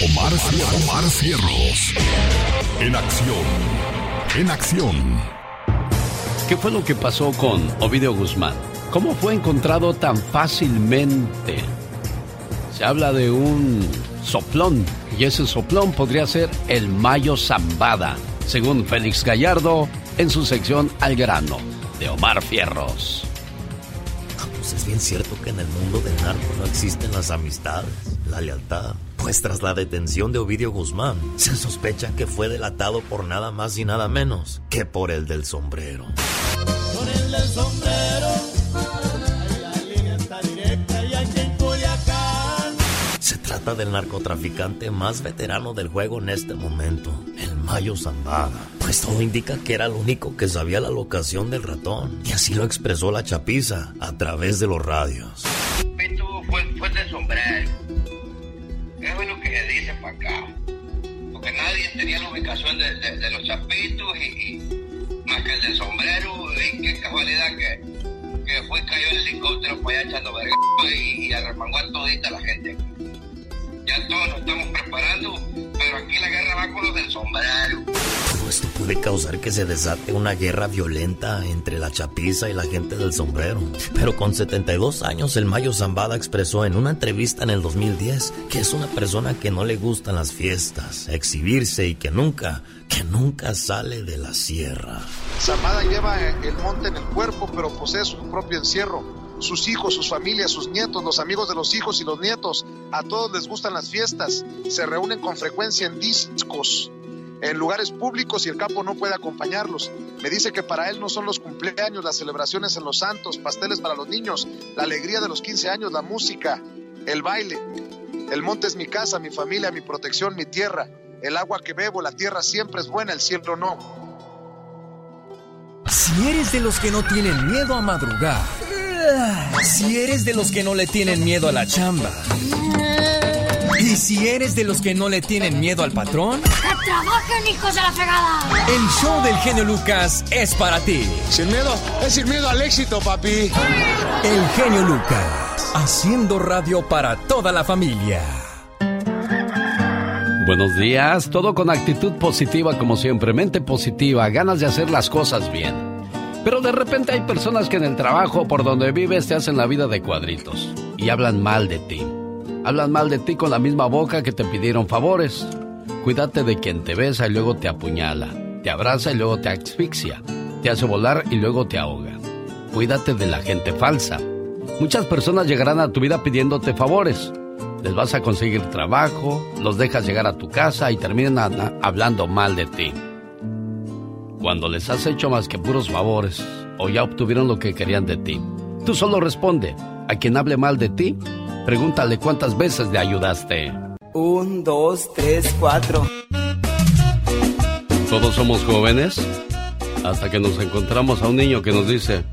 Omar, Omar Cierros. En acción. En acción. ¿Qué fue lo que pasó con Ovidio Guzmán? ¿Cómo fue encontrado tan fácilmente? Se habla de un soplón y ese soplón podría ser el Mayo Zambada, según Félix Gallardo en su sección Al grano de Omar Fierros. Ah, pues es bien cierto que en el mundo del narco no existen las amistades, la lealtad. Pues tras la detención de Ovidio Guzmán, se sospecha que fue delatado por nada más y nada menos que por el del sombrero. Por el del sombrero, la línea está directa y aquí en Culiacán. Se trata del narcotraficante más veterano del juego en este momento, el Mayo Zambada. Pues todo indica que era el único que sabía la locación del ratón. Y así lo expresó la chapiza a través de los radios. Pitu fue, fue Nadie tenía la ubicación de, los chapitos y, más que el del sombrero. Y qué casualidad que, que fue cayó el helicóptero para allá echando verga y, y arremangó a todita la gente. Ya todos nos estamos preparando, pero aquí la guerra va con los del sombrero. Todo esto puede causar que se desate una guerra violenta entre la chapiza y la gente del sombrero. Pero con 72 años, el Mayo Zambada expresó en una entrevista en el 2010 que es una persona que no le gustan las fiestas, exhibirse y que nunca, que nunca sale de la sierra. Zambada lleva el monte en el cuerpo, pero posee su propio encierro. Sus hijos, sus familias, sus nietos, los amigos de los hijos y los nietos, a todos les gustan las fiestas. Se reúnen con frecuencia en discos, en lugares públicos y el capo no puede acompañarlos. Me dice que para él no son los cumpleaños, las celebraciones en los santos, pasteles para los niños, la alegría de los 15 años, la música, el baile. El monte es mi casa, mi familia, mi protección, mi tierra. El agua que bebo, la tierra siempre es buena, el cielo no. Si eres de los que no tienen miedo a madrugar, si eres de los que no le tienen miedo a la chamba, y si eres de los que no le tienen miedo al patrón, ¡Que trabajen, hijos de la fregada! el show del genio Lucas es para ti. Sin miedo, es sin miedo al éxito, papi. El genio Lucas, haciendo radio para toda la familia. Buenos días, todo con actitud positiva como siempre, mente positiva, ganas de hacer las cosas bien. Pero de repente hay personas que en el trabajo por donde vives te hacen la vida de cuadritos y hablan mal de ti. Hablan mal de ti con la misma boca que te pidieron favores. Cuídate de quien te besa y luego te apuñala, te abraza y luego te asfixia, te hace volar y luego te ahoga. Cuídate de la gente falsa. Muchas personas llegarán a tu vida pidiéndote favores. Les vas a conseguir trabajo, los dejas llegar a tu casa y terminan hablando mal de ti. Cuando les has hecho más que puros favores o ya obtuvieron lo que querían de ti, tú solo responde. A quien hable mal de ti, pregúntale cuántas veces le ayudaste. Un, dos, tres, cuatro. Todos somos jóvenes hasta que nos encontramos a un niño que nos dice,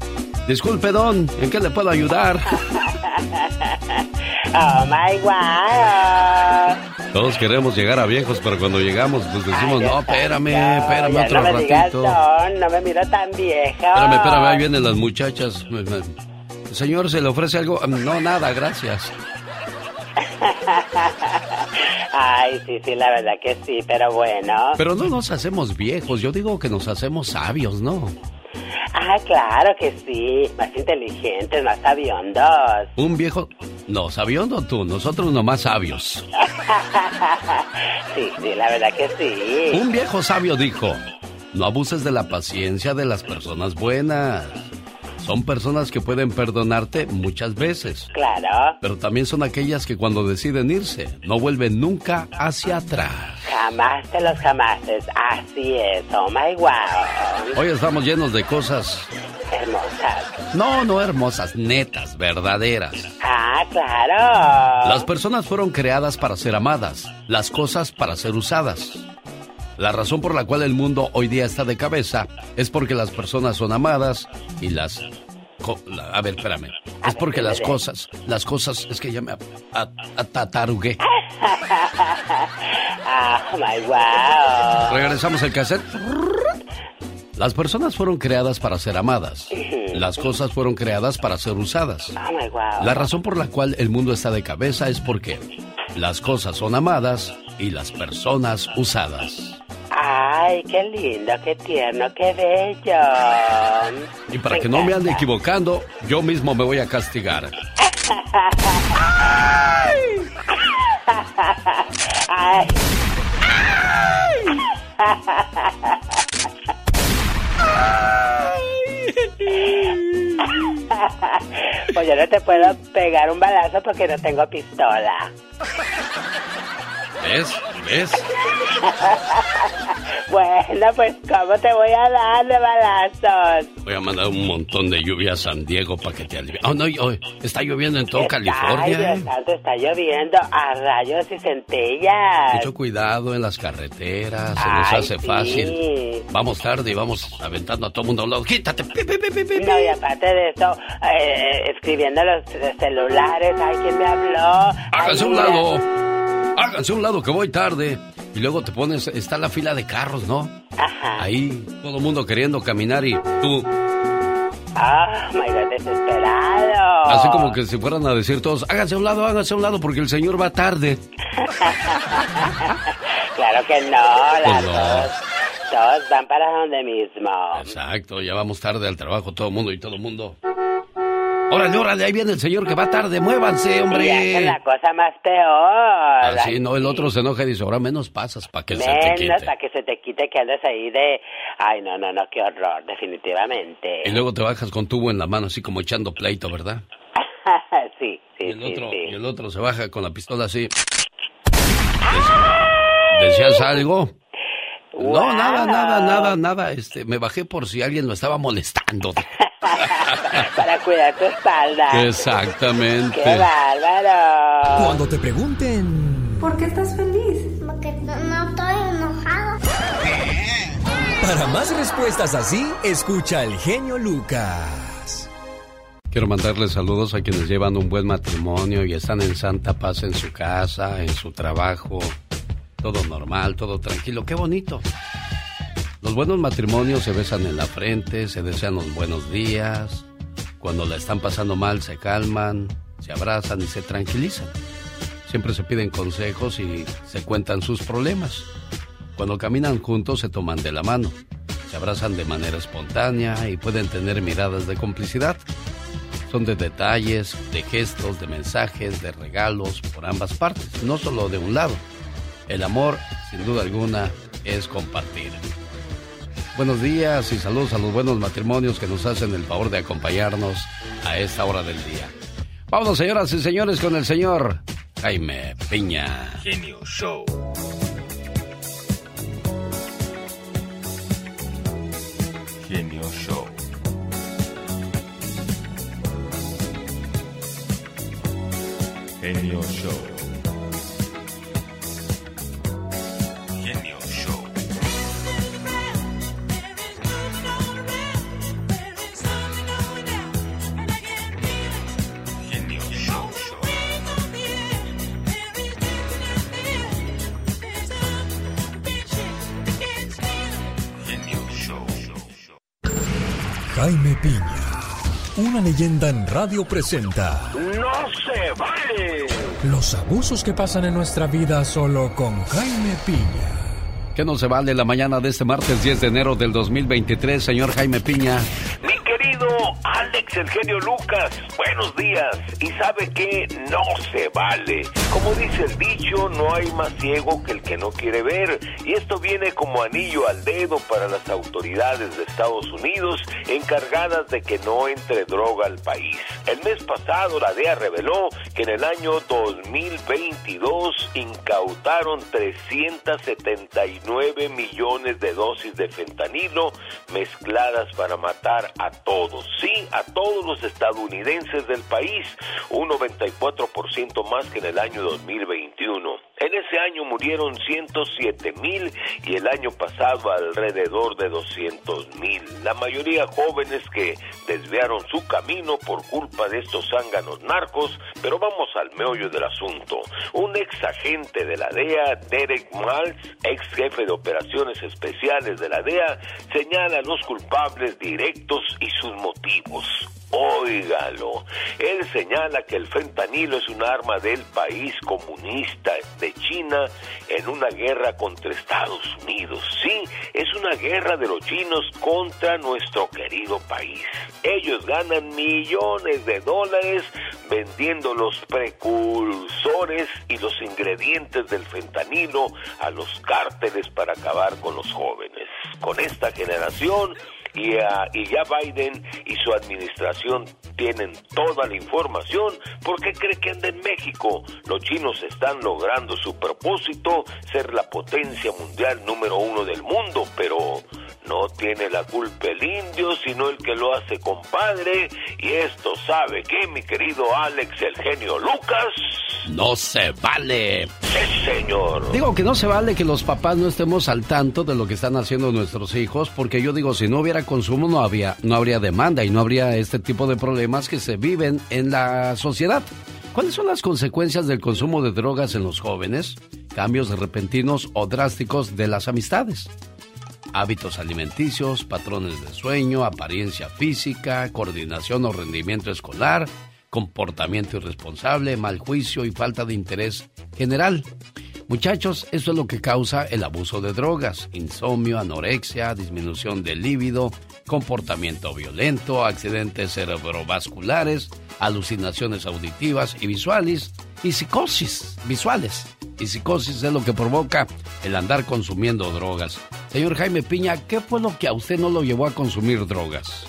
disculpe don, ¿en qué le puedo ayudar? Oh my wow. Todos queremos llegar a viejos, pero cuando llegamos pues decimos, no, espérame, espérame Ya otro no me digas ratito. don, no me mira tan vieja. Espérame, espérame, ahí vienen las muchachas. Señor, ¿se le ofrece algo? No, nada, gracias. Ay, sí, sí, la verdad que sí, pero bueno. Pero no nos hacemos viejos, yo digo que nos hacemos sabios, ¿no? Ah, claro que sí, más inteligentes, más sabiondos. Un viejo, No, sabiondo tú, nosotros nomás sabios. sí, sí, la verdad que sí. Un viejo sabio dijo, no abuses de la paciencia de las personas buenas. Son personas que pueden perdonarte muchas veces. Claro. Pero también son aquellas que cuando deciden irse, no vuelven nunca hacia atrás. Jamás de los jamases. Así es. Oh my wow. Hoy estamos llenos de cosas. Hermosas. No, no hermosas, netas, verdaderas. Ah, claro. Las personas fueron creadas para ser amadas, las cosas para ser usadas. La razón por la cual el mundo hoy día está de cabeza es porque las personas son amadas y las... A ver, espérame. Es porque las cosas, las cosas, es que ya me atatarugué. Ah, my wow. Regresamos al cassette. Las personas fueron creadas para ser amadas. Las cosas fueron creadas para ser usadas. Oh, la razón por la cual el mundo está de cabeza es porque las cosas son amadas y las personas usadas. Ay, qué lindo, qué tierno, qué bello. Y para que no me ande equivocando, yo mismo me voy a castigar. Ay. Pues yo no te puedo pegar un balazo porque no tengo pistola. ¿Ves? ¿Ves? bueno, pues ¿cómo te voy a dar de balazos? Voy a mandar un montón de lluvia a San Diego para que te alivie. Oh, no, oh, está lloviendo en todo California. Ay, Dios está lloviendo a rayos y centellas. Mucho cuidado en las carreteras, se nos hace fácil. Vamos tarde y vamos aventando a todo mundo a un lado. ¡Quítate! no, y aparte de eso, eh, escribiendo los celulares. ¡Ay, quién me habló! ¡Hágase un lado! Háganse un lado que voy tarde. Y luego te pones, está la fila de carros, ¿no? Ajá. Ahí, todo el mundo queriendo caminar y tú... Ah, my God, desesperado. Así como que si fueran a decir todos, háganse un lado, háganse un lado, porque el señor va tarde. claro que no, las pues Dos, todos van para donde mismo. Exacto, ya vamos tarde al trabajo todo el mundo y todo el mundo. Órale, órale, ahí viene el señor que va tarde, muévanse, hombre. la cosa más peor. Así, no, el otro se enoja y dice, ahora menos pasas para que se te quite. Menos para que se te quite que andes ahí de... Ay, no, no, no, qué horror, definitivamente. Y luego te bajas con tubo en la mano, así como echando pleito, ¿verdad? sí, sí, y el sí, otro, sí. Y el otro se baja con la pistola así. ¿Decías algo? No, nada, nada, nada, nada. Este, me bajé por si alguien lo estaba molestando. Para cuidar tu espalda. Exactamente. ¡Qué bárbaro! Cuando te pregunten... ¿Por qué estás feliz? Porque no, no estoy enojado. Para más respuestas así, escucha al genio Lucas. Quiero mandarles saludos a quienes llevan un buen matrimonio y están en santa paz en su casa, en su trabajo. Todo normal, todo tranquilo. ¡Qué bonito! Los buenos matrimonios se besan en la frente, se desean los buenos días. Cuando la están pasando mal se calman, se abrazan y se tranquilizan. Siempre se piden consejos y se cuentan sus problemas. Cuando caminan juntos se toman de la mano, se abrazan de manera espontánea y pueden tener miradas de complicidad. Son de detalles, de gestos, de mensajes, de regalos por ambas partes, no solo de un lado. El amor, sin duda alguna, es compartir. Buenos días y saludos a los buenos matrimonios que nos hacen el favor de acompañarnos a esta hora del día. Vamos, señoras y señores, con el señor Jaime Piña. Genio Show. Genio Show. Genio Show. Jaime Piña, una leyenda en radio presenta ¡No se vale! los abusos que pasan en nuestra vida solo con Jaime Piña. ¿Qué no se vale la mañana de este martes 10 de enero del 2023, señor Jaime Piña? Alex el Lucas, buenos días. ¿Y sabe qué? No se vale. Como dice el dicho, no hay más ciego que el que no quiere ver. Y esto viene como anillo al dedo para las autoridades de Estados Unidos encargadas de que no entre droga al país. El mes pasado la DEA reveló que en el año 2022 incautaron 379 millones de dosis de fentanilo mezcladas para matar a todos, sí, a todos los estadounidenses del país, un 94% más que en el año 2021. En ese año murieron 107 mil y el año pasado alrededor de 200 mil. La mayoría jóvenes que desviaron su camino por culpa de estos zánganos narcos, pero vamos al meollo del asunto. Un ex agente de la DEA, Derek Miles, ex jefe de operaciones especiales de la DEA, señala a los culpables directos y sus motivos. Óigalo. Él señala que el fentanilo es un arma del país comunista de China en una guerra contra Estados Unidos. Sí, es una guerra de los chinos contra nuestro querido país. Ellos ganan millones de dólares vendiendo los precursores y los ingredientes del fentanilo a los cárteles para acabar con los jóvenes. Con esta generación y, ah, y ya Biden y su administración tienen toda la información. ¿Por qué cree que anda en México? Los chinos están logrando su propósito, ser la potencia mundial número uno del mundo, pero no tiene la culpa el indio, sino el que lo hace compadre. Y esto sabe que, mi querido Alex, el genio Lucas. No se vale. Sí, señor. Digo que no se vale que los papás no estemos al tanto de lo que están haciendo nuestros hijos, porque yo digo, si no hubiera consumo no había, no habría demanda y no habría este tipo de problemas que se viven en la sociedad. ¿Cuáles son las consecuencias del consumo de drogas en los jóvenes? Cambios repentinos o drásticos de las amistades. Hábitos alimenticios, patrones de sueño, apariencia física, coordinación o rendimiento escolar, comportamiento irresponsable, mal juicio y falta de interés general. Muchachos, esto es lo que causa el abuso de drogas, insomnio, anorexia, disminución del líbido, comportamiento violento, accidentes cerebrovasculares, alucinaciones auditivas y visuales y psicosis visuales. Y psicosis es lo que provoca el andar consumiendo drogas. Señor Jaime Piña, ¿qué fue lo que a usted no lo llevó a consumir drogas?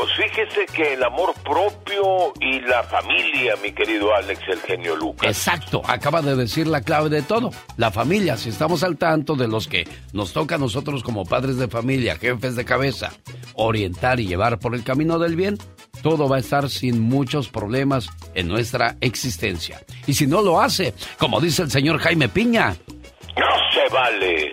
Pues fíjese que el amor propio y la familia, mi querido Alex, el genio Lucas. Exacto, acaba de decir la clave de todo. La familia, si estamos al tanto de los que nos toca a nosotros como padres de familia, jefes de cabeza, orientar y llevar por el camino del bien, todo va a estar sin muchos problemas en nuestra existencia. Y si no lo hace, como dice el señor Jaime Piña, no se vale.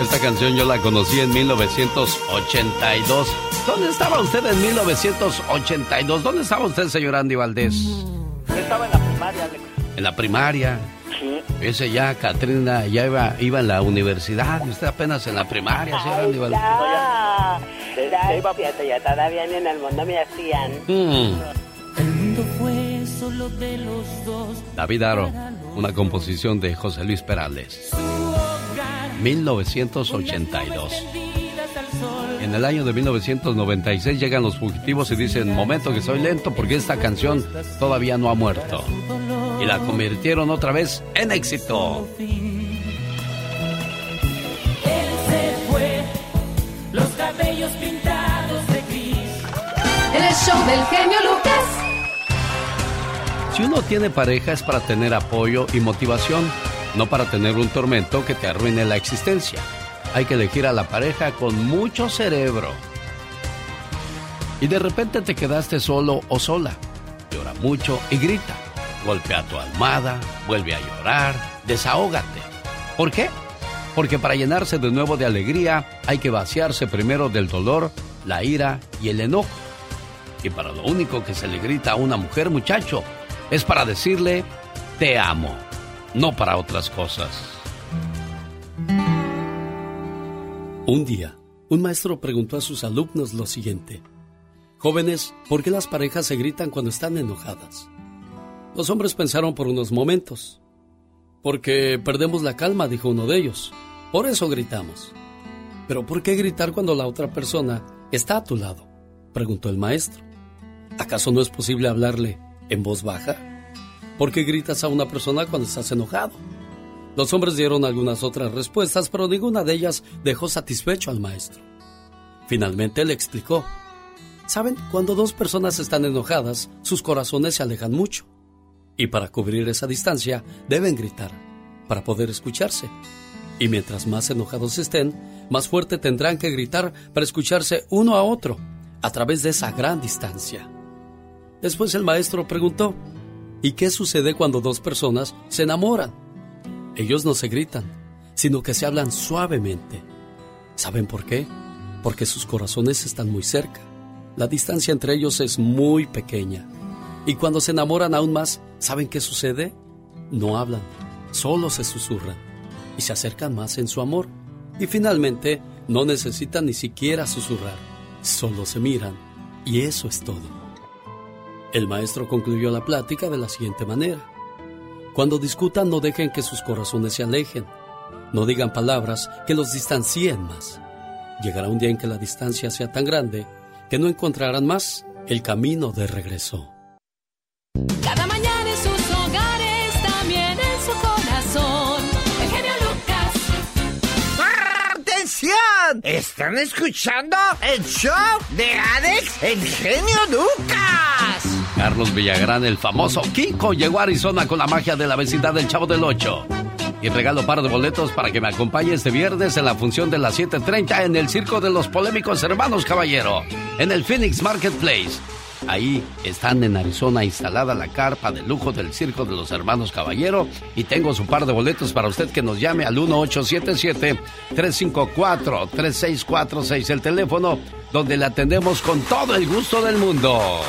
Esta canción yo la conocí en 1982. ¿Dónde estaba usted en 1982? ¿Dónde estaba usted, señor Andy Valdés? Yo estaba en la primaria, Alex. En la primaria. Sí. Ese ya, Katrina, ya iba, iba en la universidad. Usted apenas en la primaria, señor Andy Valdés. Ya, ya, todavía ni en el mundo me hacían. Mm. El mundo fue solo de los dos. David Aro, una composición de José Luis Perales. 1982. En el año de 1996 llegan los fugitivos y dicen, momento que soy lento porque esta canción todavía no ha muerto. Y la convirtieron otra vez en éxito. Él se fue, los cabellos pintados de gris. En el show del genio Lucas. Si uno tiene pareja es para tener apoyo y motivación, no para tener un tormento que te arruine la existencia. Hay que elegir a la pareja con mucho cerebro. Y de repente te quedaste solo o sola. Llora mucho y grita. Golpea tu almohada, vuelve a llorar, desahógate. ¿Por qué? Porque para llenarse de nuevo de alegría hay que vaciarse primero del dolor, la ira y el enojo. Y para lo único que se le grita a una mujer, muchacho, es para decirle te amo, no para otras cosas. Un día, un maestro preguntó a sus alumnos lo siguiente. Jóvenes, ¿por qué las parejas se gritan cuando están enojadas? Los hombres pensaron por unos momentos. Porque perdemos la calma, dijo uno de ellos. Por eso gritamos. Pero ¿por qué gritar cuando la otra persona está a tu lado? preguntó el maestro. ¿Acaso no es posible hablarle en voz baja? ¿Por qué gritas a una persona cuando estás enojado? Los hombres dieron algunas otras respuestas, pero ninguna de ellas dejó satisfecho al maestro. Finalmente le explicó. Saben, cuando dos personas están enojadas, sus corazones se alejan mucho. Y para cubrir esa distancia, deben gritar, para poder escucharse. Y mientras más enojados estén, más fuerte tendrán que gritar para escucharse uno a otro, a través de esa gran distancia. Después el maestro preguntó, ¿y qué sucede cuando dos personas se enamoran? Ellos no se gritan, sino que se hablan suavemente. ¿Saben por qué? Porque sus corazones están muy cerca. La distancia entre ellos es muy pequeña. Y cuando se enamoran aún más, ¿saben qué sucede? No hablan, solo se susurran y se acercan más en su amor. Y finalmente, no necesitan ni siquiera susurrar, solo se miran y eso es todo. El maestro concluyó la plática de la siguiente manera. Cuando discutan no dejen que sus corazones se alejen. No digan palabras que los distancien más. Llegará un día en que la distancia sea tan grande que no encontrarán más el camino de regreso. Cada mañana en sus hogares, también en su corazón. El genio Lucas. ¡Atención! ¿Están escuchando el show de Alex, el genio Lucas? Carlos Villagrán, el famoso Kiko, llegó a Arizona con la magia de la vecindad del Chavo del Ocho. Y regalo par de boletos para que me acompañe este viernes en la función de las 7.30 en el Circo de los Polémicos Hermanos Caballero, en el Phoenix Marketplace. Ahí están en Arizona instalada la carpa de lujo del Circo de los Hermanos Caballero y tengo su par de boletos para usted que nos llame al 1877-354-3646, el teléfono donde le atendemos con todo el gusto del mundo.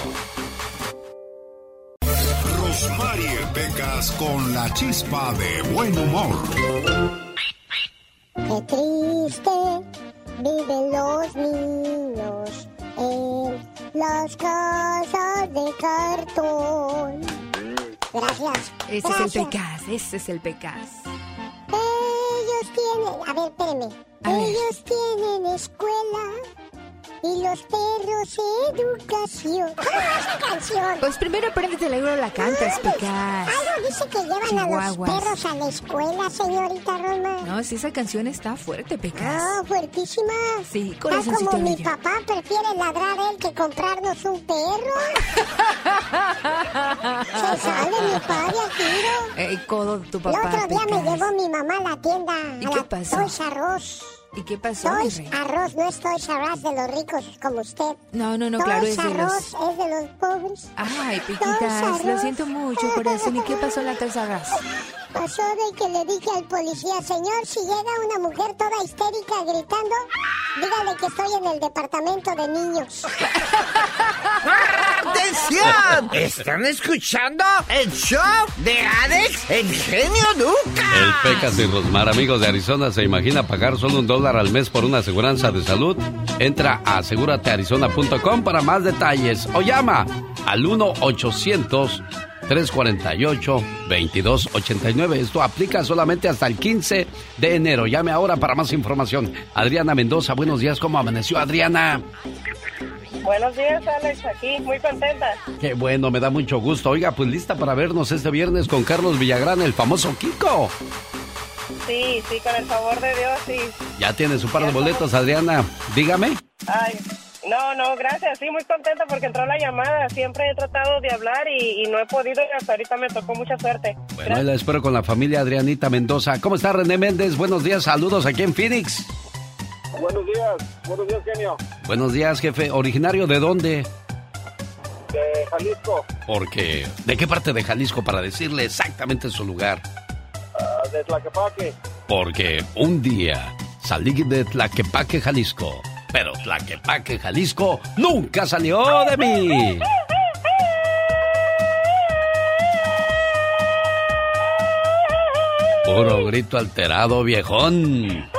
Con la chispa de buen humor. Qué triste viven los niños en las casas de cartón. Gracias. Ese es el pecas, ese es el pecas. Ellos tienen, a ver, espérame. A ver. Ellos tienen escuela y los perros educación. ¿Cómo va esa canción? Pues primero apréndete la la cantas, pecas. Algo dice que llevan a los perros a la escuela, señorita Roma. No, si esa canción está fuerte, pecas. Ah, fuertísima. Sí, Está corazoncito como mi bello. papá prefiere ladrar él que comprarnos un perro. Se sale mi padre a tiro. Eh, codo tu El papá, otro día me llevó mi mamá a la tienda, ¿Y a qué la pasó? Toys Arroz. ¿Y qué pasó, rey? Arroz, no es Toys Arroz de los ricos como usted. No, no, no, claro, es de Arroz los... es de los pobres. Ay, Toys Pequitas, lo Arroz. siento mucho, corazón. ¿Y qué pasó en la R Us? Pasó de que le dije al policía, señor, si llega una mujer toda histérica gritando, dígale que estoy en el departamento de niños. ¡Atención! ¿Están escuchando el show de Alex, el genio Lucas? El Pecas y Rosmar, amigos de Arizona, ¿se imagina pagar solo un dólar al mes por una aseguranza de salud? Entra a aseguratearizona.com para más detalles o llama al 1-800-348-2289. Esto aplica solamente hasta el 15 de enero. Llame ahora para más información. Adriana Mendoza, buenos días. ¿Cómo amaneció Adriana? Buenos días, Alex, aquí, muy contenta. Qué bueno, me da mucho gusto. Oiga, pues lista para vernos este viernes con Carlos Villagrán, el famoso Kiko. Sí, sí, con el favor de Dios, sí. Ya tiene su par de boletos, Adriana. Dígame. Ay, no, no, gracias, sí, muy contenta porque entró la llamada. Siempre he tratado de hablar y, y no he podido y hasta ahorita me tocó mucha suerte. Bueno, ahí la espero con la familia Adrianita Mendoza. ¿Cómo está René Méndez? Buenos días, saludos aquí en Phoenix. Buenos días, buenos días, genio. Buenos días, jefe. ¿Originario de dónde? De Jalisco, Porque, ¿de qué parte de Jalisco para decirle exactamente su lugar? ah, de Tlaquepaque. Porque un día salí de Tlaquepaque, Jalisco, pero Tlaquepaque, Jalisco, nunca salió de mí. Puro grito alterado, viejón.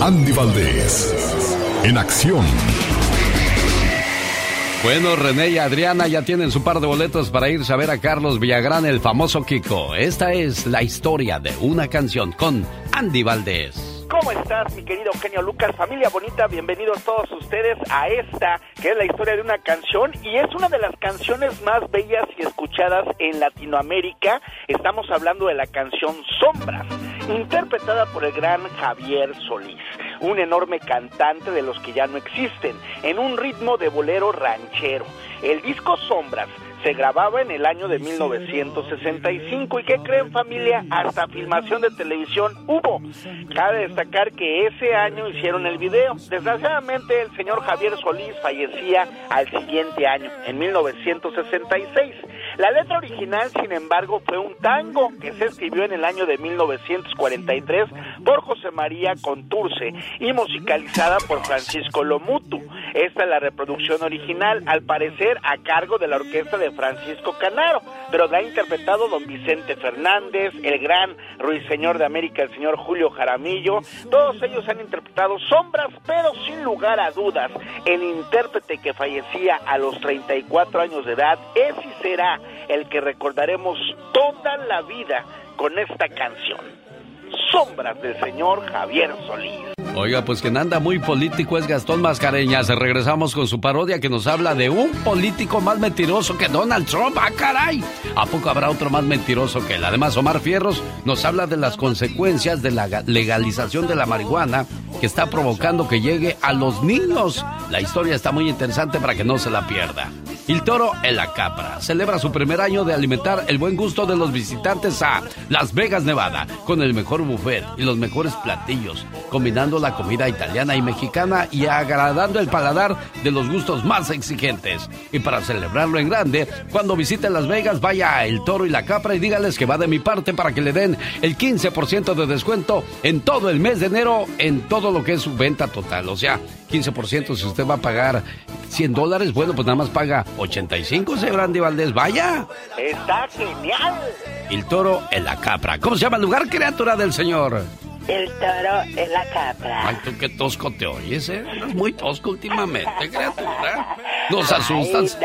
Andy Valdés, en acción. Bueno, René y Adriana ya tienen su par de boletos para irse a ver a Carlos Villagrán, el famoso Kiko. Esta es la historia de una canción con Andy Valdés. ¿Cómo estás, mi querido Eugenio Lucas? Familia bonita, bienvenidos todos ustedes a esta, que es la historia de una canción y es una de las canciones más bellas y escuchadas en Latinoamérica. Estamos hablando de la canción Sombras, interpretada por el gran Javier Solís, un enorme cantante de los que ya no existen, en un ritmo de bolero ranchero. El disco Sombras se grababa en el año de 1965 y ¿qué creen familia? Hasta filmación de televisión hubo. Cabe destacar que ese año hicieron el video. Desgraciadamente el señor Javier Solís fallecía al siguiente año, en 1966. La letra original, sin embargo, fue un tango que se escribió en el año de 1943 por José María Conturce y musicalizada por Francisco Lomutu. Esta es la reproducción original, al parecer a cargo de la orquesta de Francisco Canaro, pero la ha interpretado don Vicente Fernández, el gran ruiseñor de América, el señor Julio Jaramillo. Todos ellos han interpretado sombras, pero sin lugar a dudas, el intérprete que fallecía a los 34 años de edad es y será el que recordaremos toda la vida con esta canción. Sombras del señor Javier Solís. Oiga, pues quien anda muy político es Gastón Mascareñas. Regresamos con su parodia que nos habla de un político más mentiroso que Donald Trump. ¡Ah, caray! ¿A poco habrá otro más mentiroso que él? Además, Omar Fierros nos habla de las consecuencias de la legalización de la marihuana que está provocando que llegue a los niños. La historia está muy interesante para que no se la pierda. El toro en la capra celebra su primer año de alimentar el buen gusto de los visitantes a Las Vegas, Nevada, con el mejor buffet y los mejores platillos, combinando la comida italiana y mexicana y agradando el paladar de los gustos más exigentes. Y para celebrarlo en grande, cuando visite Las Vegas, vaya a El Toro y la Capra y dígales que va de mi parte para que le den el 15% de descuento en todo el mes de enero en todo lo que es su venta total. O sea, 15% si usted va a pagar 100 dólares, bueno, pues nada más paga 85, señor Andy Valdés. Vaya. Está genial. El toro en la capra. ¿Cómo se llama el lugar, criatura del señor? El toro en la capra. Ay, tú qué tosco te oyes, ¿eh? Estás muy tosco últimamente, criatura. Nos asustas.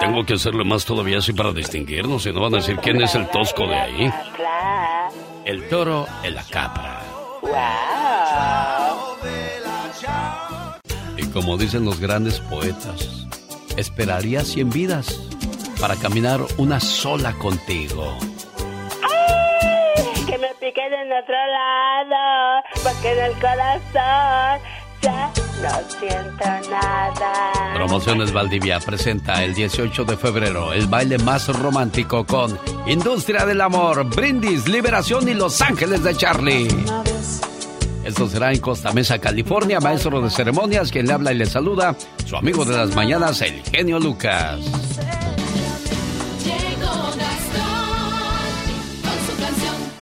Tengo que hacerle más todavía así para distinguirnos, si no van a decir quién es el tosco de ahí. El toro en la capra. Y como dicen los grandes poetas, esperaría cien vidas para caminar una sola contigo. Que me piquen en otro lado, porque en el corazón ya no siento nada. Promociones Valdivia presenta el 18 de febrero el baile más romántico con Industria del Amor, Brindis, Liberación y Los Ángeles de Charlie. Esto será en Costa Mesa, California. Maestro de ceremonias, quien le habla y le saluda, su amigo de las mañanas, el genio Lucas.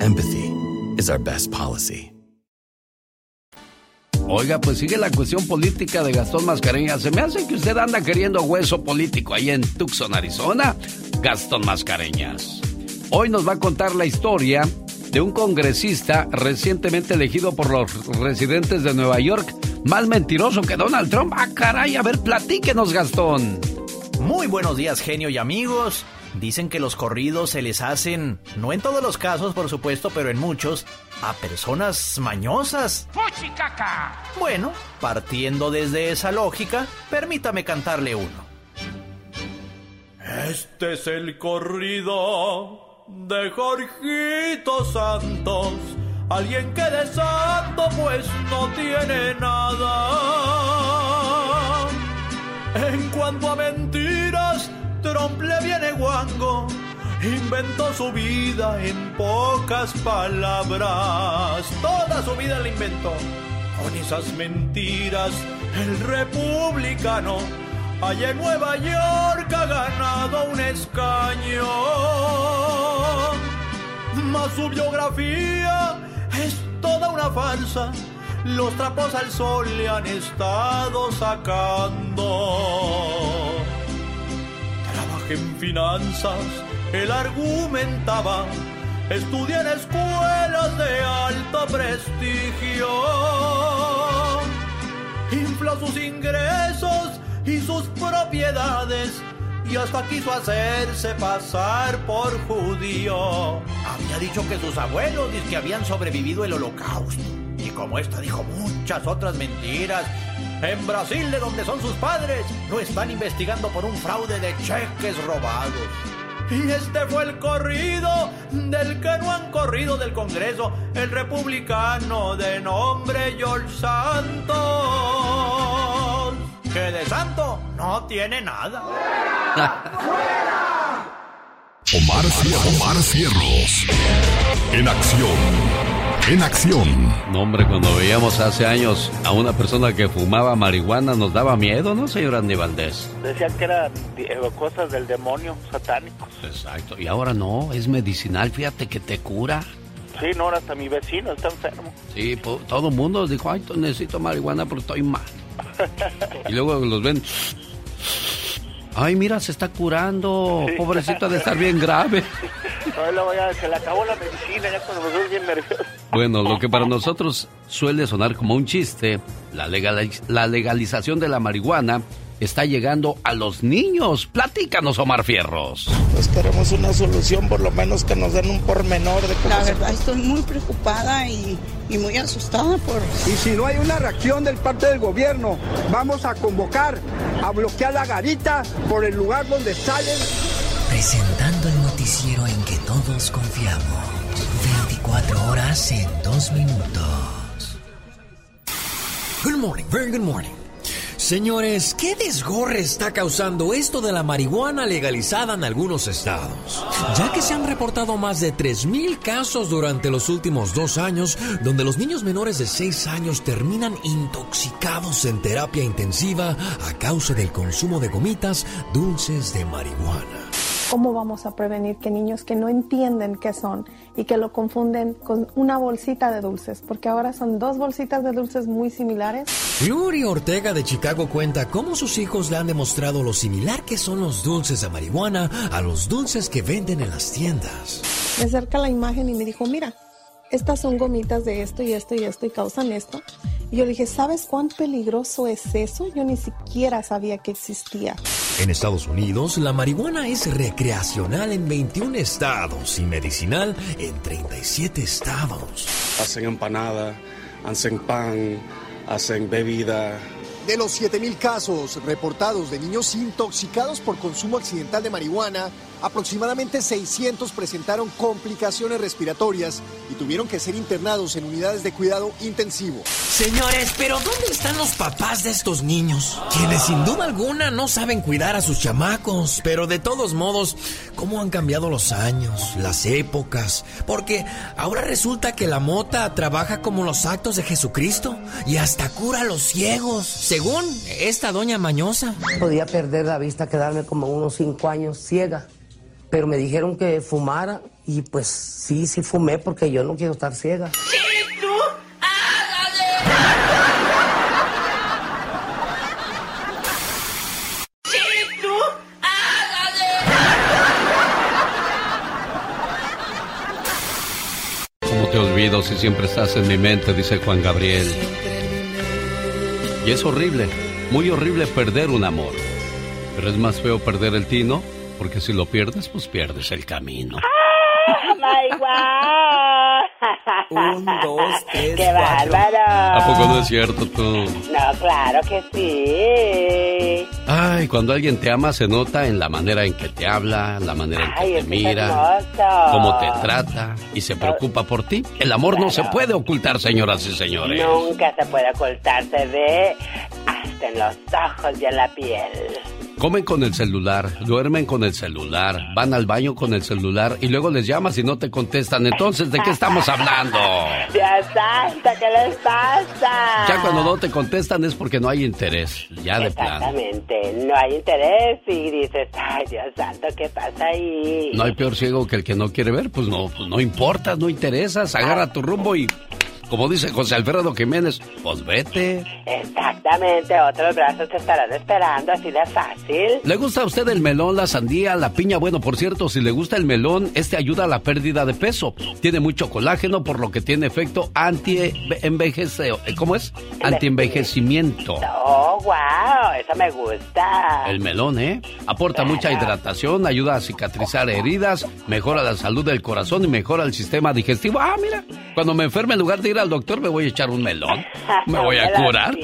empathy is our best policy. Oiga, pues sigue la cuestión política de Gastón Mascareñas. Se me hace que usted anda queriendo hueso político ahí en Tucson, Arizona. Gastón Mascareñas. Hoy nos va a contar la historia de un congresista recientemente elegido por los residentes de Nueva York. Más mentiroso que Donald Trump. Ah, caray, a ver, platíquenos, Gastón. Muy buenos días, genio y amigos. Dicen que los corridos se les hacen, no en todos los casos, por supuesto, pero en muchos, a personas mañosas. ¡Fuchicaca! Bueno, partiendo desde esa lógica, permítame cantarle uno. Este es el corrido de Jorgito Santos, alguien que de santo pues no tiene nada. En cuanto a mentiras, Trump le viene guango, inventó su vida en pocas palabras, toda su vida la inventó. Con esas mentiras, el republicano allá en Nueva York ha ganado un escaño. Mas su biografía es toda una farsa. Los trapos al sol le han estado sacando. Trabajé en finanzas, él argumentaba. Estudié en escuelas de alto prestigio. Infló sus ingresos y sus propiedades y hasta quiso hacerse pasar por judío. Había dicho que sus abuelos que habían sobrevivido el holocausto. Y como esta dijo muchas otras mentiras, en Brasil, de donde son sus padres, lo están investigando por un fraude de cheques robados. Y este fue el corrido del que no han corrido del Congreso, el republicano de nombre George Santos, que de santo no tiene nada. Omar, Cier- Omar Cierros. En acción. En acción. No, hombre, cuando veíamos hace años a una persona que fumaba marihuana nos daba miedo, ¿no, señor Andy Valdés? Decían que eran eh, cosas del demonio, satánicos. Exacto. Y ahora no, es medicinal, fíjate que te cura. Sí, no, hasta mi vecino está enfermo. Sí, todo el mundo dijo, ay, necesito marihuana porque estoy mal. Y luego los ven. Ay, mira, se está curando. Sí. Pobrecito de estar bien grave. No, ya se le acabó la medicina, ya cuando me bien nervioso. Bueno, lo que para nosotros suele sonar como un chiste, la, legaliz- la legalización de la marihuana está llegando a los niños. Platícanos, Omar Fierros. Pues queremos una solución, por lo menos que nos den un pormenor de cómo La se- verdad estoy muy preocupada y, y muy asustada por... Y si no hay una reacción del parte del gobierno, vamos a convocar a bloquear la garita por el lugar donde salen. Presentando el noticiero en que todos confiamos. 24 horas en 2 minutos. Good morning, very good morning. Señores, ¿qué desgorre está causando esto de la marihuana legalizada en algunos estados? Ya que se han reportado más de 3.000 casos durante los últimos dos años, donde los niños menores de 6 años terminan intoxicados en terapia intensiva a causa del consumo de gomitas dulces de marihuana. ¿Cómo vamos a prevenir que niños que no entienden qué son y que lo confunden con una bolsita de dulces? Porque ahora son dos bolsitas de dulces muy similares. Gloria Ortega de Chicago cuenta cómo sus hijos le han demostrado lo similar que son los dulces de marihuana a los dulces que venden en las tiendas. Me acerca la imagen y me dijo, mira, estas son gomitas de esto y esto y esto y causan esto. Y yo le dije, ¿sabes cuán peligroso es eso? Yo ni siquiera sabía que existía. En Estados Unidos, la marihuana es recreacional en 21 estados y medicinal en 37 estados. Hacen empanada, hacen pan, hacen bebida. De los 7.000 casos reportados de niños intoxicados por consumo accidental de marihuana, aproximadamente 600 presentaron complicaciones respiratorias y tuvieron que ser internados en unidades de cuidado intensivo. Señores, pero ¿dónde están los papás de estos niños? Quienes sin duda alguna no saben cuidar a sus chamacos. Pero de todos modos, ¿cómo han cambiado los años, las épocas? Porque ahora resulta que la mota trabaja como los actos de Jesucristo y hasta cura a los ciegos, según esta doña mañosa. Podía perder la vista, quedarme como unos cinco años ciega. Pero me dijeron que fumara y pues sí, sí fumé porque yo no quiero estar ciega. te olvido si siempre estás en mi mente, dice Juan Gabriel. Y es horrible, muy horrible perder un amor. Pero es más feo perder el tino, porque si lo pierdes, pues pierdes el camino. ¡My Un, dos, tres, ¡Qué cuatro. bárbaro! ¿A poco no es cierto tú? No, claro que sí. Ay, cuando alguien te ama se nota en la manera en que te habla, la manera en que Ay, te mira, hermoso. cómo te trata y se preocupa por ti. El amor no se puede ocultar, señoras y señores. Nunca se puede ocultar, se ve hasta en los ojos y en la piel. Comen con el celular, duermen con el celular, van al baño con el celular y luego les llamas y no te contestan. Entonces, ¿de qué estamos hablando? Dios santo, ¿qué les pasa? Ya cuando no te contestan es porque no hay interés, ya de plano. Exactamente, no hay interés y dices, ay Dios santo, ¿qué pasa ahí? No hay peor ciego que el que no quiere ver, pues no, pues no importa, no interesas, agarra tu rumbo y, como dice José Alfredo Jiménez, pues vete. Exactamente, otros brazos te estarán esperando, así de fácil. ¿Le gusta a usted el melón, la sandía, la piña? Bueno, por cierto, si le gusta el melón, este ayuda a la pérdida de peso. Tiene mucho colágeno, por lo que tiene efecto anti-envejecimiento. ¿Cómo es? Anti-envejecimiento. Oh, wow, eso me gusta. El melón, ¿eh? Aporta mucha hidratación, ayuda a cicatrizar heridas, mejora la salud del corazón y mejora el sistema digestivo. Ah, mira, cuando me enferme, en lugar de ir al doctor, me voy a echar un melón. Me voy a curar.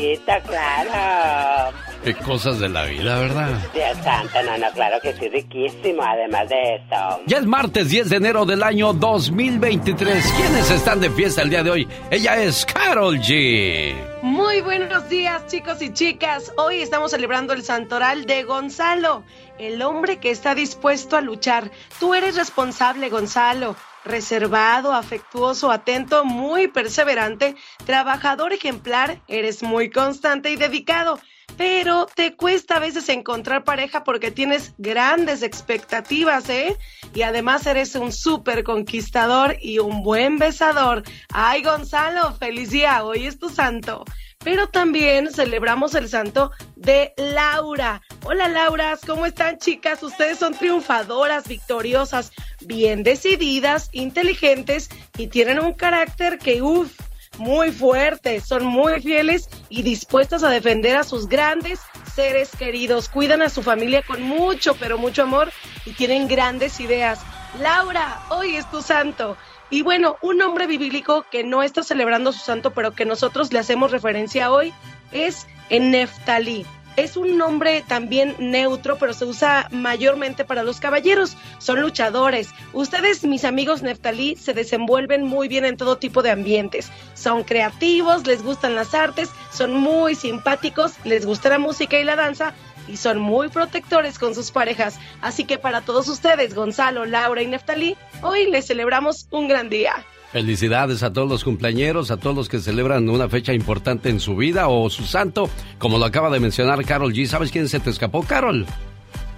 claro. Qué cosas de la vida, ¿verdad? Dios santo, no, no, claro que sí, riquísimo, además de eso. Ya es martes 10 de enero del año 2023. ¿Quiénes están de fiesta el día de hoy? Ella es Carol G. Muy buenos días chicos y chicas. Hoy estamos celebrando el santoral de Gonzalo, el hombre que está dispuesto a luchar. Tú eres responsable, Gonzalo. Reservado, afectuoso, atento, muy perseverante, trabajador ejemplar, eres muy constante y dedicado. Pero te cuesta a veces encontrar pareja porque tienes grandes expectativas, ¿eh? Y además eres un súper conquistador y un buen besador. Ay, Gonzalo, feliz día, hoy es tu santo. Pero también celebramos el santo de Laura. Hola, Lauras, ¿cómo están, chicas? Ustedes son triunfadoras, victoriosas, bien decididas, inteligentes y tienen un carácter que, uff, muy fuerte, son muy fieles y dispuestas a defender a sus grandes seres queridos. Cuidan a su familia con mucho, pero mucho amor y tienen grandes ideas. Laura, hoy es tu santo. Y bueno, un hombre bíblico que no está celebrando su santo, pero que nosotros le hacemos referencia hoy, es Neftalí. Es un nombre también neutro, pero se usa mayormente para los caballeros. Son luchadores. Ustedes, mis amigos Neftalí, se desenvuelven muy bien en todo tipo de ambientes. Son creativos, les gustan las artes, son muy simpáticos, les gusta la música y la danza y son muy protectores con sus parejas. Así que para todos ustedes, Gonzalo, Laura y Neftalí, hoy les celebramos un gran día. Felicidades a todos los cumpleañeros, a todos los que celebran una fecha importante en su vida o su santo, como lo acaba de mencionar Carol G. ¿Sabes quién se te escapó, Carol?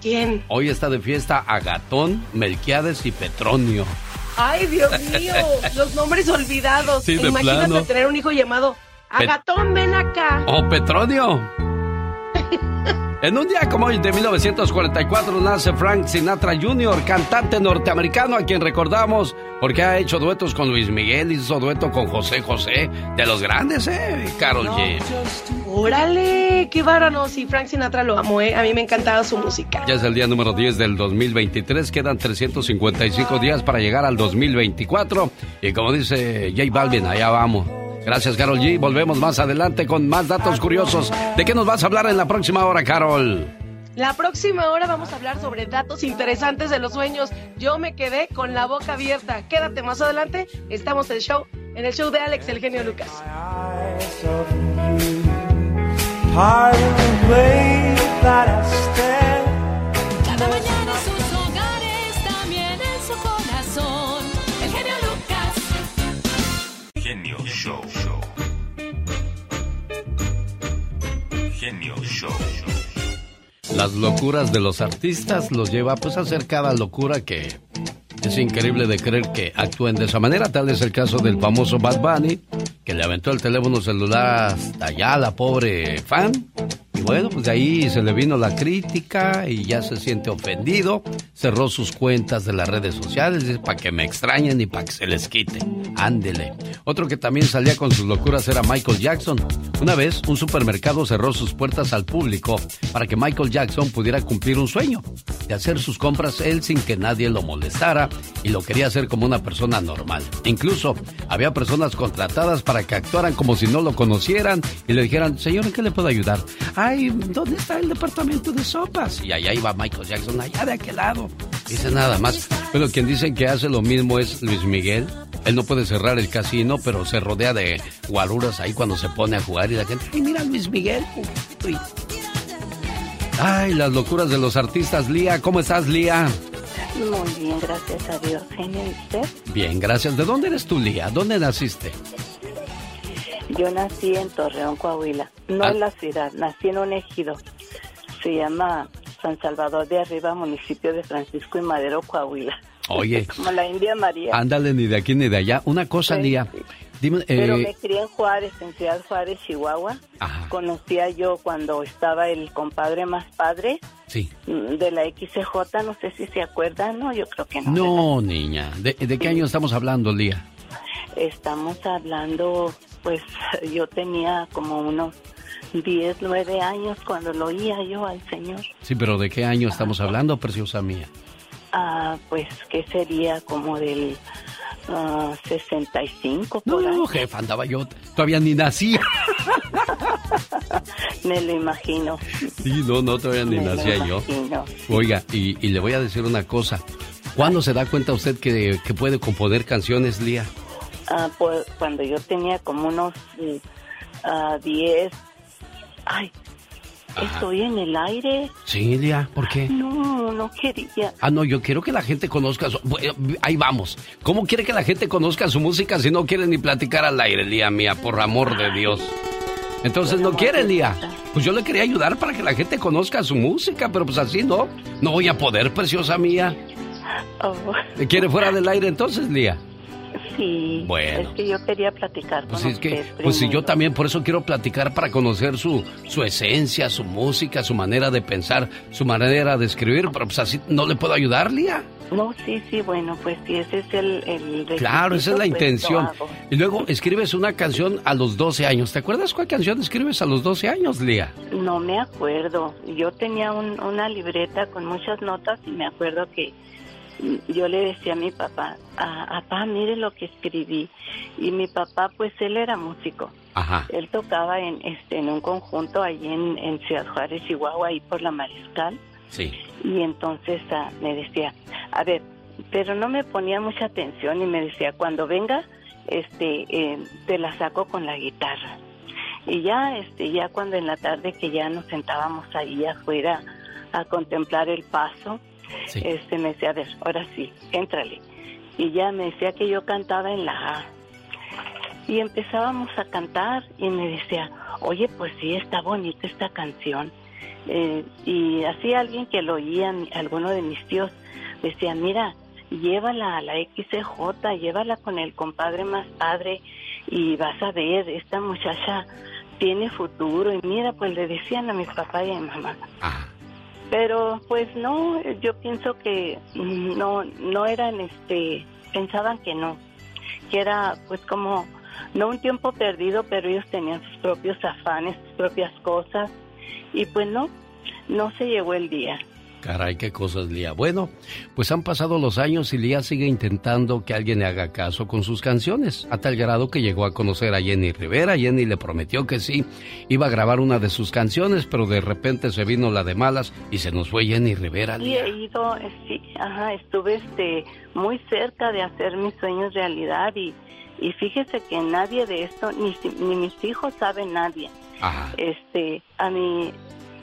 ¿Quién? Hoy está de fiesta Agatón, Melquiades y Petronio. Ay, Dios mío, los nombres olvidados. Sí, de Imagínate plano. tener un hijo llamado Agatón, ven acá. ¡Oh, Petronio! En un día como hoy de 1944 nace Frank Sinatra Jr., cantante norteamericano a quien recordamos porque ha hecho duetos con Luis Miguel, hizo dueto con José José, de los grandes, ¿eh? Carol G. Órale, qué bárbaro. Sí, Frank Sinatra lo amo, ¿eh? A mí me encantaba su música. Ya es el día número 10 del 2023, quedan 355 días para llegar al 2024 y como dice J Balvin, allá vamos. Gracias, Carol G. Volvemos más adelante con más datos curiosos. ¿De qué nos vas a hablar en la próxima hora, Carol? La próxima hora vamos a hablar sobre datos interesantes de los sueños. Yo me quedé con la boca abierta. Quédate más adelante. Estamos en el show, en el show de Alex, el genio Lucas. Cada mañana Genio Show. Genio Show. Las locuras de los artistas los lleva pues a hacer cada locura que es increíble de creer que actúen de esa manera. Tal es el caso del famoso Bad Bunny, que le aventó el teléfono celular hasta allá a la pobre fan. Bueno, pues de ahí se le vino la crítica y ya se siente ofendido. Cerró sus cuentas de las redes sociales para que me extrañen y para que se les quite. Ándele. Otro que también salía con sus locuras era Michael Jackson. Una vez, un supermercado cerró sus puertas al público para que Michael Jackson pudiera cumplir un sueño de hacer sus compras él sin que nadie lo molestara y lo quería hacer como una persona normal. Incluso había personas contratadas para que actuaran como si no lo conocieran y le dijeran, señor, ¿en qué le puedo ayudar? Ay, ¿dónde está el departamento de sopas? Y allá iba Michael Jackson, allá de aquel lado. Dice nada más. Pero quien dicen que hace lo mismo es Luis Miguel. Él no puede cerrar el casino, pero se rodea de guaruras ahí cuando se pone a jugar y la gente, ay, mira Luis Miguel. Uy. Ay, las locuras de los artistas. Lía, ¿cómo estás, Lía? Muy bien, gracias a Dios. ¿y usted? Bien, gracias. ¿De dónde eres tú, Lía? ¿Dónde naciste? Yo nací en Torreón, Coahuila. No Ah. en la ciudad, nací en un ejido. Se llama San Salvador de Arriba, municipio de Francisco y Madero, Coahuila. Oye, Como la India María. ándale ni de aquí ni de allá. Una cosa, Sí, Lía. Dime, Pero eh, me crié en Juárez, en Ciudad Juárez, Chihuahua. Conocía yo cuando estaba el compadre más padre Sí. de la XCJ, no sé si se acuerdan, no, yo creo que no. No, niña. ¿De, de qué año estamos hablando, Lía? Estamos hablando, pues yo tenía como unos 10, 9 años cuando lo oía yo al Señor. Sí, pero ¿de qué año estamos hablando, preciosa mía? Ah, pues que sería como del ah, 65 por ahí. No, jefa, andaba yo. Todavía ni nací. Me lo imagino. Sí, no, no, todavía ni Me lo nacía yo. imagino. Oiga, y, y le voy a decir una cosa. ¿Cuándo se da cuenta usted que, que puede componer canciones, Lía? Ah, pues cuando yo tenía como unos mm, ah, 10. Ay, estoy en el aire. Sí, Lía, ¿por qué? No, no quería. Ah, no, yo quiero que la gente conozca su... Bueno, Ahí vamos. ¿Cómo quiere que la gente conozca su música si no quiere ni platicar al aire, Lía mía? Por amor de Dios. Entonces no quiere, Lía. Pues yo le quería ayudar para que la gente conozca su música, pero pues así no. No voy a poder, preciosa mía. Oh, ¿Quiere fuera del aire entonces, Lía? Sí. Bueno. Es que yo quería platicar con Pues es que, usted pues si yo también por eso quiero platicar para conocer su, su esencia, su música, su manera de pensar, su manera de escribir, pero pues así no le puedo ayudar, Lía. No, sí, sí, bueno, pues si ese es el... el Claro, esa es la pues, intención. Y luego escribes una canción a los 12 años. ¿Te acuerdas cuál canción escribes a los 12 años, Lía? No me acuerdo. Yo tenía un- una libreta con muchas notas y me acuerdo que yo le decía a mi papá, "Ah, papá, mire lo que escribí. Y mi papá, pues él era músico. Ajá. Él tocaba en, este, en un conjunto allí en, en Ciudad Juárez, Chihuahua, ahí por la Mariscal. Sí. Y entonces ah, me decía, a ver, pero no me ponía mucha atención y me decía, cuando venga, este, eh, te la saco con la guitarra. Y ya, este, ya cuando en la tarde que ya nos sentábamos ahí afuera a contemplar el paso, este, me decía, a ver, ahora sí, éntrale. Y ya me decía que yo cantaba en la A. Y empezábamos a cantar y me decía, oye, pues sí, está bonita esta canción. Eh, y así alguien que lo oía, alguno de mis tíos, decía, mira, llévala a la XCJ, llévala con el compadre más padre y vas a ver, esta muchacha tiene futuro. Y mira, pues le decían a mis papás y a mi mamá. Pero pues no, yo pienso que mm, no, no eran, este, pensaban que no, que era pues como, no un tiempo perdido, pero ellos tenían sus propios afanes, sus propias cosas, y pues no, no se llegó el día. Caray, qué cosas, Lía. Bueno, pues han pasado los años y Lía sigue intentando que alguien le haga caso con sus canciones, a tal grado que llegó a conocer a Jenny Rivera. Jenny le prometió que sí, iba a grabar una de sus canciones, pero de repente se vino la de malas y se nos fue Jenny Rivera. Lía. he ido, eh, sí, ajá, estuve este, muy cerca de hacer mis sueños realidad y, y fíjese que nadie de esto, ni, ni mis hijos saben nadie. Ajá. Este, a mi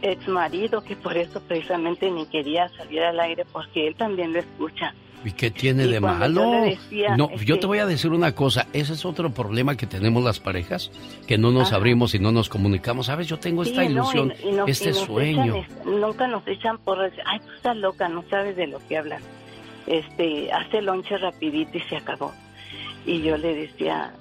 ex marido, que por eso precisamente ni quería salir al aire porque él también lo escucha. ¿Y qué tiene Y de malo? yo decía, no, este- yo te voy a decir una cosa, ese es otro problema que tenemos las parejas, que no nos Ajá. abrimos y no nos comunicamos. Sabes, yo tengo esta Sí, no, ilusión, y- y nos- este nos sueño. echan nunca nos echan por decir, ay, tú estás loca, no sabes de lo que hablas. Este, hace lonche rapidito y se acabó. Y yo le decía,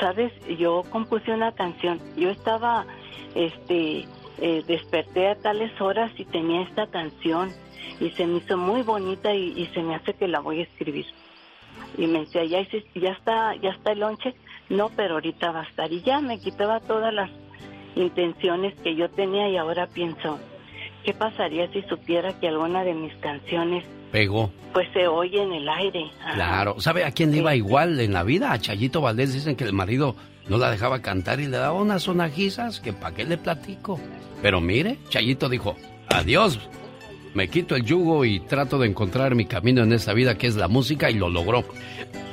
sabes, yo compuse una canción, yo estaba, este, eh, desperté a tales horas y tenía esta canción y se me hizo muy bonita y, y se me hace que la voy a escribir. Y me decía, ¿ya, ya, está, ¿ya está el lonche? No, pero ahorita va a estar. Y ya me quitaba todas las intenciones que yo tenía y ahora pienso, ¿qué pasaría si supiera que alguna de mis canciones Pegó. pues se oye en el aire? Ajá. Claro. ¿Sabe a quién iba igual en la vida? A Chayito Valdés. Dicen que el marido no la dejaba cantar y le daba unas sonajizas que para qué le platico. Pero mire, Chayito dijo, adiós. Me quito el yugo y trato de encontrar mi camino en esta vida que es la música y lo logró.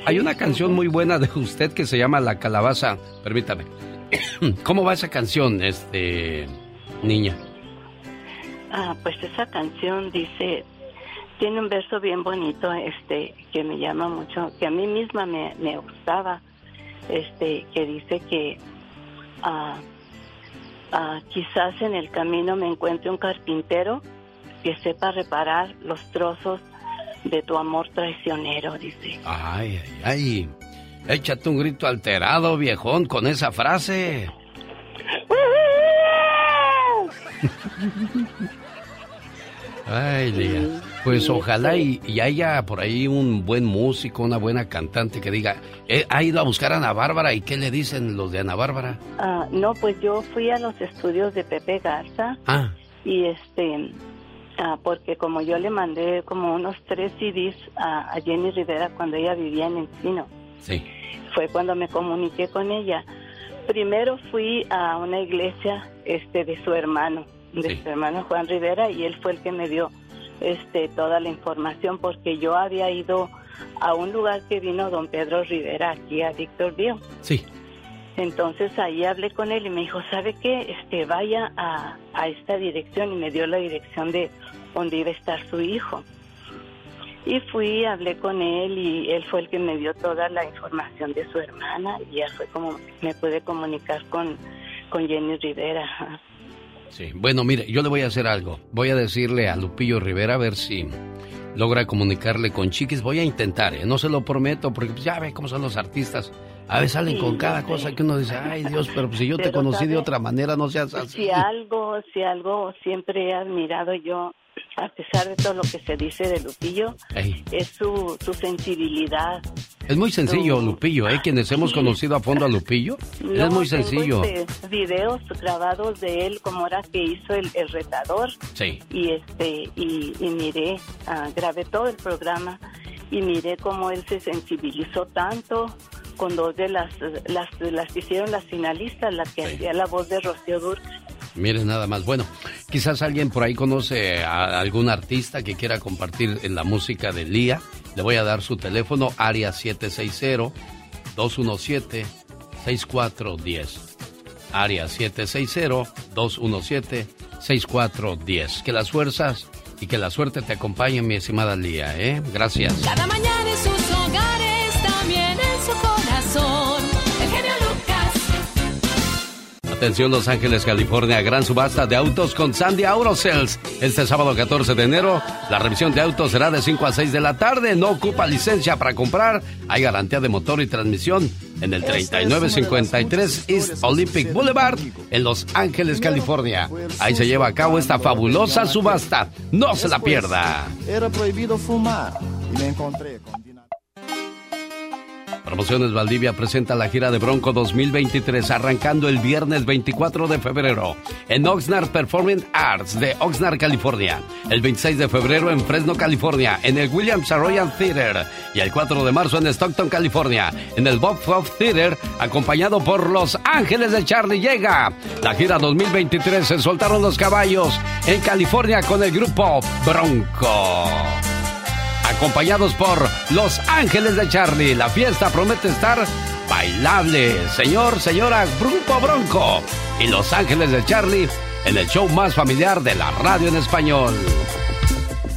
Hay una canción muy buena de usted que se llama La Calabaza. Permítame. ¿Cómo va esa canción, este niña? Ah, pues esa canción dice, tiene un verso bien bonito, este, que me llama mucho, que a mí misma me, me gustaba, este, que dice que ah, quizás en el camino me encuentre un carpintero que sepa reparar los trozos de tu amor traicionero, dice. Ay, ay, ay. Échate un grito alterado, viejón, con esa frase. Ay. Pues ojalá y, y haya por ahí un buen músico, una buena cantante que diga, "Eh, ha ido a buscar a Ana Bárbara y qué le dicen los de Ana Bárbara. Ah, no, pues yo fui a los estudios de Pepe Garza Ah, y este ah, porque como yo le mandé como unos tres CDs a, a Jenny Rivera cuando ella vivía en Encino sí. fue cuando me comuniqué con ella primero fui a una iglesia este de su hermano de su hermano Juan Rivera y él fue el que me dio este toda la información porque yo había ido a un lugar que vino don Pedro Rivera aquí a Victorville Sí. entonces ahí hablé con él y me dijo, ¿sabe qué? Este, vaya a, a esta dirección y me dio la dirección de donde iba a estar su hijo. Y fui, hablé con él y él fue el que me dio toda la información de su hermana y ya fue como me pude comunicar con, con Jenny Rivera. Sí, bueno, mire, yo le voy a hacer algo. Voy a decirle a Lupillo Rivera a ver si logra comunicarle con Chiquis. Voy a intentar, ¿eh? no se lo prometo, porque pues, ya ve cómo son los artistas. A veces salen Sí, con cada cosa que uno dice, ay Dios, pero pues, si yo te conocí de otra manera, no seas así. Si algo, si algo siempre he admirado yo, a pesar de todo lo que se dice de Lupillo, Ey. es su, su sensibilidad. Es muy sencillo, Lupillo, ¿eh? Quienes hemos conocido a fondo a Lupillo, No, es muy sencillo. este, videos grabados de él como era que hizo el, el retador Sí. y este y, y miré ah, grabé todo el programa y miré cómo él se sensibilizó tanto con dos de las las, las que hicieron las finalistas la que hacía la voz de Rocío Durcal Miren nada más. Bueno, quizás alguien por ahí conoce a algún artista que quiera compartir en la música de Lía. Le voy a dar su teléfono, área 760-217-6410. Área 760-217-6410. Que las fuerzas y que la suerte te acompañe, mi estimada Lía, ¿eh? Gracias. Cada mañana en sus hogares, también en su corazón. Atención Los Ángeles, California, gran subasta de autos con Sandy Auto-Sales. Este sábado 14 de enero, la revisión de autos será de 5 a 6 de la tarde. No ocupa licencia para comprar. Hay garantía de motor y transmisión en el 3953 East Olympic Boulevard en Los Ángeles, California. Ahí se lleva a cabo esta fabulosa subasta. No se la pierda. Era prohibido fumar y me encontré con Promociones Valdivia presenta la gira de Bronco 2023 arrancando el viernes 24 de febrero en Oxnard Performing Arts de Oxnard, California. El 26 de febrero en Fresno, California, en el Williams Royal Theater. Y el 4 de marzo en Stockton, California, en el Bob Fox Theater, acompañado por Los Ángeles de Charlie llega. La gira 2023 se soltaron los caballos en California con el grupo Bronco acompañados por Los Ángeles de Charlie. La fiesta promete estar bailable. Señor, señora, Grupo Bronco y Los Ángeles de Charlie en el show más familiar de la radio en español.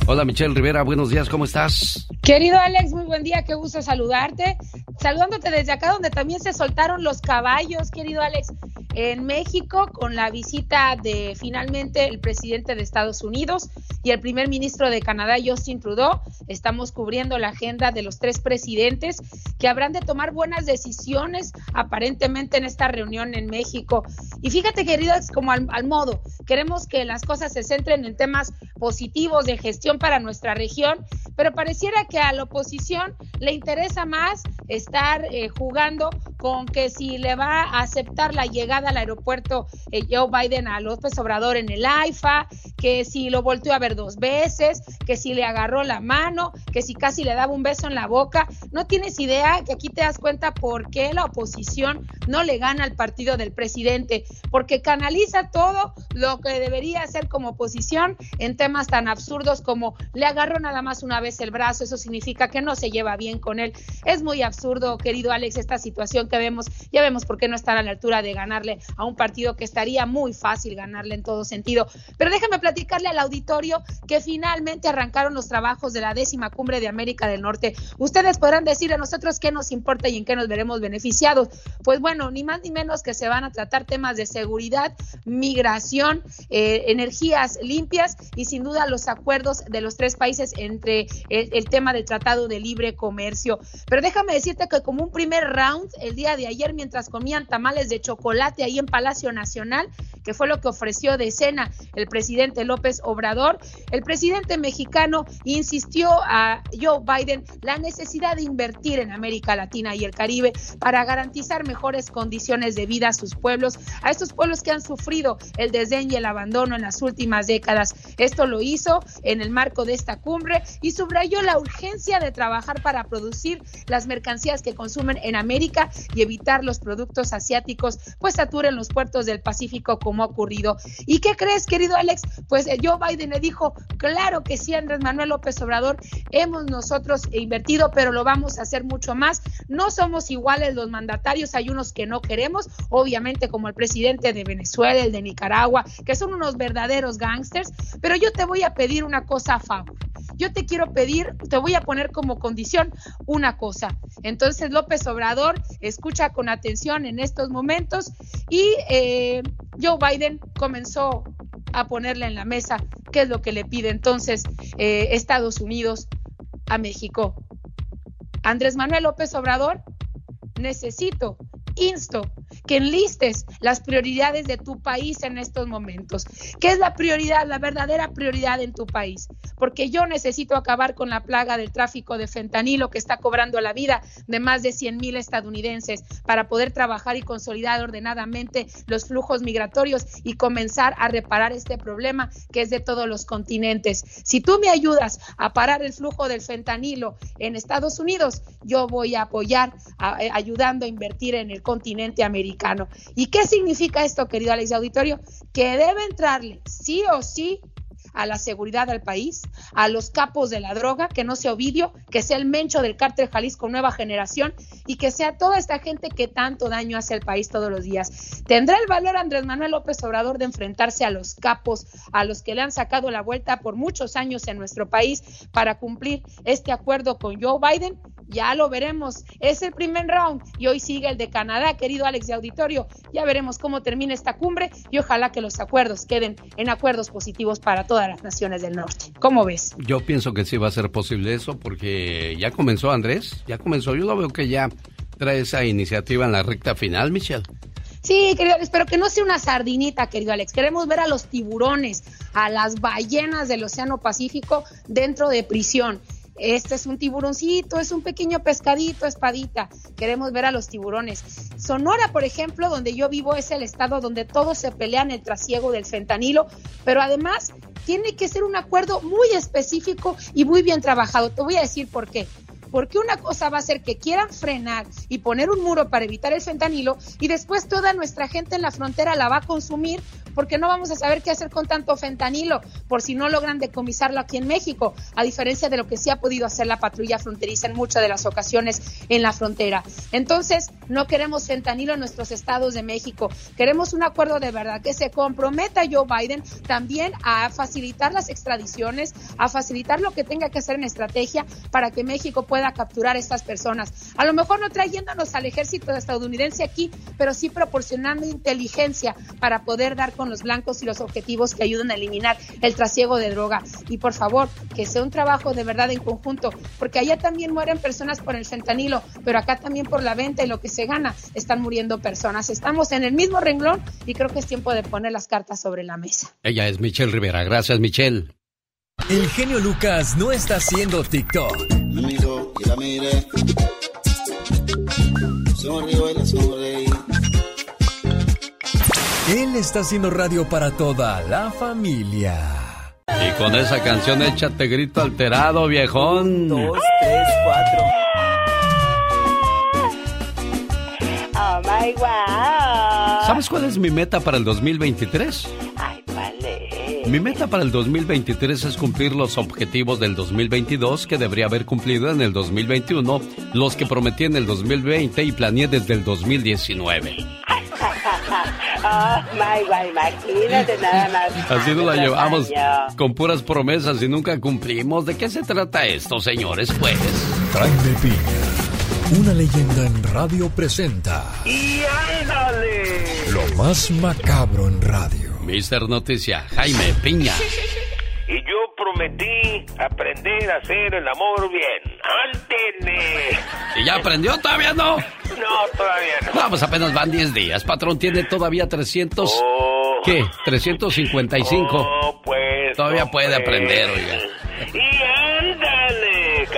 Hola Michelle Rivera, buenos días, ¿cómo estás? Querido Alex, muy buen día, qué gusto saludarte. Saludándote desde acá donde también se soltaron los caballos, querido Alex. en México con la visita de finalmente el presidente de Estados Unidos y el primer ministro de Canadá, Justin Trudeau. Estamos cubriendo la agenda de los tres presidentes que habrán de tomar buenas decisiones aparentemente en esta reunión en México. Y fíjate, queridos, como al, modo, queremos que las cosas se centren en temas positivos de gestión para nuestra región, pero pareciera que a la oposición le interesa más estar eh, jugando con que si le va a aceptar la llegada al aeropuerto eh, Joe Biden a López Obrador en el AIFA, que si lo volteó a ver dos veces, que si le agarró la mano, que si casi le daba un beso en la boca. No tienes idea que aquí te das cuenta por qué la oposición no le gana al partido del presidente, porque canaliza todo lo que debería ser como oposición en temas tan absurdos como le agarró nada más una vez el brazo, eso significa que no se lleva bien con él. Es muy absurdo, querido Alex, esta situación que vemos. Ya vemos por qué no están a la altura de ganarle a un partido que estaría muy fácil ganarle en todo sentido. Pero déjame platicarle al auditorio que finalmente arrancaron los trabajos de la décima cumbre de América del Norte. Ustedes podrán decir a nosotros qué nos importa y en qué nos veremos beneficiados. Pues bueno, ni más ni menos que se van a tratar temas de seguridad, migración, eh, energías limpias y sin duda los acuerdos de los tres países entre el, el tema del Tratado de Libre Comercio. Pero déjame decirte que como un primer round, el día de ayer, mientras comían tamales de chocolate ahí en Palacio Nacional, que fue lo que ofreció de cena el presidente López Obrador, el presidente mexicano insistió a Joe Biden la necesidad de invertir en América Latina y el Caribe para garantizar mejores condiciones de vida a sus pueblos, a estos pueblos que han sufrido el desdén y el abandono en las últimas décadas. Esto lo hizo en el marco de esta cumbre y subrayó la urgencia de trabajar para producir las mercancías que consumen en América y evitar los productos asiáticos pues saturen los puertos del Pacífico como ha ocurrido. ¿Y qué crees, querido Alex? Pues eh, Joe Biden le dijo, claro que sí, Andrés Manuel López Obrador, hemos nosotros invertido, pero lo vamos a hacer mucho más. No somos iguales los mandatarios, hay unos que no queremos, obviamente como el presidente de Venezuela, el de Nicaragua, que son unos verdaderos gángsters, pero yo te voy a pedir una cosa a favor. Yo te quiero pedir, te voy a poner como condición una cosa. Entonces López Obrador escucha con atención en estos momentos y eh, Joe Biden comenzó a ponerle en la mesa qué es lo que le pide entonces eh, Estados Unidos a México. Andrés Manuel López Obrador, necesito, insto que enlistes las prioridades de tu país en estos momentos. ¿Qué es la prioridad, la verdadera prioridad en tu país? Porque yo necesito acabar con la plaga del tráfico de fentanilo que está cobrando la vida de más de 100 mil estadounidenses para poder trabajar y consolidar ordenadamente los flujos migratorios y comenzar a reparar este problema que es de todos los continentes. Si tú me ayudas a parar el flujo del fentanilo en Estados Unidos, yo voy a apoyar a, a, ayudando a invertir en el continente americano. ¿Y qué significa esto, querido Alex Auditorio? Que debe entrarle sí o sí a la seguridad del país, a los capos de la droga, que no sea Ovidio, que sea el mencho del cártel Jalisco Nueva Generación y que sea toda esta gente que tanto daño hace al país todos los días. ¿Tendrá el valor Andrés Manuel López Obrador de enfrentarse a los capos, a los que le han sacado la vuelta por muchos años en nuestro país para cumplir este acuerdo con Joe Biden? Ya lo veremos. Es el primer round y hoy sigue el de Canadá, querido Alex de Auditorio. Ya veremos cómo termina esta cumbre y ojalá que los acuerdos queden en acuerdos positivos para todas las naciones del norte. ¿Cómo ves? Yo pienso que sí va a ser posible eso porque ya comenzó Andrés, ya comenzó. Yo lo veo que ya trae esa iniciativa en la recta final, Michelle. Sí, querido Alex, pero que no sea una sardinita, querido Alex. Queremos ver a los tiburones, a las ballenas del Océano Pacífico dentro de prisión. Este es un tiburoncito, es un pequeño pescadito, espadita. Queremos ver a los tiburones. Sonora, por ejemplo, donde yo vivo, es el estado donde todos se pelean el trasiego del fentanilo, pero además tiene que ser un acuerdo muy específico y muy bien trabajado. Te voy a decir por qué porque una cosa va a ser que quieran frenar y poner un muro para evitar el fentanilo y después toda nuestra gente en la frontera la va a consumir porque no vamos a saber qué hacer con tanto fentanilo por si no logran decomisarlo aquí en México, a diferencia de lo que sí ha podido hacer la patrulla fronteriza en muchas de las ocasiones en la frontera. Entonces, no queremos fentanilo en nuestros estados de México. Queremos un acuerdo de verdad que se comprometa Joe Biden también a facilitar las extradiciones, a facilitar lo que tenga que hacer en estrategia para que México pueda capturar a estas personas. A lo mejor no trayéndonos al ejército estadounidense aquí, pero sí proporcionando inteligencia para poder dar con los blancos y los objetivos que ayuden a eliminar el trasiego de droga. Y por favor, que sea un trabajo de verdad en conjunto, porque allá también mueren personas por el fentanilo, pero acá también por la venta y lo que se gana están muriendo personas. Estamos en el mismo renglón y creo que es tiempo de poner las cartas sobre la mesa. Ella es Michelle Rivera. Gracias, Michelle. El genio Lucas no está haciendo TikTok. Él está haciendo radio para toda la familia. Y con esa canción échate grito alterado, viejón. Dos, tres, cuatro. Oh my wow. ¿Sabes cuál es mi meta para el 2023? Ay, vale. Mi meta para el 2023 es cumplir los objetivos del 2022 que debería haber cumplido en el 2021, los que prometí en el 2020 y planeé desde el 2019. Oh my wow, imagínate nada más. Así nos la llevamos año. con puras promesas y nunca cumplimos. ¿De qué se trata esto, señores? Pues. Jaime Piña, una leyenda en radio presenta ¡Y ándale! lo más macabro en radio. Mister Noticia, Jaime Piña. Prometí aprender a hacer el amor bien. ¡Ándele! ¿Y ya aprendió? ¿Todavía no? No, todavía no. Vamos, apenas van 10 días. Patrón, tiene todavía 300... ¿Qué? 355. Oh, pues. Todavía no, puede pues. aprender, oiga. Y ándale,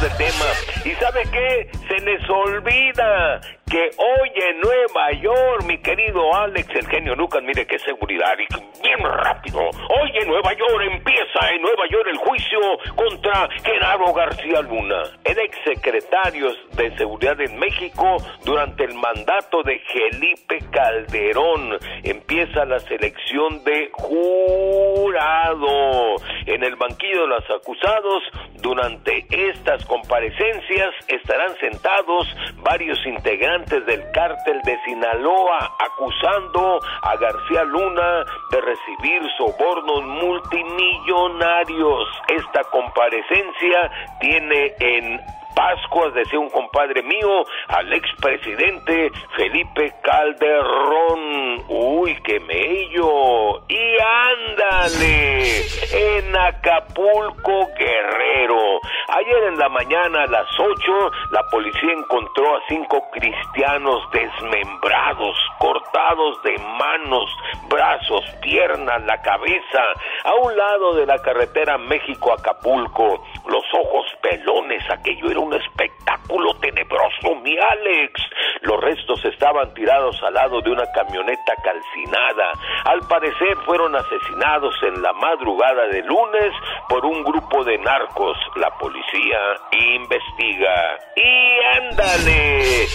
de tema. ¿Y sabe qué? Se les olvida que hoy en Nueva York, mi querido Alex, el genio Lucas, mire qué seguridad, y bien rápido. Hoy en Nueva York empieza en Nueva York el juicio contra Genaro García Luna, el exsecretario de Seguridad en México durante el mandato de Felipe Calderón. Empieza la selección de jurado. En el banquillo de los acusados, durante estas comparecencias estarán sentados varios integrantes del cártel de Sinaloa acusando a García Luna de recibir sobornos multimillonarios. Esta comparecencia tiene en Pascuas, decía un compadre mío, al expresidente Felipe Calderón. Uy, qué mello. Y ándale, en Acapulco, Guerrero. Ayer en la mañana a las 8, la policía encontró a cinco cristianos desmembrados, cortados de manos, brazos, piernas, la cabeza, a un lado de la carretera México-Acapulco. Los ojos pelones, aquello un espectáculo tenebroso, mi Alex. Los restos estaban tirados al lado de una camioneta calcinada. Al parecer fueron asesinados en la madrugada de lunes por un grupo de narcos. La policía investiga. Y ándale,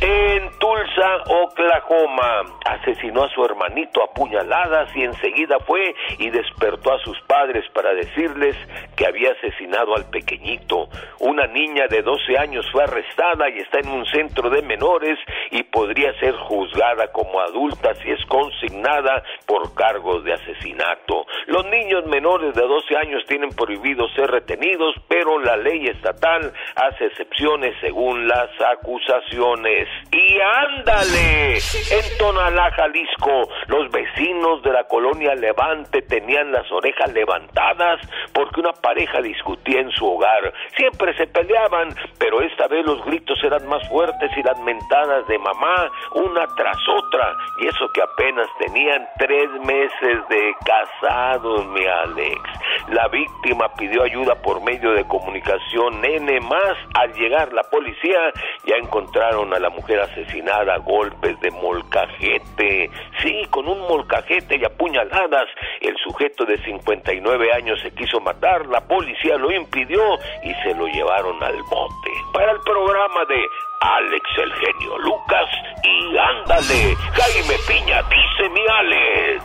en Tulsa, Oklahoma, asesinó a su hermanito a puñaladas y enseguida fue y despertó a sus padres para decirles que había asesinado al pequeñito. Una niña de 12 años fue arrestada y está en un centro de menores y podría ser juzgada como adulta si es consignada por cargos de asesinato. Los niños menores de 12 años tienen prohibido ser retenidos, pero la ley estatal hace excepciones según las acusaciones. Y ándale, en Tonalá, Jalisco, los vecinos de la colonia Levante tenían las orejas levantadas porque una pareja discutía en su hogar. Siempre se peleaban, pero esta vez los gritos eran más fuertes y las mentadas de mamá una tras otra. Y eso que apenas tenían tres meses de casados, mi Alex. La víctima pidió ayuda por medio de comunicación N más. Al llegar la policía ya encontraron a la mujer asesinada a golpes de molcajete. Sí, con un molcajete y apuñaladas. El sujeto de 59 años se quiso matar, la policía lo impidió y se lo llevaron al bote. Para el programa de Alex el genio Lucas y ándale, Jaime Piña dice mi Alex.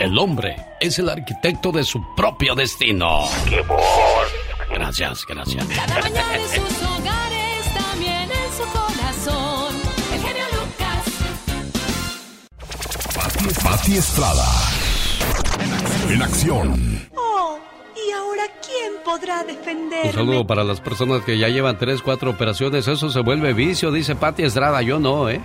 El hombre es el arquitecto de su propio destino. ¡Qué bor! Gracias, gracias. Cada mañana en sus hogares, también en su corazón. El genio Lucas. Pati, Pati Estrada. En acción. Oh, ¿y ahora quién podrá defenderme? Un saludo para las personas que ya llevan tres, cuatro operaciones. Eso se vuelve vicio, dice Pati Estrada. Yo no, ¿eh?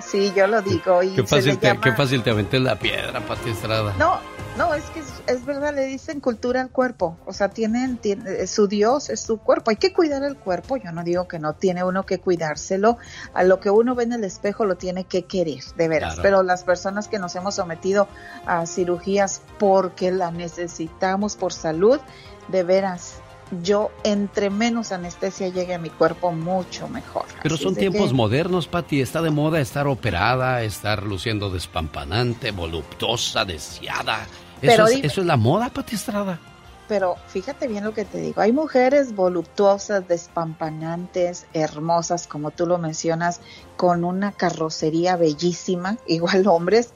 sí, yo lo digo. Y Qué se fácil, le te, llama- qué fácil te aventé la piedra, Pati Estrada. No, no, es que es, verdad, le dicen cultura al cuerpo. O sea, tienen, tiene- su Dios es su cuerpo. Hay que cuidar el cuerpo. Yo no digo que no tiene uno que cuidárselo. A lo que uno ve en el espejo lo tiene que querer, de veras. Claro. Pero las personas que nos hemos sometido a cirugías porque la necesitamos por salud, de veras. Yo, entre menos anestesia llegue a mi cuerpo, mucho mejor. Pero Así son tiempos que- modernos, Pati. Está de moda estar operada, estar luciendo despampanante, voluptuosa, deseada. Eso, Pero es, eso es la moda, Pati Estrada. Pero fíjate bien lo que te digo. Hay mujeres voluptuosas, despampanantes, hermosas, como tú lo mencionas, con una carrocería bellísima, igual hombres.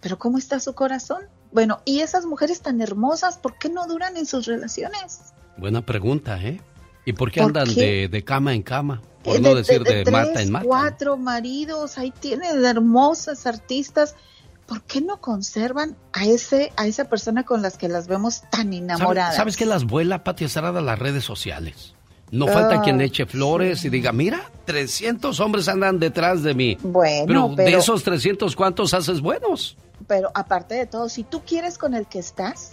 Pero ¿cómo está su corazón? Bueno, y esas mujeres tan hermosas, ¿por qué no duran en sus relaciones? Buena pregunta, ¿eh? ¿Y por qué ¿Por andan qué? de, de cama en cama? Por Eh, no decir de, mata tres, en mata. cuatro maridos, ahí tienen hermosas artistas. ¿Por qué no conservan a ese a esa persona con las que las vemos tan ¿Sabes, enamoradas? ¿Sabes qué las vuela, Pati Estrada, las redes sociales? No falta Ah, quien le eche flores y diga, mira, 300 hombres andan detrás de mí. Bueno, pero, de pero- esos 300, ¿cuántos haces buenos? Pero aparte de todo, si tú quieres con el que estás,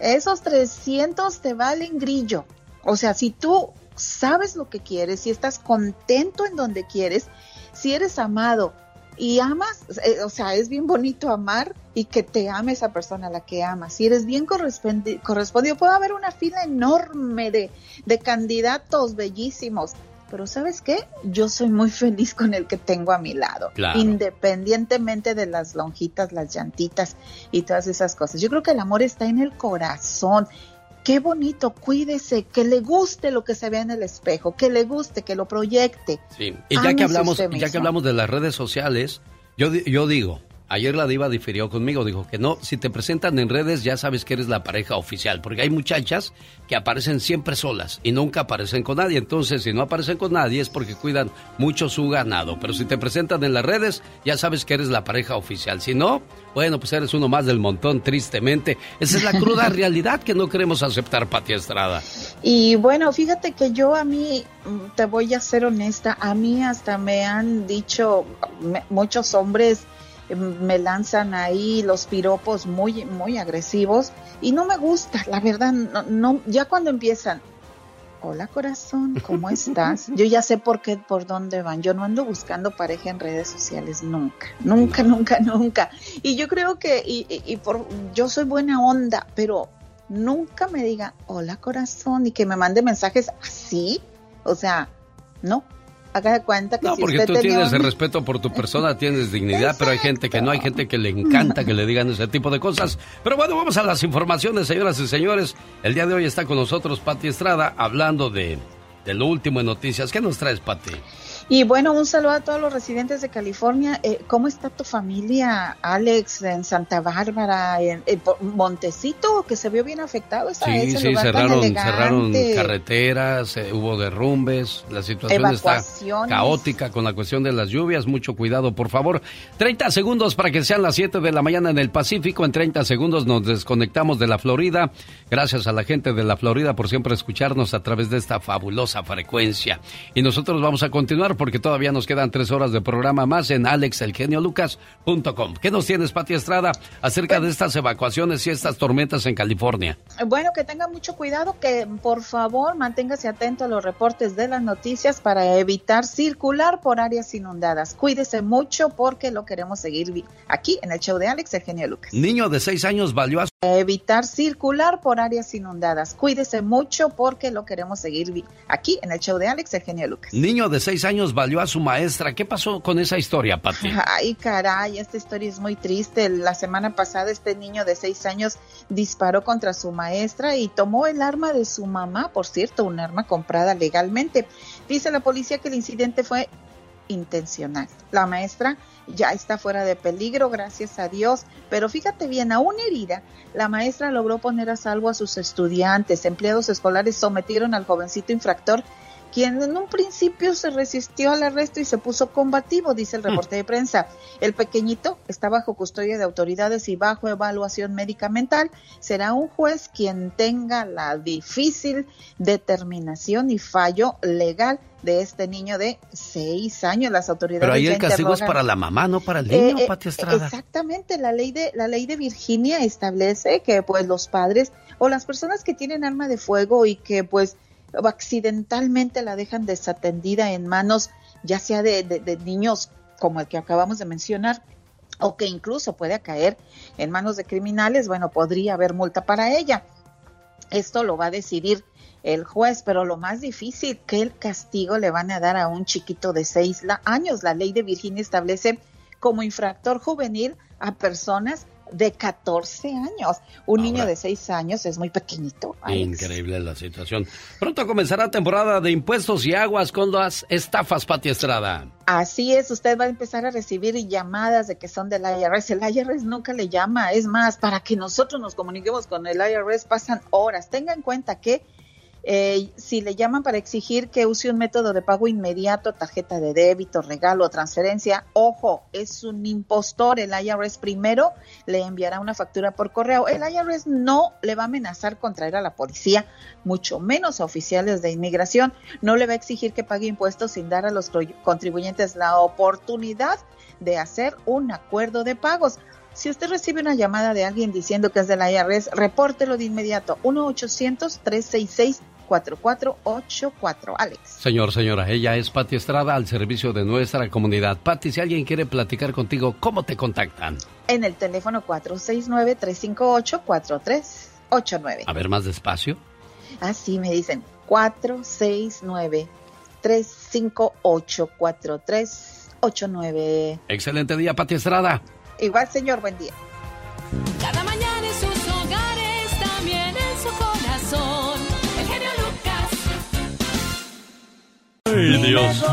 esos 300 te valen grillo. O sea, si tú sabes lo que quieres, si estás contento en donde quieres, si eres amado y amas, eh, o sea, es bien bonito amar y que te ame esa persona a la que amas. Si eres bien correspondi- correspondido, puede haber una fila enorme de, de candidatos bellísimos. Pero ¿sabes qué? Yo soy muy feliz con el que tengo a mi lado. Claro. Independientemente de las lonjitas, las llantitas y todas esas cosas. Yo creo que el amor está en el corazón. Qué bonito, cuídese, que le guste lo que se vea en el espejo, que le guste, que lo proyecte. Sí. Y ya que hablamos, ya que hablamos de las redes sociales, yo, yo digo, ayer la diva difirió conmigo, dijo que no, si te presentan en redes ya sabes que eres la pareja oficial, porque hay muchachas que aparecen siempre solas y nunca aparecen con nadie, entonces si no aparecen con nadie es porque cuidan mucho su ganado, pero si te presentan en las redes ya sabes que eres la pareja oficial, si no, bueno, pues eres uno más del montón, tristemente. Esa es la cruda realidad que no queremos aceptar, Pati Estrada. Y bueno, fíjate que yo a mí, te voy a ser honesta, a mí hasta me han dicho me- muchos hombres me lanzan ahí los piropos muy muy agresivos y no me gusta, la verdad, no, no ya cuando empiezan Hola corazón, ¿cómo estás? Yo ya sé por qué, por dónde van. Yo no ando buscando pareja en redes sociales nunca, nunca, nunca, nunca. Y yo creo que, y, y- y por, yo soy buena onda, pero nunca me diga hola corazón y que me mande mensajes así. O sea, no. Haga de cuenta que No, si porque usted tú tienes el respeto por tu persona, tienes dignidad, pero hay gente que no, hay gente que le encanta que le digan ese tipo de cosas. Pero bueno, vamos a las informaciones, señoras y señores. El día de hoy está con nosotros Pati Estrada hablando de, de lo último en noticias. ¿Qué nos traes, Pati? Y bueno, un saludo a todos los residentes de California. Eh, ¿Cómo está tu familia, Alex, en Santa Bárbara, en, en Montecito, que se vio bien afectado? Esa, Sí, sí, cerraron, cerraron carreteras, eh, hubo derrumbes, la situación está caótica con la cuestión de las lluvias, mucho cuidado, por favor. 30 segundos para que sean las 7 de la mañana en el Pacífico, en 30 segundos nos desconectamos de la Florida. Gracias a la gente de la Florida por siempre escucharnos a través de esta fabulosa frecuencia. Y nosotros vamos a continuar porque todavía nos quedan tres horas de programa más en alexelgeniolucas.com. ¿Qué nos tienes, Pati Estrada, acerca de estas evacuaciones y estas tormentas en California? Bueno, que tenga mucho cuidado, que por favor manténgase atento a los reportes de las noticias para evitar circular por áreas inundadas. Cuídese mucho porque lo queremos seguir vi- aquí en el show de Alex, el genio Lucas. Niño de 6 años valió a su... Evitar circular por áreas inundadas. Cuídese mucho porque lo queremos seguir vi- aquí en el show de Alex, el genio Lucas. Niño de 6 años valió a su maestra. ¿Qué pasó con esa historia, Pati? Ay, caray, esta historia es muy triste. La semana pasada este niño de seis años disparó contra su maestra y tomó el arma de su mamá, por cierto, un arma comprada legalmente. Dice la policía que el incidente fue intencional. La maestra ya está fuera de peligro, gracias a Dios, pero fíjate bien, aún herida, la maestra logró poner a salvo a sus estudiantes, empleados escolares sometieron al jovencito infractor quien en un principio se resistió al arresto y se puso combativo, dice el reporte de prensa. El pequeñito está bajo custodia de autoridades y bajo evaluación medicamental. Será un juez quien tenga la difícil determinación y fallo legal de este niño de seis años. Las autoridades. Pero ahí el castigo es para la mamá, no para el niño, eh, eh, Pati Estrada. Exactamente, la ley de la ley de Virginia establece que pues los padres o las personas que tienen arma de fuego y que pues accidentalmente la dejan desatendida en manos ya sea de, de- niños como el que acabamos de mencionar o que incluso puede caer en manos de criminales, bueno, podría haber multa para ella. Esto lo va a decidir el juez, pero lo más difícil, que el castigo le van a dar a un chiquito de seis años. La ley de Virginia establece como infractor juvenil a personas de 14 años. Un niño de seis años es muy pequeñito. Alex. Increíble la situación. Pronto comenzará temporada de impuestos y aguas con las estafas, Pati Estrada. Así es, usted va a empezar a recibir llamadas de que son del IRS. El IRS nunca le llama. Es más, para que nosotros nos comuniquemos con el IRS pasan horas. Tenga en cuenta que eh, si le llaman para exigir que use un método de pago inmediato, tarjeta de débito, regalo transferencia, ojo, es un impostor. El IRS primero le enviará una factura por correo. El IRS no le va a amenazar con traer a la policía, mucho menos a oficiales de inmigración. No le va a exigir que pague impuestos sin dar a los co- contribuyentes la oportunidad de hacer un acuerdo de pagos. Si usted recibe una llamada de alguien diciendo que es del IRS, repórtelo de inmediato. 1-800-366-4484. Alex. Señor, señora, ella es Pati Estrada al servicio de nuestra comunidad. Pati, si alguien quiere platicar contigo, ¿cómo te contactan? En el teléfono 469-358-4389. A ver, más despacio. Así me dicen. 469-358-4389. Excelente día, Pati Estrada. Igual, señor, buen día. Cada mañana en sus hogares, también en su corazón. El genio Lucas. Ay, Dios.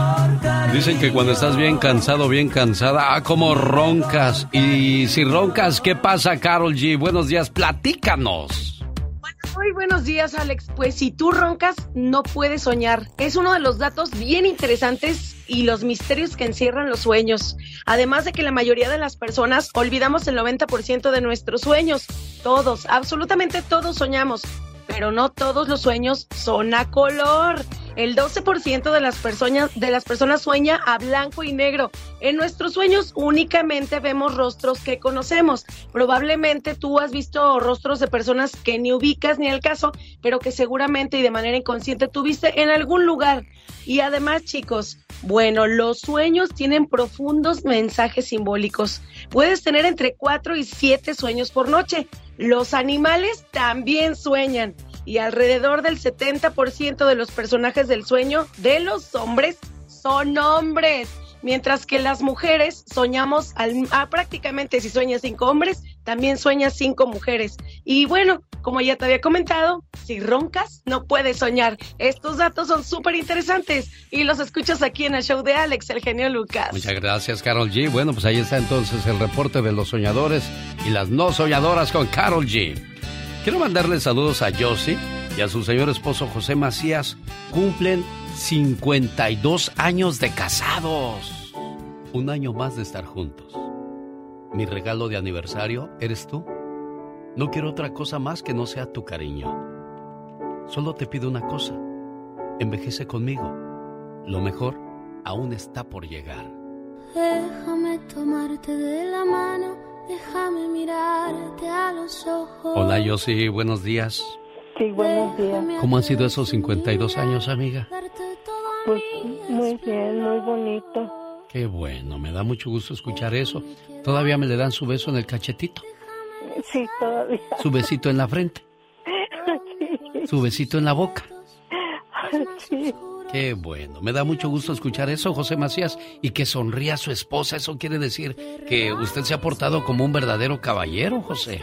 Dicen que cuando estás bien cansado, bien cansada, ah, como roncas. Y si roncas, ¿qué pasa, Carol G? Buenos días, platícanos. Muy buenos días, Alex. Pues si tú roncas, no puedes soñar. Es uno de los datos bien interesantes y los misterios que encierran los sueños. Además de que la mayoría de las personas olvidamos el 90% de nuestros sueños. Todos, absolutamente todos soñamos. Pero no todos los sueños son a color. El 12% de las personas de las personas sueña a blanco y negro. En nuestros sueños únicamente vemos rostros que conocemos. Probablemente tú has visto rostros de personas que ni ubicas ni al caso, pero que seguramente y de manera inconsciente tuviste en algún lugar. Y además, chicos, bueno, los sueños tienen profundos mensajes simbólicos. Puedes tener entre 4 y 7 sueños por noche. Los animales también sueñan y alrededor del 70% de los personajes del sueño de los hombres son hombres, mientras que las mujeres soñamos al, ah, prácticamente si sueñas cinco hombres, también sueñas cinco mujeres. Y bueno, como ya te había comentado, si roncas, no puedes soñar. Estos datos son súper interesantes y los escuchas aquí en el show de Alex, el genio Lucas. Muchas gracias, Carol G. Bueno, pues ahí está entonces el reporte de los soñadores y las no soñadoras con Carol G. Quiero mandarle saludos a Josie y a su señor esposo José Macías. Cumplen 52 años de casados. Un año más de estar juntos. Mi regalo de aniversario eres tú. No quiero otra cosa más que no sea tu cariño. Solo te pido una cosa. Envejece conmigo. Lo mejor aún está por llegar. Déjame tomarte de la mano, déjame mirarte a los ojos. Hola, Josie, buenos días. Sí, buenos días. ¿Cómo han sido esos 52 años, amiga? Pues muy bien, muy bonito. Qué bueno, me da mucho gusto escuchar eso. Todavía me le dan su beso en el cachetito, Sí, todavía. su besito en la frente, su besito en la boca. Sí. Qué bueno, me da mucho gusto escuchar eso, José Macías, y que sonría su esposa. Eso quiere decir que usted se ha portado como un verdadero caballero, José.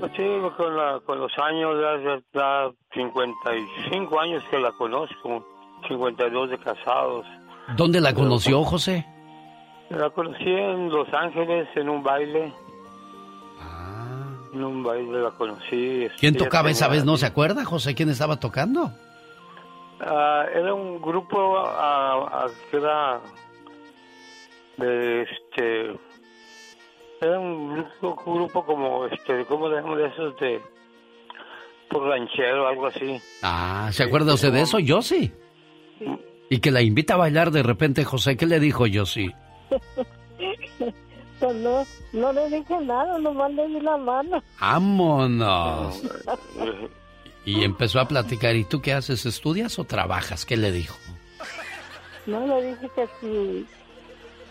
Pues sí, con, la- con los años, ya, ya 55 años que la conozco, 52 de casados. ¿Dónde la conoció, José? La conocí en Los Ángeles en un baile. En un baile la conocí. ¿Quién Ella tocaba esa vez? ¿No se acuerda, José? ¿Quién estaba tocando? Ah, era un grupo ah, ah, que era de este era un grupo, un grupo como este cómo le llaman de esos de por ranchero algo así Ah, ¿se acuerda usted de eso? Yo sí. Y que la invita a bailar de repente, José. ¿Qué le dijo yo sí? Pues no, no le dije nada, nomás le di la mano. ¡Vámonos! Y empezó a platicar. ¿Y tú qué haces? ¿Estudias o trabajas? ¿Qué le dijo? No le dije que sí.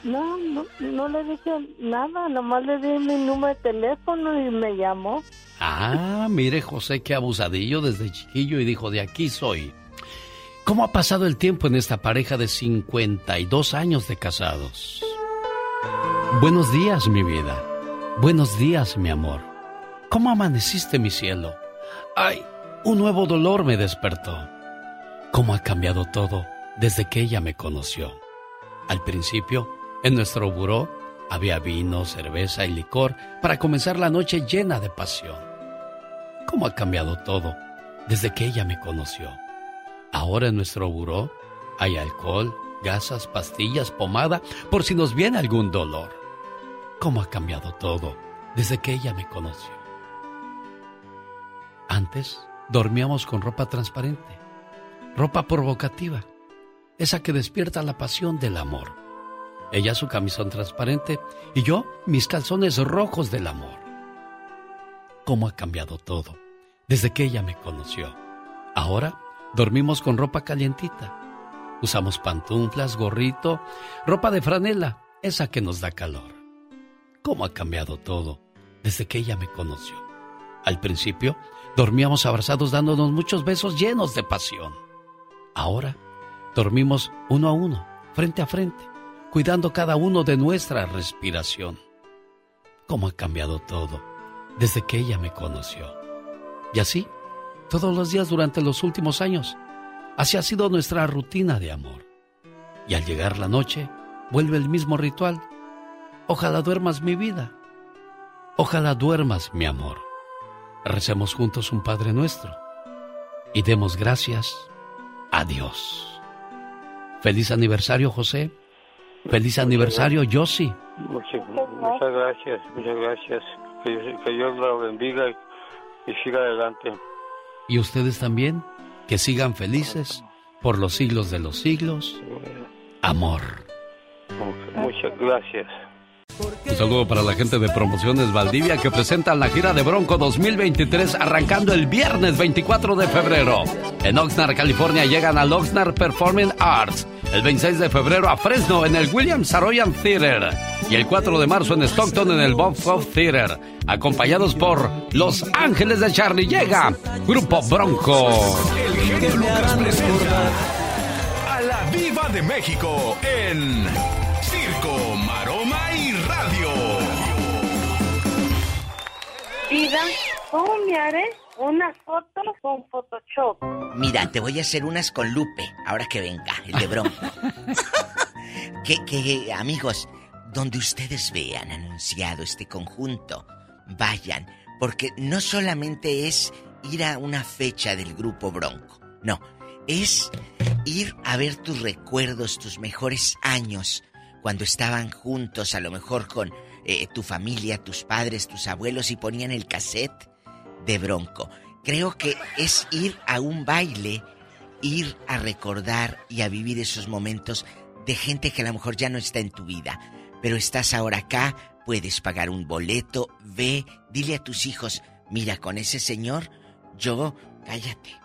No, no, no le dije nada, nomás le di mi número de teléfono y me llamó. Ah, mire, José, qué abusadillo desde chiquillo y dijo, de aquí soy. ¿Cómo ha pasado el tiempo en esta pareja de 52 años de casados? Buenos días, mi vida. Buenos días, mi amor. ¿Cómo amaneciste, mi cielo? Ay, un nuevo dolor me despertó. ¿Cómo ha cambiado todo desde que ella me conoció? Al principio, en nuestro buró había vino, cerveza y licor para comenzar la noche llena de pasión. ¿Cómo ha cambiado todo desde que ella me conoció? Ahora en nuestro buró hay alcohol, gasas, pastillas, pomada, por si nos viene algún dolor. ¿Cómo ha cambiado todo desde que ella me conoció? Antes dormíamos con ropa transparente, ropa provocativa, esa que despierta la pasión del amor. Ella su camisón transparente y yo mis calzones rojos del amor. ¿Cómo ha cambiado todo desde que ella me conoció? Ahora dormimos con ropa calientita. Usamos pantuflas, gorrito, ropa de franela, esa que nos da calor. ¿Cómo ha cambiado todo desde que ella me conoció? Al principio dormíamos abrazados dándonos muchos besos llenos de pasión. Ahora dormimos uno a uno, frente a frente, cuidando cada uno de nuestra respiración. ¿Cómo ha cambiado todo desde que ella me conoció? Y así, todos los días durante los últimos años, así ha sido nuestra rutina de amor. Y al llegar la noche, vuelve el mismo ritual. Ojalá duermas mi vida. Ojalá duermas mi amor. Recemos juntos un Padre nuestro y demos gracias a Dios. Feliz aniversario, José. Feliz aniversario, Yossi. muchas, muchas gracias muchas gracias que, Dios- que Dios la bendiga y, y siga adelante Y ustedes también, que sigan felices por los siglos de los siglos. Amor. muchas gracias Un saludo para la gente de Promociones Valdivia que presentan la gira de Bronco 2023 arrancando el viernes 24 de febrero. En Oxnard, California llegan al Oxnard Performing Arts. El 26 de febrero a Fresno en el William Saroyan Theater. Y el 4 de marzo en Stockton en el Bob Hope Theater. Acompañados por Los Ángeles de Charlie llega Grupo Bronco. El genio presenta a la Viva de México en ¿cómo me haré una foto con Photoshop? Mira, te voy a hacer unas con Lupe, ahora que venga, el de Bronco. que, que, amigos, donde ustedes vean anunciado este conjunto, vayan, porque no solamente es ir a una fecha del grupo Bronco, no, es ir a ver tus recuerdos, tus mejores años, cuando estaban juntos, a lo mejor con eh, tu familia, tus padres, tus abuelos, y ponían el cassette de Bronco. Creo que es ir a un baile, ir a recordar y a vivir esos momentos de gente que a lo mejor ya no está en tu vida, pero estás ahora acá, puedes pagar un boleto, ve, dile a tus hijos, mira, con ese señor, yo, cállate,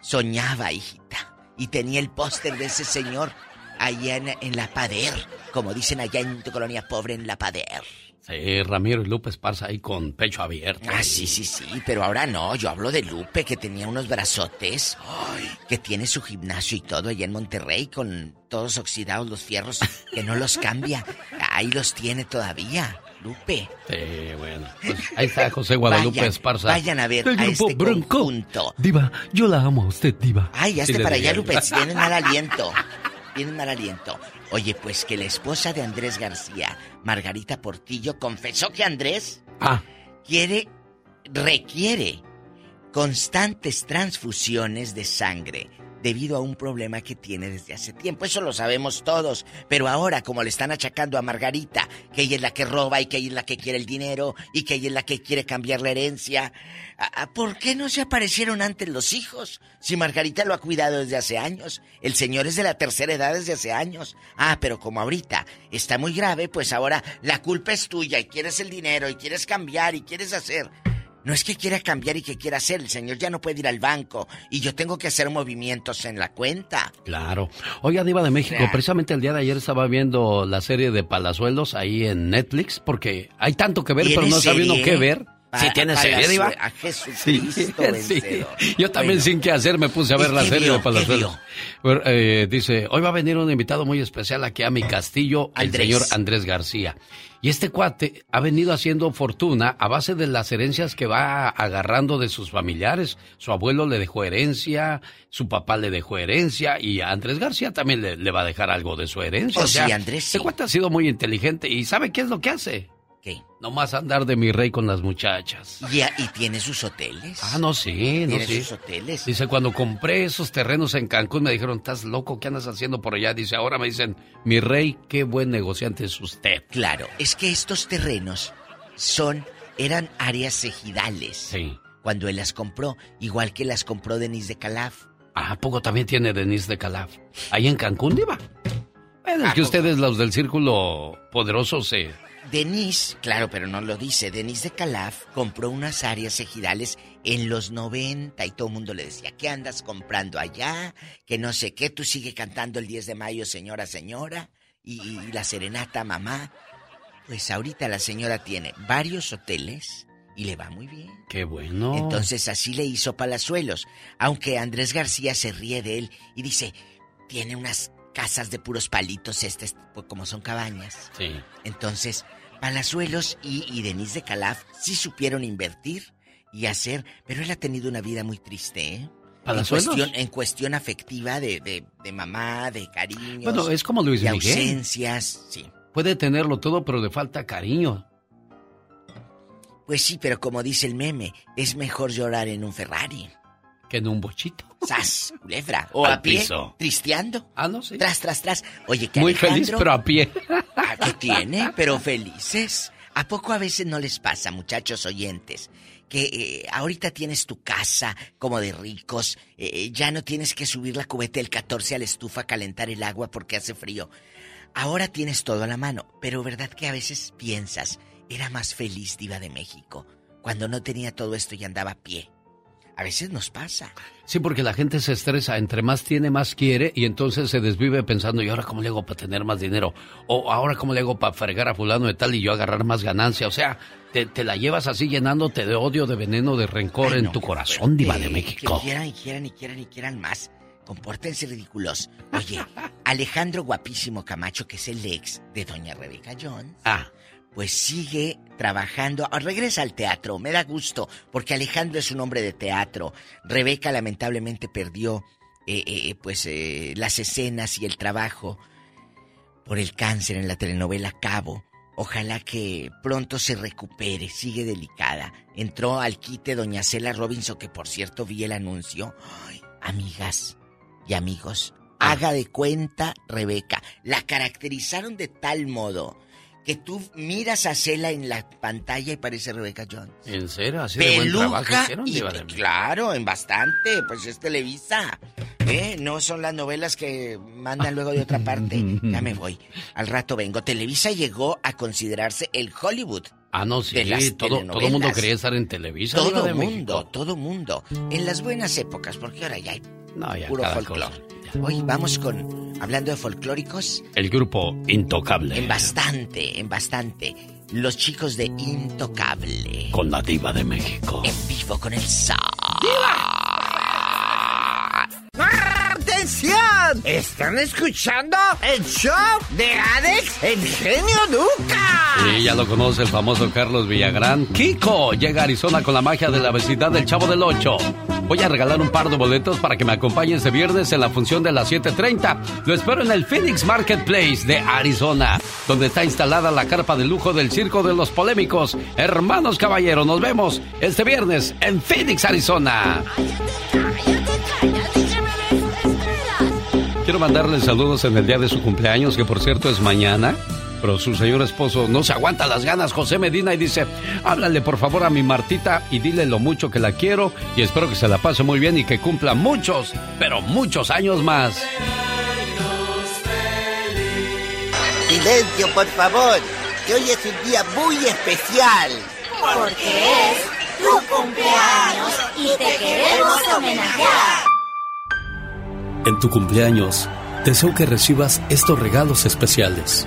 soñaba, hijita, y tenía el póster de ese señor allá en, en La Pader, como dicen allá en tu colonia pobre, en La Pader. Sí, Ramiro y Lupe Esparza ahí con pecho abierto. Ah, sí, sí, sí, pero ahora no, yo hablo de Lupe, que tenía unos brazotes, ay, que tiene su gimnasio y todo allá en Monterrey, con todos oxidados los fierros, que no los cambia. Ahí los tiene todavía, Lupe. Sí, bueno. Pues ahí está José Guadalupe Vayan, Esparza. vayan a ver El a grupo este Bronco. conjunto. Diva, yo la amo a usted, Diva. Ay, hazte para allá. Lupe, si tienes mal aliento. tienen mal aliento. Oye, pues que la esposa de Andrés García, Margarita Portillo, confesó que Andrés Ah. quiere, requiere constantes transfusiones de sangre debido a un problema que tiene desde hace tiempo. Eso lo sabemos todos. Pero ahora, como le están achacando a Margarita, que ella es la que roba y que ella es la que quiere el dinero y que ella es la que quiere cambiar la herencia, ¿a- a- ¿por qué no se aparecieron antes los hijos? Si Margarita lo ha cuidado desde hace años. El señor es de la tercera edad desde hace años. Ah, pero como ahorita está muy grave, pues ahora la culpa es tuya y quieres el dinero y quieres cambiar y quieres hacer. No es que quiera cambiar y que quiera hacer, el señor ya no puede ir al banco y yo tengo que hacer movimientos en la cuenta. Claro. Oiga, Diva de México, precisamente el día de ayer estaba viendo la serie de Palazuelos ahí en Netflix, porque hay tanto que ver, pero ¿Tiene no sabe uno qué ver. Sí, tiene serie, Diva. A Jesucristo Sí, vencedor. Yo también Bueno. sin qué hacer me puse a ver ¿Y la serie vio? de ¿Qué Palazuelos. Eh, dice, hoy va a venir un invitado muy especial aquí a mi castillo, el señor Andrés García. Y este cuate ha venido haciendo fortuna a base de las herencias que va agarrando de sus familiares. Su abuelo le dejó herencia, su papá le dejó herencia y a Andrés García también le, le va a dejar algo de su herencia. Oh, O sea, sí, Andrés, Este sí. cuate ha sido muy inteligente y ¿sabe qué es lo que hace? ¿Qué? Nomás andar de mi rey con las muchachas. Y, tiene sus hoteles. Ah, no, sí, no, Tiene sí. sus hoteles. Dice, cuando compré esos terrenos en Cancún me dijeron, ¿estás loco? ¿Qué andas haciendo por allá? Dice, ahora me dicen, mi rey, qué buen negociante es usted. Claro, es que estos terrenos son, eran áreas ejidales. Sí. Cuando él las compró, igual que las compró Denis de Calaf. Ah, ¿a poco también tiene Denise de Calaf? Ahí en Cancún, Diva. Bueno, es que ustedes, los del círculo poderoso, se... Denis, claro, pero no lo dice. Denis de Calaf compró unas áreas ejidales en los 90 y todo el mundo le decía, ¿qué andas comprando allá? Que no sé qué, tú sigue cantando el 10 de mayo, señora, señora, y, y la serenata, mamá. Pues ahorita la señora tiene varios hoteles y le va muy bien. Qué bueno. Entonces así le hizo Palazuelos, aunque Andrés García se ríe de él y dice, tiene unas casas de puros palitos, estas pues, como son cabañas. Sí. Entonces, Palazuelos y, y Denise de Calaf sí supieron invertir y hacer, pero él ha tenido una vida muy triste, ¿eh? En ¿Palazuelos? cuestión, en cuestión afectiva de, de, de mamá, de cariños. Bueno, es como Luis de Miguel. ausencias, sí. Puede tenerlo todo, pero le falta cariño. Pues sí, pero como dice el meme, es mejor llorar en un Ferrari. Que en un bochito. ¡Sas! Culebra. O Al a pie, piso. tristeando. Ah, no sé. Tras, tras, tras. Oye, que Muy feliz, pero a pie. Ah, ¿Qué tiene? Pero felices. ¿A poco a veces no les pasa, muchachos oyentes? Que eh, ahorita tienes tu casa como de ricos, eh, ya no tienes que subir la cubeta del 14 a la estufa a calentar el agua porque hace frío. Ahora tienes todo a la mano, pero ¿verdad que a veces piensas, era más feliz diva de México cuando no tenía todo esto y andaba a pie? A veces nos pasa. Sí, porque la gente se estresa, entre más tiene, más quiere, y entonces se desvive pensando, ¿y ahora cómo le hago para tener más dinero? O ahora cómo le hago para fregar a fulano de tal y yo agarrar más ganancia. O sea, te, te la llevas así llenándote de odio, de veneno, de rencor Ay, en no, tu corazón, diva de. México. Que quieran y quieran y quieran y quieran más. Compórtense ridículos. Oye, Alejandro Guapísimo Camacho, que es el ex de Doña Rebeca Jones, Ah, pues sigue trabajando. Ah, Regresa al teatro, me da gusto, porque Alejandro es un hombre de teatro. Rebeca lamentablemente perdió eh, eh, pues eh, las escenas y el trabajo por el cáncer en la telenovela Cabo. Ojalá que pronto se recupere, sigue delicada. Entró al quite doña Cela Robinson, que por cierto vi el anuncio. Ay, amigas y amigos, haga de cuenta Rebeca. La caracterizaron de tal modo que tú miras a Cela en la pantalla y parece Rebeca Jones. ¿en serio? Así de buen trabajo Peluca hicieron, y de claro, en bastante, pues es Televisa. ¿Eh? No son las novelas que mandan luego de otra parte. Ya me voy. Al rato vengo. Televisa llegó a considerarse el Hollywood. Ah, no, sí, todo, todo el mundo quería estar en Televisa. Todo de mundo, México. todo mundo. En las buenas épocas, porque ahora ya hay No, ya puro folclore. Hoy vamos con, hablando de folclóricos, El grupo Intocable. en bastante, en bastante. Los chicos de Intocable. Con la diva de México. En vivo con el Sa. ¡Atención! Están escuchando el show de Alex, el genio Lucas. Y ya lo conoce el famoso Carlos Villagrán. Kiko llega a Arizona con la magia de la vecindad del Chavo del Ocho. Voy a regalar un par de boletos para que me acompañe este viernes en la función de las 7.30. Lo espero en el Phoenix Marketplace de Arizona, donde está instalada la carpa de lujo del Circo de los Polémicos. Hermanos Caballero, nos vemos este viernes en Phoenix, Arizona. Quiero mandarle saludos en el día de su cumpleaños, que por cierto es mañana. Pero su señor esposo no se aguanta las ganas, José Medina, y dice, háblale por favor a mi Martita y dile lo mucho que la quiero y espero que se la pase muy bien y que cumpla muchos, pero muchos años más. Silencio, por favor, que hoy es un día muy especial. Porque es tu cumpleaños y te queremos homenajear. En tu cumpleaños, deseo que recibas estos regalos especiales.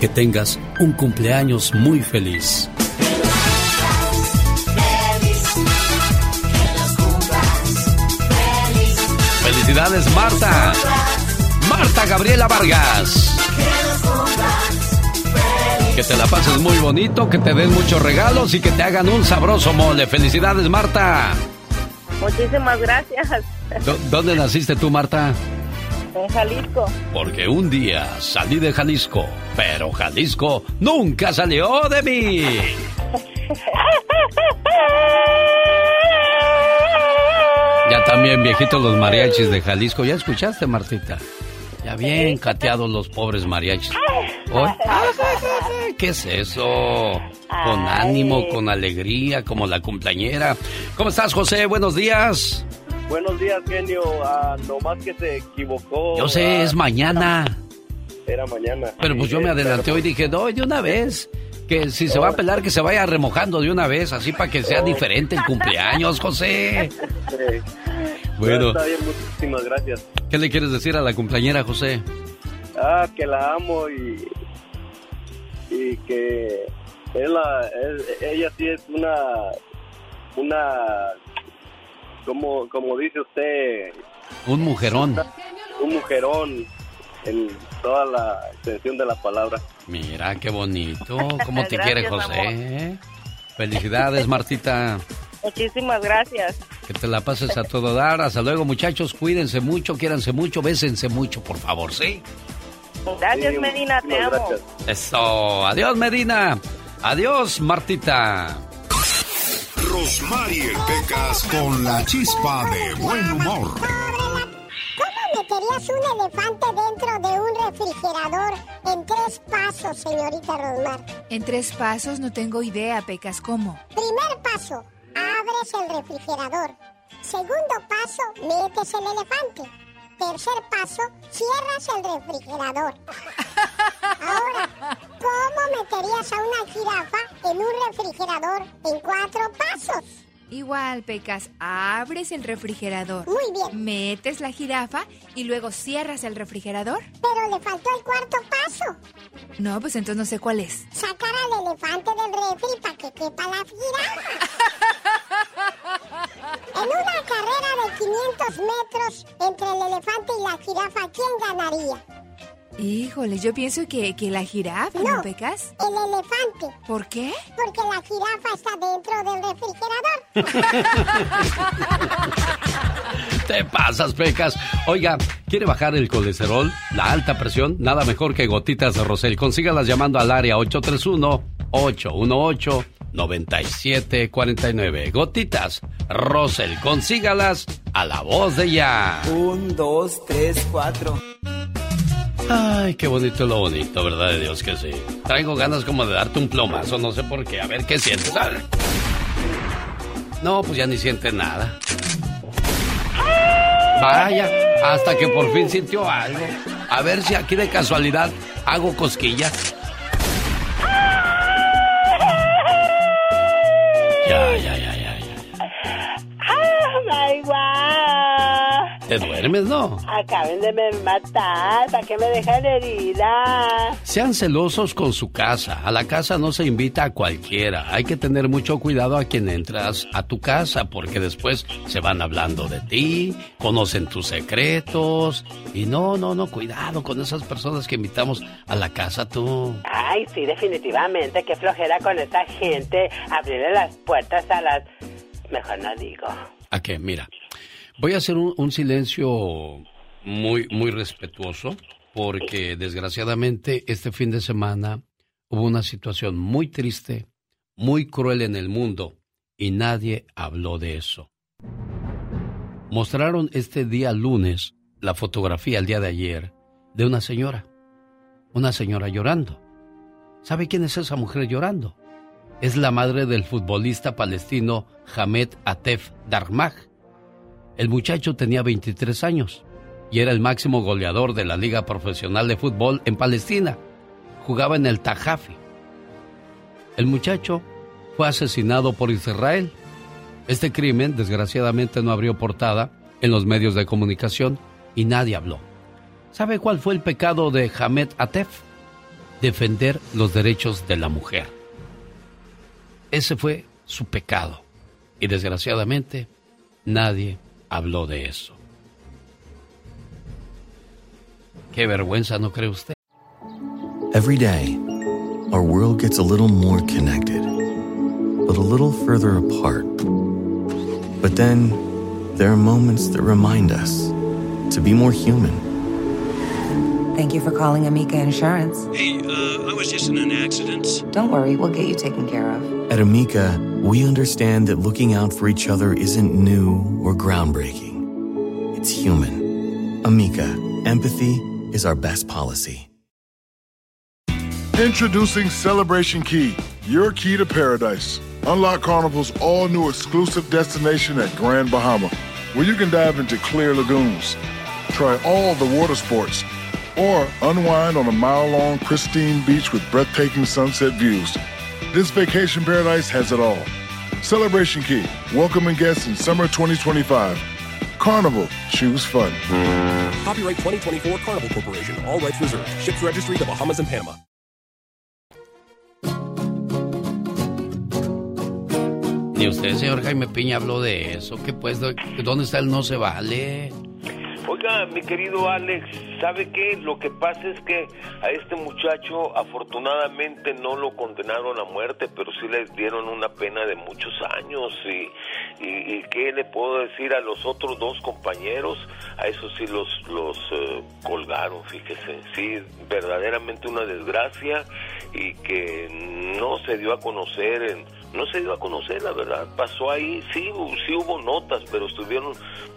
Que tengas un cumpleaños muy feliz. Felicidades, Marta. Marta Gabriela Vargas. Que te la pases muy bonito, que te den muchos regalos y que te hagan un sabroso mole. Felicidades, Marta. Muchísimas gracias. ¿Dó- ¿Dónde naciste tú, Marta? En Jalisco. Porque un día salí de Jalisco, pero Jalisco nunca salió de mí. Ya también viejitos los mariachis de Jalisco. ¿Ya escuchaste, Martita? Ya bien cateados los pobres mariachis. Oye, ¿Qué es eso? Con ánimo, con alegría, como la cumpleañera. ¿Cómo estás, José? Buenos días. Buenos días, genio. Ah, nomás que se equivocó. Yo sé, Ah, es mañana. Era mañana. Pero pues yo me adelanté hoy y dije, no, de una vez. Que si se va a pelar, que se vaya remojando de una vez, así para que sea diferente el cumpleaños, José. Sí. Bueno. Está bien, muchísimas gracias. ¿Qué le quieres decir a la cumpleañera, José? Ah, que la amo y. Y que. Él, la- él- ella sí es una. Una. Como, como dice usted, Un mujerón. un mujerón en toda la extensión de la palabra. Mira, qué bonito. ¿Cómo te Gracias, quiere amor. José? Felicidades, Martita. Muchísimas gracias. Que te la pases a todo dar. Hasta luego, muchachos. Cuídense mucho, quiéranse mucho, bésense mucho, por favor, ¿sí? Gracias, Medina, te amo. Eso. Adiós, Medina. Adiós, Martita. Rosmarie Pecas con la chispa de buen humor. ¿Cómo meterías un elefante dentro de un refrigerador en tres pasos, señorita Rosmar? En tres pasos no tengo idea, Pecas, ¿cómo? Primer paso, abres el refrigerador. Segundo paso, metes el elefante. Tercer paso, cierras el refrigerador. Ahora, ¿cómo meterías a una jirafa en un refrigerador en cuatro pasos? Igual, Pecas, abres el refrigerador. Muy bien. Metes la jirafa y luego cierras el refrigerador. Pero le faltó el cuarto paso. No, pues entonces no sé cuál es. Sacar al elefante del refri para que quepa la jirafa. En una carrera de 500 metros entre el elefante y la jirafa, ¿quién ganaría? Híjole, yo pienso que, que la jirafa, ¿no, No. Pecas? El elefante, ¿Por qué? porque la jirafa está dentro del refrigerador. Te pasas, Pecas. Oiga, ¿quiere bajar el colesterol, la alta presión? Nada mejor que gotitas de Rosel. Consígalas llamando al área 831-818-9749. Gotitas Rosel, consígalas a la voz de ya. Un, dos, tres, cuatro. Ay, qué bonito lo bonito, ¿verdad de Dios que sí? Traigo ganas como de darte un plomazo, no sé por qué. A ver qué sientes. No, pues ya ni siente nada. Vaya, hasta que por fin sintió algo. A ver si aquí de casualidad hago cosquillas. Ya, ya. ¿Te duermes, no? Acaben de me matar, ¿para qué me dejan herida? Sean celosos con su casa. A la casa no se invita a cualquiera. Hay que tener mucho cuidado a quien entras a tu casa porque después se van hablando de ti, conocen tus secretos. Y no, no, no, cuidado con esas personas que invitamos a la casa tú. Ay, sí, definitivamente, qué flojera con esa gente. Abrirle las puertas a las... Mejor no digo. ¿A qué? Mira, voy a hacer un, silencio muy, muy respetuoso porque desgraciadamente este fin de semana hubo una situación muy triste, muy cruel en el mundo y nadie habló de eso. Mostraron este día lunes la fotografía el día de ayer de una señora, una señora llorando. ¿Sabe quién es esa mujer llorando? Es la madre del futbolista palestino Hamed Atef Darmah. El muchacho tenía 23 años y era el máximo goleador de la Liga Profesional de Fútbol en Palestina. Jugaba en el Tajafi. El muchacho fue asesinado por Israel. Este crimen, desgraciadamente, no abrió portada en los medios de comunicación y nadie habló. ¿Sabe cuál fue el pecado de Hamed Atef? Defender los derechos de la mujer. Ese fue su pecado. Y desgraciadamente, nadie habló de eso. Qué vergüenza, ¿no cree usted? Every day, our world gets a little more connected, but a little further apart. But then, there are moments that remind us to be more human. Thank you for calling Amica Insurance. Hey, uh, I was just in an accident. Don't worry, we'll get you taken care of. At Amica, we understand that looking out for each other isn't new or groundbreaking. It's human. Amica, empathy is our best policy. Introducing Celebration Key, your key to paradise. Unlock Carnival's all new exclusive destination at Grand Bahama, where you can dive into clear lagoons, try all the water sports, or unwind on a mile long pristine beach with breathtaking sunset views. This vacation paradise has it all. Celebration Key, welcoming guests in summer 2025. Carnival, choose fun. Copyright 2024 Carnival Corporation. All rights reserved. Ships registry the Bahamas and Panama. Ni usted, señor Jaime Piña, habló de eso. ¿Qué pues? ¿Dónde está el no se vale? Oiga, mi querido Alex, ¿sabe qué? Lo que pasa es que a este muchacho afortunadamente no lo condenaron a muerte, pero sí le dieron una pena de muchos años. ¿Y, y, qué le puedo decir a los otros dos compañeros? A esos sí los, los eh, colgaron, fíjese. Sí, verdaderamente una desgracia y que no se dio a conocer en no se dio a conocer, la verdad. Pasó ahí, sí, sí hubo notas, pero estuvieron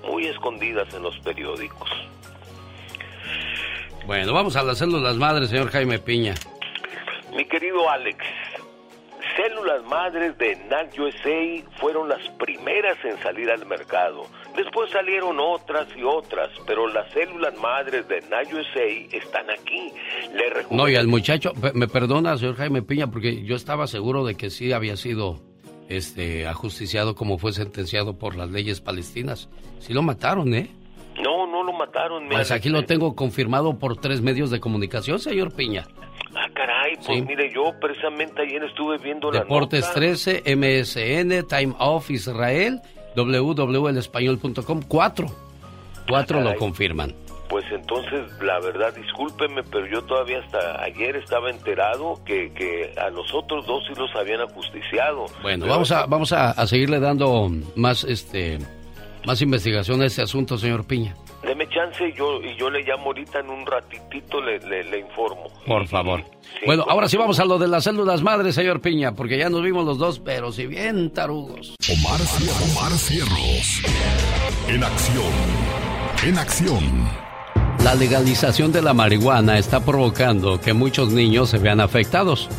muy escondidas en los periódicos. Bueno, vamos a las células madres, señor Jaime Piña. Mi querido Alex, células madres de NAC USA fueron las primeras en salir al mercado. Después salieron otras y otras, pero las células madres de NAC USA están aquí. Le No, y al muchacho, me perdona, señor Jaime Piña, porque yo estaba seguro de que sí había sido este ajusticiado como fue sentenciado por las leyes palestinas. Sí lo mataron, ¿eh? No, no lo mataron. Pues aquí lo tengo confirmado por tres medios de comunicación, señor Piña. Ah, caray, pues Sí. mire, yo precisamente ayer estuve viendo la Deportes nota. 13, MSN, Time Off Israel, www.elespañol.com, cuatro. Cuatro lo confirman. Pues entonces, la verdad, discúlpeme, pero yo todavía hasta ayer estaba enterado que, que a los otros dos sí los habían ajusticiado. Bueno, Pero- vamos a, vamos a, a seguirle dando más este más investigación a este asunto, señor Piña. Deme chance y yo, y yo le llamo ahorita en un ratitito, le, le, le informo. Por favor. Bueno, ahora sí vamos a lo de las células madres, señor Piña, porque ya nos vimos los dos, pero si bien tarugos. Omar, Cier- Omar Cierros. En acción. En acción. La legalización de la marihuana está provocando que muchos niños se vean afectados.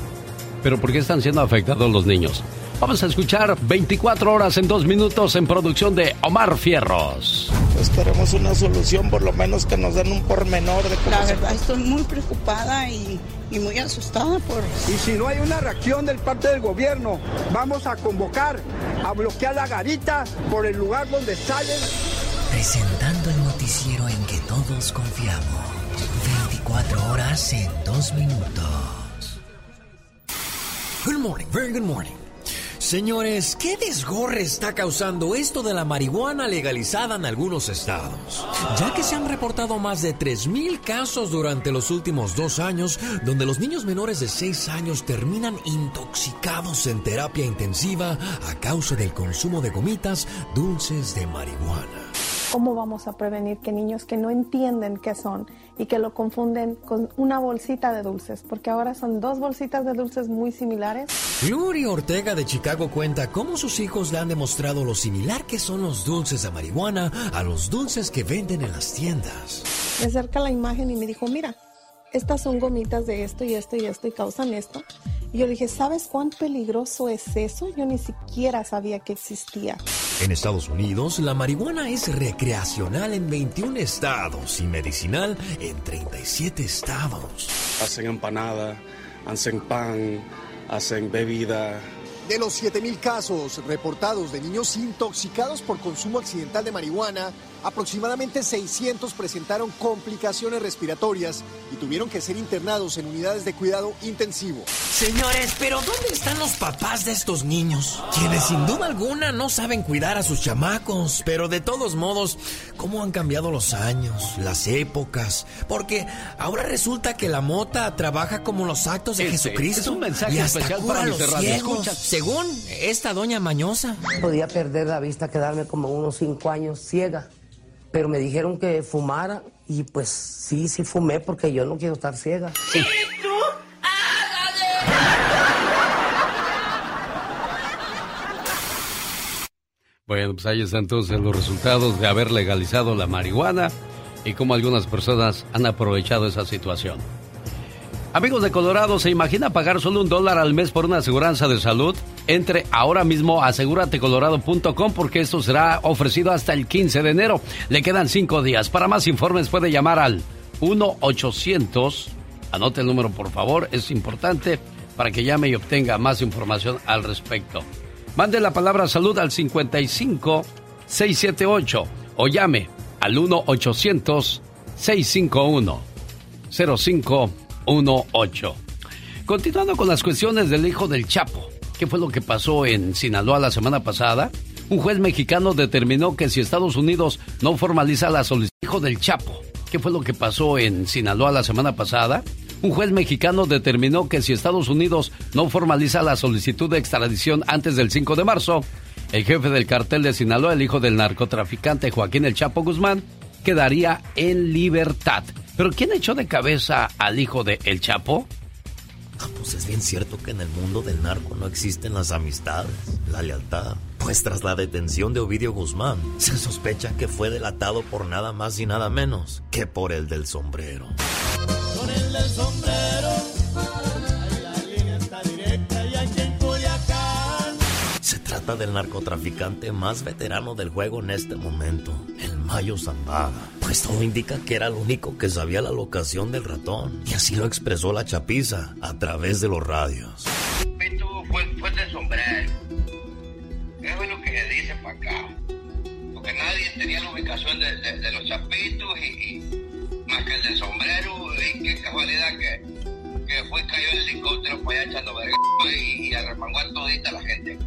Pero ¿por qué están siendo afectados los niños? Vamos a escuchar 24 horas en dos minutos en producción de Omar Fierros. Pues queremos una solución, por lo menos que nos den un pormenor de cómo La se- verdad estoy muy preocupada y, y muy asustada por... Y si no hay una reacción del parte del gobierno, vamos a convocar a bloquear la garita por el lugar donde salen. Presentando el noticiero en que todos confiamos. 24 horas en dos minutos. Good morning, very good morning. Señores, ¿qué desgorre está causando esto de la marihuana legalizada en algunos estados? Ya que se han reportado más de 3.000 casos durante los últimos dos años, donde los niños menores de 6 años terminan intoxicados en terapia intensiva a causa del consumo de gomitas dulces de marihuana. ¿Cómo vamos a prevenir que niños que no entienden qué son y que lo confunden con una bolsita de dulces? Porque ahora son dos bolsitas de dulces muy similares. Gloria Ortega de Chicago cuenta cómo sus hijos le han demostrado lo similar que son los dulces de marihuana a los dulces que venden en las tiendas. Me acerca la imagen y me dijo, mira, estas son gomitas de esto y esto y esto y causan esto. Y yo dije, ¿sabes cuán peligroso es eso? Yo ni siquiera sabía que existía. En Estados Unidos, la marihuana es recreacional en 21 estados y medicinal en 37 estados. Hacen empanada, hacen pan, hacen bebida. De los 7.000 casos reportados de niños intoxicados por consumo accidental de marihuana, aproximadamente 600 presentaron complicaciones respiratorias y tuvieron que ser internados en unidades de cuidado intensivo. Señores, pero ¿dónde están los papás de estos niños? Quienes sin duda alguna no saben cuidar a sus chamacos, pero de todos modos, ¿cómo han cambiado los años, las épocas? Porque ahora resulta que la mota trabaja como los actos de Este Jesucristo. es un mensaje y hasta especial cura para los ciegos, según esta doña mañosa. Podía perder la vista, quedarme como unos cinco años ciega. Pero me dijeron que fumara y pues sí, sí fumé porque yo no quiero estar ciega. Bueno, pues ahí están entonces los resultados de haber legalizado la marihuana y cómo algunas personas han aprovechado esa situación. Amigos de Colorado, ¿se imagina pagar solo un dólar al mes por una aseguranza de salud? Entre ahora mismo a aseguratecolorado.com porque esto será ofrecido hasta el 15 de enero. Le quedan cinco días. Para más informes puede llamar al 1-800. Anote el número por favor, es importante para que llame y obtenga más información al respecto. Mande la palabra salud al 55 678 o llame al 1 800 651 0518. Continuando con las cuestiones del hijo del Chapo, ¿qué fue lo que pasó en Sinaloa la semana pasada? Un juez mexicano determinó que si Estados Unidos no formaliza la solicitud hijo del Chapo, ¿qué fue lo que pasó en Sinaloa la semana pasada? Un juez mexicano determinó que si Estados Unidos no formaliza la solicitud de extradición antes del 5 de marzo, el jefe del cartel de Sinaloa, el hijo del narcotraficante Joaquín El Chapo Guzmán, quedaría en libertad. ¿Pero quién echó de cabeza al hijo de El Chapo? Pues es bien cierto que en el mundo del narco no existen las amistades, la lealtad. Pues tras la detención de Ovidio Guzmán, se sospecha que fue delatado por nada más y nada menos que por el del sombrero. Con el del sombrero, trata del narcotraficante más veterano del juego en este momento, el Mayo Zambada. Pues todo indica que era el único que sabía la locación del ratón. Y así lo expresó la chapiza a través de los radios. fue, fue del sombrero. Eso es lo que se dice para acá. Porque nadie tenía la ubicación de, de- de los chapitos y, y más que el del sombrero. Y qué casualidad que, que fue cayó el helicóptero para allá echando verga y, y arremangó a todita la gente.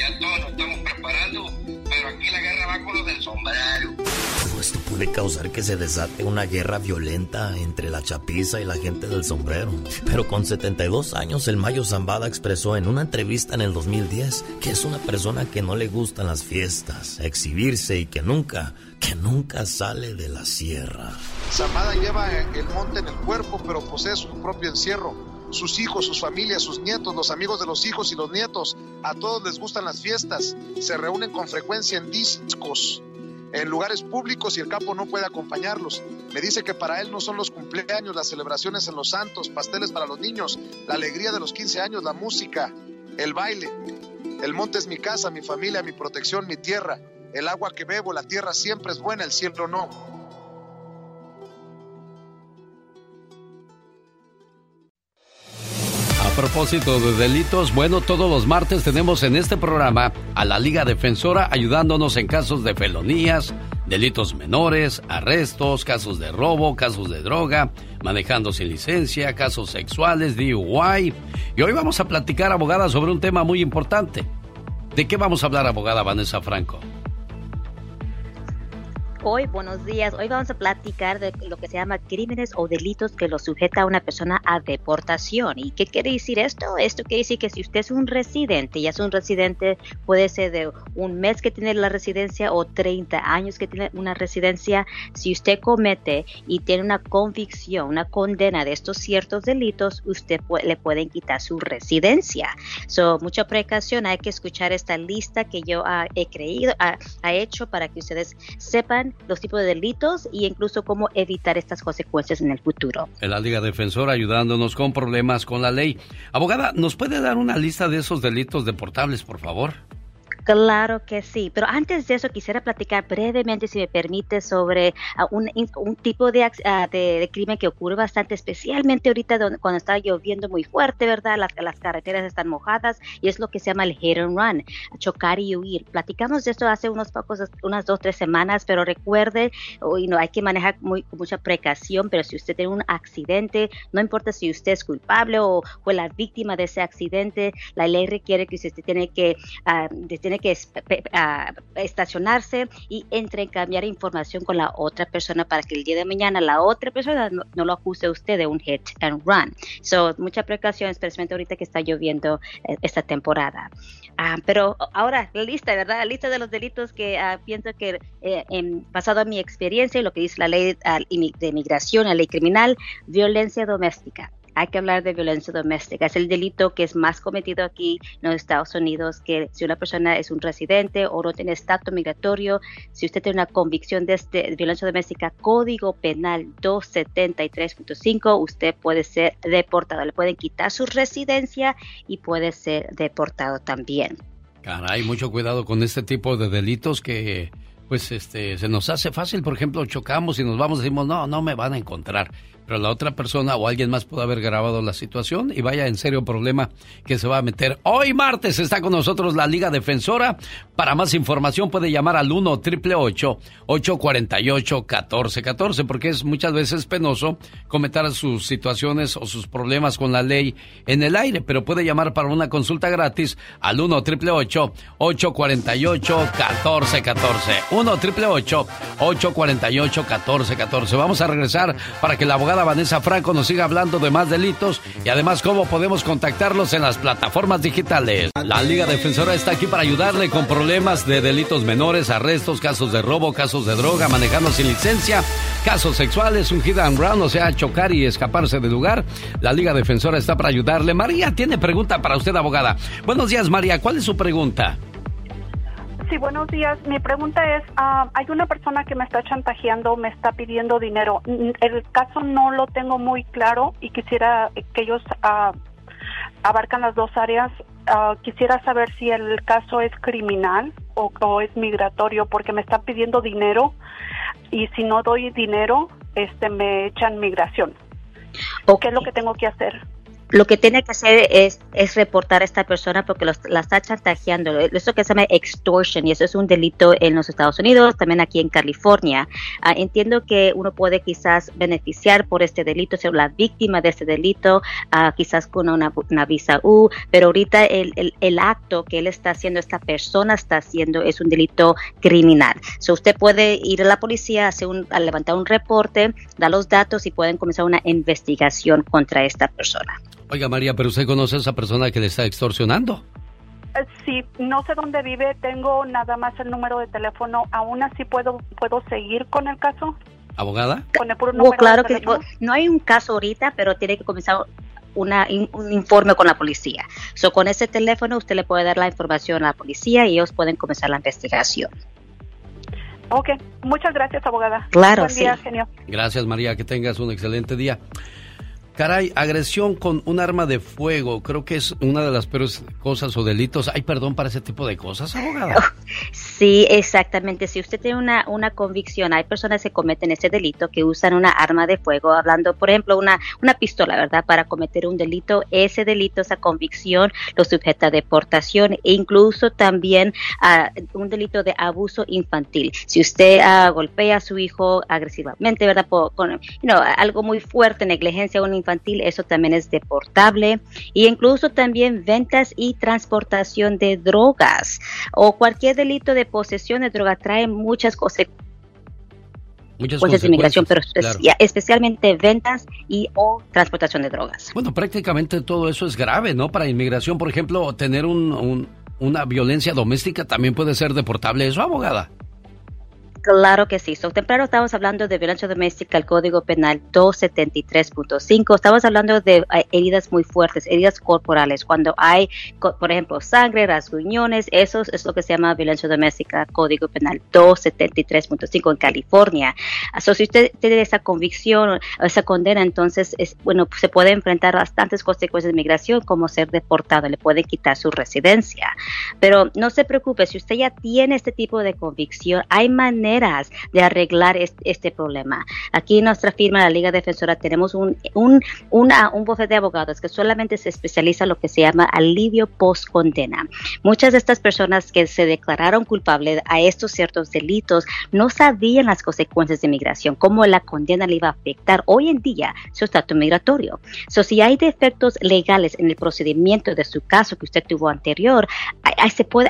Ya todos nos estamos preparando, pero aquí la guerra va con los del sombrero. Todo esto puede causar que se desate una guerra violenta entre la chapiza y la gente del sombrero. Pero con 72 años, el Mayo Zambada expresó en una entrevista en el 2010 que es una persona que no le gustan las fiestas, exhibirse y que nunca, que nunca sale de la sierra. Zamada lleva el monte en el cuerpo, pero posee su propio encierro. Sus hijos, sus familias, sus nietos, los amigos de los hijos y los nietos, a todos les gustan las fiestas. Se reúnen con frecuencia en discos. en lugares públicos y el capo no puede acompañarlos. Me dice que para él no son los cumpleaños, las celebraciones en los santos, pasteles para los niños, la alegría de los 15 años, la música, el baile. El monte es mi casa, mi familia, mi protección, mi tierra. El agua que bebo, la tierra siempre es buena, el cielo no. Propósito de delitos, bueno, todos los martes tenemos en este programa a la Liga Defensora ayudándonos en casos de felonías, delitos menores, arrestos, casos de robo, casos de droga, manejando sin licencia, casos sexuales, DUI. Y hoy vamos a platicar, abogada, sobre un tema muy importante. ¿De qué vamos a hablar, abogada Vanessa Franco? Hoy, buenos días. Hoy vamos a platicar de lo que se llama crímenes o delitos que lo sujeta a una persona a deportación. ¿Y qué quiere decir esto? Esto quiere decir que si usted es un residente, y es un residente, puede ser de un mes que tiene la residencia o 30 años que tiene una residencia, si usted comete y tiene una convicción, una condena de estos ciertos delitos, usted le pueden quitar su residencia. So, mucha precaución, hay que escuchar esta lista que yo ah, he creído, ha ah, hecho para que ustedes sepan los tipos de delitos e incluso cómo evitar estas consecuencias en el futuro. En la Liga Defensora ayudándonos con problemas con la ley. Abogada, ¿nos puede dar una lista de esos delitos deportables, por favor? Claro que sí, pero antes de eso quisiera platicar brevemente, si me permite, sobre ah, un, tipo de, de, crimen que ocurre bastante, especialmente ahorita cuando está lloviendo muy fuerte, ¿verdad? Las, carreteras están mojadas y es lo que se llama el hit and run, chocar y huir. Platicamos de esto hace unos pocos, unas dos, tres semanas, pero recuerde, hay que manejar muy, con mucha precaución, pero si usted tiene un accidente, no importa si usted es culpable o fue la víctima de ese accidente, la ley requiere que usted tiene que, uh, tiene que estacionarse y entrecambiar información con la otra persona para que el día de mañana la otra persona no, lo acuse a usted de un hit and run. So, mucha precaución, especialmente ahorita que está lloviendo eh, esta temporada. Ah, pero ahora, lista, ¿verdad? La lista de los delitos que ah, pienso que, eh, en, basado en mi experiencia y lo que dice la ley ah, de inmigración, la ley criminal, violencia doméstica hay que hablar de violencia doméstica. Es el delito que es más cometido aquí en los Estados Unidos, que si una persona es un residente o no tiene estatus migratorio, si usted tiene una convicción de, este, violencia doméstica, Código Penal 273.5, usted puede ser deportado. Le pueden quitar su residencia y puede ser deportado también. Caray, mucho cuidado con este tipo de delitos que pues este se nos hace fácil, por ejemplo, chocamos y nos vamos y decimos, "No, no me van a encontrar." Pero la otra persona o alguien más pudo haber grabado la situación y vaya en serio problema que se va a meter. Hoy martes está con nosotros la Liga Defensora. Para más información puede llamar al 1 848 1414 porque es muchas veces penoso comentar sus situaciones o sus problemas con la ley en el aire, pero puede llamar para una consulta gratis al 1 848 1414 1 848 1414 Vamos a regresar para que la abogada Vanessa Franco nos siga hablando de más delitos y además cómo podemos contactarlos en las plataformas digitales. La Liga Defensora está aquí para ayudarle con problemas de delitos menores, arrestos, casos de robo, casos de droga, manejando sin licencia, casos sexuales, un hit and run, o sea, chocar y escaparse del lugar. La Liga Defensora está para ayudarle. María tiene pregunta para usted, abogada. Buenos días, María. ¿Cuál es su pregunta? Sí, buenos días. Mi pregunta es, ah, hay una persona que me está chantajeando, me está pidiendo dinero. El caso no lo tengo muy claro y quisiera que ellos uh, abarcan las dos áreas. Ah, quisiera saber si el caso es criminal o, es migratorio porque me están pidiendo dinero y si no doy dinero, este me echan migración. ¿Qué es lo que tengo que hacer? Lo que tiene que hacer es, reportar a esta persona porque la está chantajeando. Eso que se llama extortion y eso es un delito en los Estados Unidos, también aquí en California. Ah, entiendo que uno puede quizás beneficiar por este delito, ser la víctima de este delito, ah, quizás con una, visa U, pero ahorita el, acto que él está haciendo, esta persona está haciendo, es un delito criminal. So usted puede ir a la policía, hacer un, a levantar un reporte, dar los datos y pueden comenzar una investigación contra esta persona. Oiga, María, pero usted conoce a esa persona que le está extorsionando. Eh, sí, no sé dónde vive, tengo nada más el número de teléfono. ¿Aún así puedo puedo seguir con el caso? ¿Abogada? Oh, claro que no hay un caso ahorita, pero tiene que comenzar una, un informe con la policía. So, con ese teléfono usted le puede dar la información a la policía y ellos pueden comenzar la investigación. Ok, muchas gracias, abogada. Claro, Buen día, sí. genio. Gracias, María. Que tengas un excelente día. Caray, agresión con un arma de fuego, creo que es una de las peores cosas o delitos. ¿Hay perdón para ese tipo de cosas, abogada? Sí, exactamente. Si usted tiene una, una convicción, hay personas que cometen ese delito que usan una arma de fuego, hablando, por ejemplo, una, una pistola, ¿verdad? Para cometer un delito, ese delito, esa convicción, lo sujeta a deportación e incluso también a un delito de abuso infantil. Si usted ah, golpea a su hijo agresivamente, ¿verdad? Por- con algo muy fuerte, negligencia un infantil, eso también es deportable. Y incluso también ventas y transportación de drogas o cualquier delito de posesión de droga trae muchas cosas Muchas consecuencias de inmigración, pero consecuencias, claro. especialmente ventas y o transportación de drogas. Bueno, prácticamente todo eso es grave, ¿no? Para inmigración, por ejemplo, tener un, un- una violencia doméstica también puede ser deportable. ¿Eso, abogada? Claro que sí. So, temprano estamos hablando de violencia doméstica, el Código Penal 273.5. Estamos hablando de eh, heridas muy fuertes, heridas corporales. Cuando hay, por ejemplo, sangre, rasguñones, eso es lo que se llama violencia doméstica, Código Penal 273.5 en California. So, si usted tiene esa convicción, esa condena, entonces, es, bueno, se puede enfrentar bastantes consecuencias de migración, como ser deportado, le pueden quitar su residencia. Pero no se preocupe, si usted ya tiene este tipo de convicción, hay maneras de arreglar este, este problema. Aquí en nuestra firma, la Liga Defensora, tenemos un, un, un bufete de abogados que solamente se especializa en lo que se llama alivio post-condena. Muchas de estas personas que se declararon culpables a estos ciertos delitos no sabían las consecuencias de migración, cómo la condena le iba a afectar hoy en día su estatus migratorio. So, si hay defectos legales en el procedimiento de su caso que usted tuvo anterior,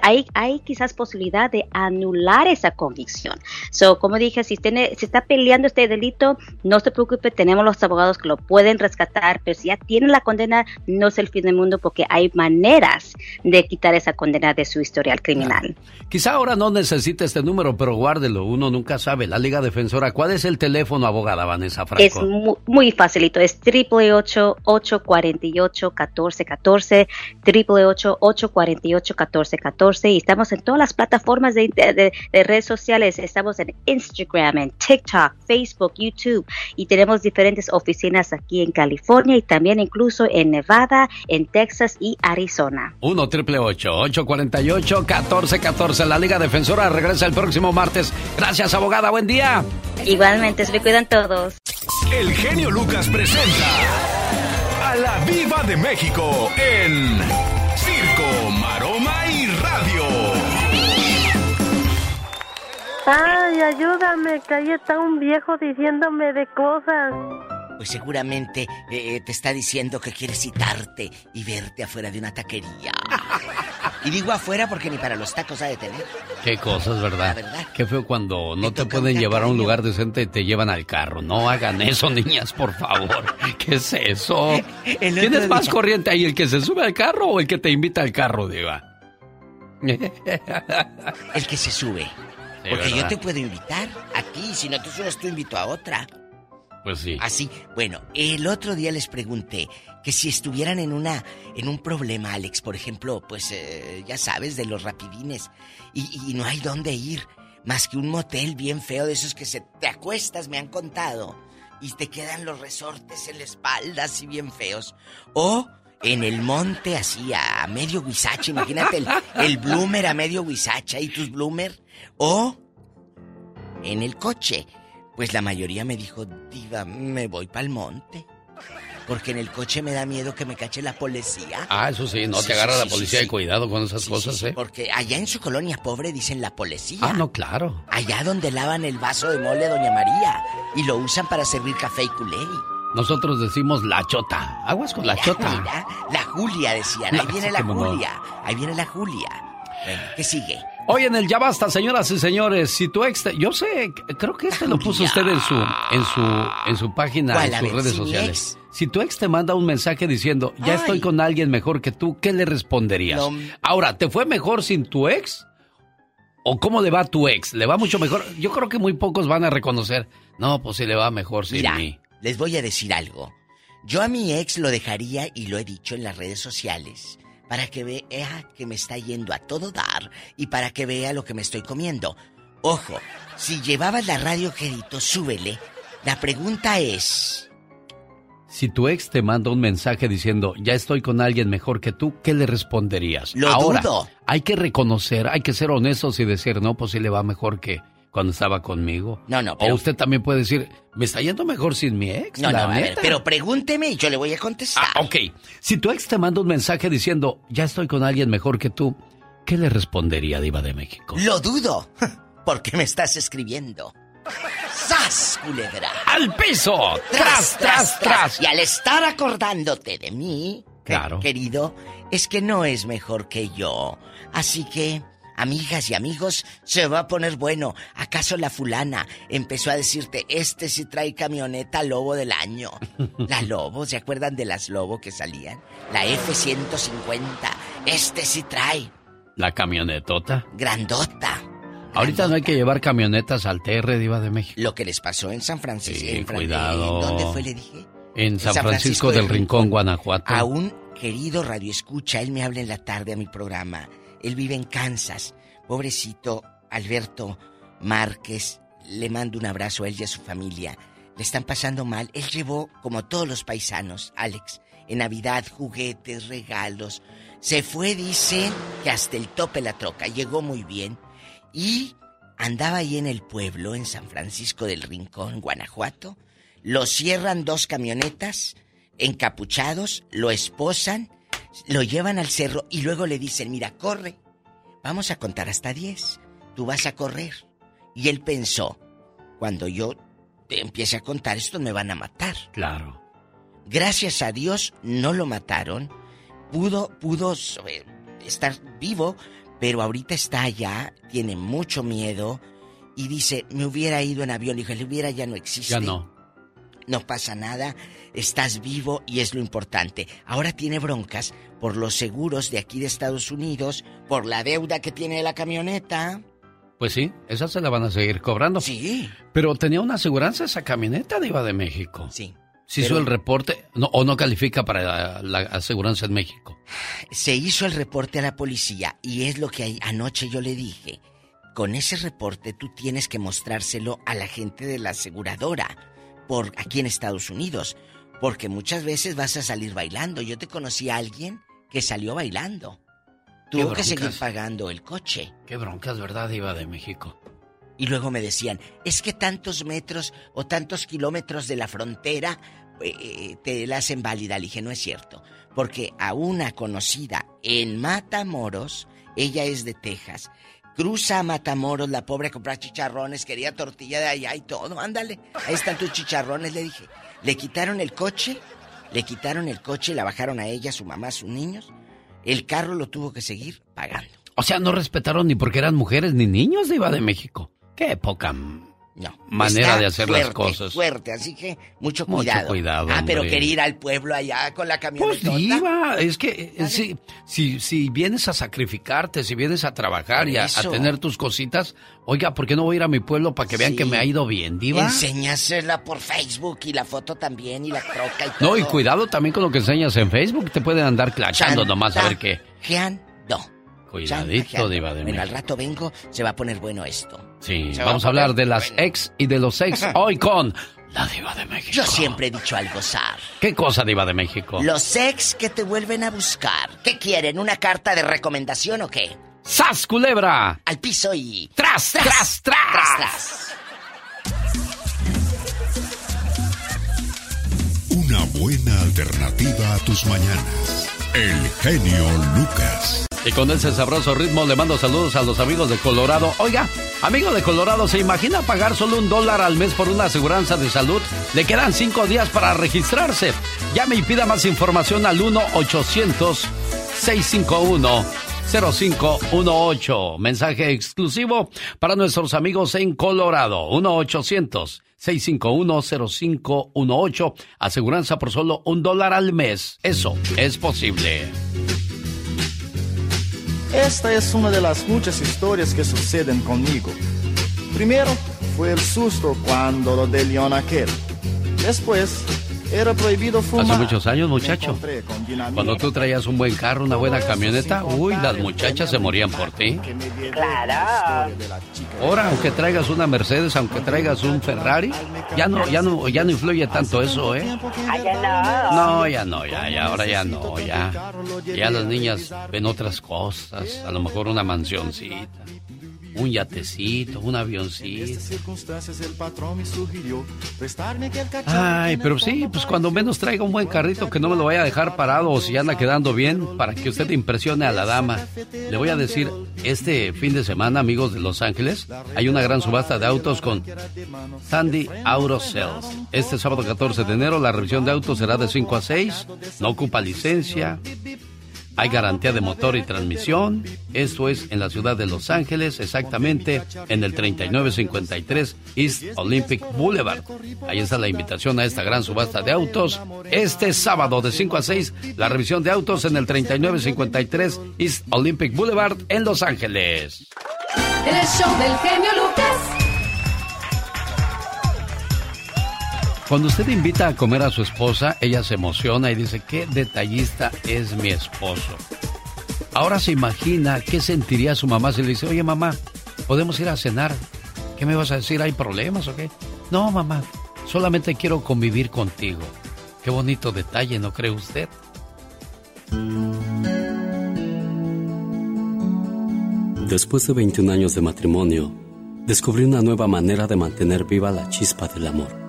hay, hay quizás posibilidad de anular esa convicción. So, como dije, si, tiene, si está peleando este delito, no se preocupe, tenemos los abogados que lo pueden rescatar, pero si ya tiene la condena, no es el fin del mundo porque hay maneras de quitar esa condena de su historial criminal. Quizá ahora no necesite este número, pero guárdelo. Uno nunca sabe. La Liga Defensora, ¿cuál es el teléfono, abogada Vanessa Franco? Es mu- muy facilito, es 888-848-1414, 888-848-1414 y estamos en todas las plataformas de, de- de redes sociales, estamos en Instagram, en TikTok, Facebook, YouTube y tenemos diferentes oficinas aquí en California y también incluso en Nevada, en Texas y Arizona. 1 triple 848 1414 La Liga Defensora regresa el próximo martes. Gracias, abogada. Buen día. Igualmente, se me cuidan todos. El genio Lucas presenta a la Viva de México en Ay, ayúdame, que ahí está un viejo diciéndome de cosas. Pues seguramente eh, te está diciendo que quiere citarte y verte afuera de una taquería. Y digo afuera porque ni para los tacos ha de tener. Qué cosas, ¿verdad? La verdad. Qué feo cuando no te pueden llevar a un lugar decente y te llevan al carro. No hagan eso, niñas, por favor. ¿Qué es eso? El ¿Quién otro es más día- corriente ahí, el que se sube al carro o el que te invita al carro, Diva? El que se sube. Porque yo te puedo invitar a ti, si no te subes tú invito a otra. Pues sí. Así, bueno, el otro día les pregunté que si estuvieran en una en un problema, Alex, por ejemplo, pues eh, ya sabes de los rapidines y, y no hay dónde ir más que un motel bien feo de esos que se te acuestas, me han contado, y te quedan los resortes en la espalda así bien feos, o en el monte así a medio guisache, imagínate el, el bloomer a medio guisacha y tus bloomer, o en el coche. Pues la mayoría me dijo, diva, me voy para el monte. Porque en el coche me da miedo que me cache la policía. Ah, eso sí, no Sí, te agarra sí, la policía sí. y cuidado con esas cosas, ¿eh? Porque allá en su colonia pobre dicen la policía. Ah, no, claro. Allá donde lavan el vaso de mole Doña María. Y lo usan para servir café y culé. Nosotros decimos la chota. Aguas con la Mira, chota. mira, la Julia decían. Ahí viene la. Julia. Ahí viene la Julia. ¿qué sigue? Hoy en el Ya Basta, señoras y señores, si tu ex, te- yo sé, creo que este lo puso usted en su, en su, en su página, en sus redes si sociales. Si tu ex te manda un mensaje diciendo, ya Ay. estoy con alguien mejor que tú, ¿qué le responderías? No. Ahora, ¿te fue mejor sin tu ex? ¿O cómo le va a tu ex? ¿Le va mucho mejor? Yo creo que muy pocos van a reconocer, no, pues sí le va mejor sin Mira, mí. Les voy a decir algo. Yo a mi ex lo dejaría y lo he dicho en las redes sociales para que vea que me está yendo a todo dar y para que vea lo que me estoy comiendo. Ojo, si llevabas la radio, querido, súbele. La pregunta es... Si tu ex te manda un mensaje diciendo, ya estoy con alguien mejor que tú, ¿qué le responderías? Lo Ahora, dudo. hay que reconocer, hay que ser honestos y decir, no, pues sí le va mejor que cuando estaba conmigo. No, no, O pero- usted también puede decir, me está yendo mejor sin mi ex. No, la no, a ver, neta". pero pregúnteme y yo le voy a contestar. Ah, ok. Si tu ex te manda un mensaje diciendo, ya estoy con alguien mejor que tú, ¿qué le respondería, Diva de México? Lo dudo. ¿Por qué me estás escribiendo? ¡Sas, culebra! ¡Al piso! ¡Tras, tras, tras! Y al estar acordándote de mí, Claro. querido, es que no es mejor que yo. Así que, amigas y amigos, se va a poner bueno. ¿Acaso la fulana empezó a decirte, este sí trae camioneta lobo del año? La lobo, ¿se acuerdan de las lobo que salían? La F-150. Este sí trae. La camionetota. Grandota. Ahorita no hay que llevar camionetas al TR, Diva de México. Lo que les pasó en San Francisco. Sí, en Fran- cuidado. ¿en ¿Dónde fue, le dije? En San, Francisco, del Rincón, Guanajuato. A un querido radio escucha, él me habla en la tarde a mi programa. Él vive en Kansas. Pobrecito Alberto Márquez, le mando un abrazo a él y a su familia. Le están pasando mal. Él llevó, como todos los paisanos, Alex, en Navidad juguetes, regalos. Se fue, dicen, que hasta el tope la troca. Llegó muy bien. Y andaba ahí en el pueblo, en San Francisco del Rincón, Guanajuato. Lo cierran dos camionetas, encapuchados, lo esposan, lo llevan al cerro y luego le dicen, mira, corre, vamos a contar hasta 10, tú vas a correr. Y él pensó, cuando yo empiece a contar, estos me van a matar. Claro. Gracias a Dios no lo mataron, pudo, pudo eh, estar vivo, pero ahorita está allá, tiene mucho miedo y dice, me hubiera ido en avión. Le dije, el hubiera ya no existe. Ya no. No pasa nada, estás vivo y es lo importante. Ahora tiene broncas por los seguros de aquí de Estados Unidos, por la deuda que tiene la camioneta. Pues sí, esa se la van a seguir cobrando. Sí. Pero tenía una aseguranza esa camioneta, Diva de México. Sí. ¿Se hizo el reporte no, o no califica para la, la aseguranza en México? Se hizo el reporte a la policía y es lo que anoche yo le dije. Con ese reporte tú tienes que mostrárselo a la gente de la aseguradora por aquí en Estados Unidos, porque muchas veces vas a salir bailando. Yo te conocí a alguien que salió bailando. Tuvo que seguir pagando el coche. Qué broncas, ¿verdad, Diva de México? Y luego me decían, es que tantos metros o tantos kilómetros de la frontera eh, te la hacen válida. Le dije, no es cierto. Porque a una conocida en Matamoros, ella es de Texas, cruza a Matamoros, la pobre a chicharrones, quería tortilla de allá y todo, ándale. Ahí están tus chicharrones, le dije. Le quitaron el coche, le quitaron el coche, la bajaron a ella, su mamá, sus niños. El carro lo tuvo que seguir pagando. O sea, no respetaron ni porque eran mujeres ni niños, Diva de México. Qué poca No. manera Está de hacer fuerte, las cosas. Fuerte, así que mucho Mucho cuidado. cuidado, Ah, pero quería ir al pueblo allá con la Pues camioneta. diva, es que eh, si, si, si vienes a sacrificarte, si vienes a trabajar y a, a tener tus cositas, oiga, ¿por qué no voy a ir a mi pueblo para que vean Sí. que me ha ido bien, diva? Enséñasela por Facebook y la foto también y la troca y todo. No, y cuidado también con lo que enseñas en Facebook, te pueden andar clachando nomás a ver qué. Chantajeando. Cuidadito, Chantajeando. diva de Bueno, al México. rato vengo, se va a poner bueno esto. Sí, Se va vamos a a hablar de las ex y de los ex hoy con la diva de México. Yo siempre he dicho al gozar. ¿Qué cosa, diva de México? Los ex que te vuelven a buscar. ¿Qué quieren? ¿Una carta de recomendación o qué? ¡Sas, culebra! Al piso y... ¡Tras, tras, tras! tras, tras. Una buena alternativa a tus mañanas. El genio Lucas. Y con ese sabroso ritmo le mando saludos a los amigos de Colorado. Oiga, amigo de Colorado, ¿se imagina pagar solo un dólar al mes por una aseguranza de salud? Le quedan cinco días para registrarse. Llame y pida más información al 1-800-651-0518. Mensaje exclusivo para nuestros amigos en Colorado. 1-800-651-0518. Aseguranza por solo un dólar al mes. Eso es posible. Esta es una de las muchas historias que suceden conmigo. Primero fue el susto cuando lo de León aquel. Después, era prohibido fumar. Hace muchos años, muchacho. Cuando tú traías un buen carro, una buena camioneta, uy, las muchachas se morían por ti. Claro. Ahora, aunque traigas una Mercedes, aunque traigas un Ferrari, ya no, ya no, ya no influye tanto eso, ¿eh? Ah, ya no. No, ya no, ya, ya, ahora ya no, ya. Ya las niñas ven otras cosas, a lo mejor una mansioncita un yatecito, un avioncito. Ay, pero sí, pues cuando menos traiga un buen carrito que no me lo vaya a dejar parado o si anda quedando bien para que usted impresione a la dama. Le voy a decir, este fin de semana, amigos de Los Ángeles, hay una gran subasta de autos con Sandy Auto Sales. Este sábado 14 de enero la revisión de autos será de 5 a 6, no ocupa licencia. Hay garantía de motor y transmisión. Esto es en la ciudad de Los Ángeles, exactamente en el 3953 East Olympic Boulevard. Ahí está la invitación a esta gran subasta de autos. Este sábado de 5 a 6, la revisión de autos en el 3953 East Olympic Boulevard en Los Ángeles. El show del genio Lucas. Cuando usted invita a comer a su esposa, ella se emociona y dice, qué detallista es mi esposo. Ahora se imagina qué sentiría su mamá si le dice, oye mamá, podemos ir a cenar. ¿Qué me vas a decir? ¿Hay problemas o qué? No, mamá, solamente quiero convivir contigo. Qué bonito detalle, ¿no cree usted? Después de 21 años de matrimonio, descubrí una nueva manera de mantener viva la chispa del amor.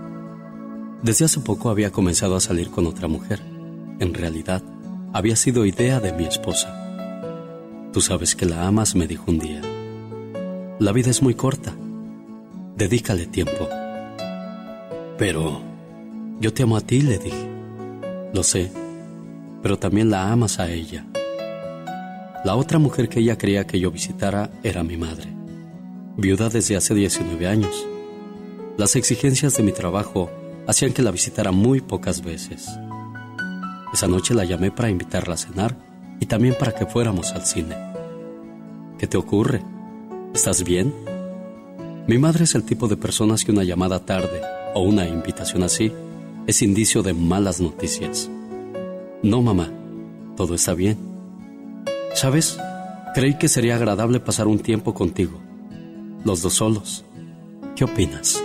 Desde hace poco había comenzado a salir con otra mujer. En realidad, había sido idea de mi esposa. Tú sabes que la amas, me dijo un día. La vida es muy corta. Dedícale tiempo. Pero yo te amo a ti, le dije. Lo sé, pero también la amas a ella. La otra mujer que ella creía que yo visitara era mi madre, viuda desde hace 19 años. Las exigencias de mi trabajo hacían que la visitara muy pocas veces. Esa noche la llamé para invitarla a cenar y también para que fuéramos al cine. ¿Qué te ocurre? ¿Estás bien? Mi madre es el tipo de personas que una llamada tarde o una invitación así es indicio de malas noticias. No, mamá, todo está bien. ¿Sabes? Creí que sería agradable pasar un tiempo contigo, los dos solos. ¿Qué opinas?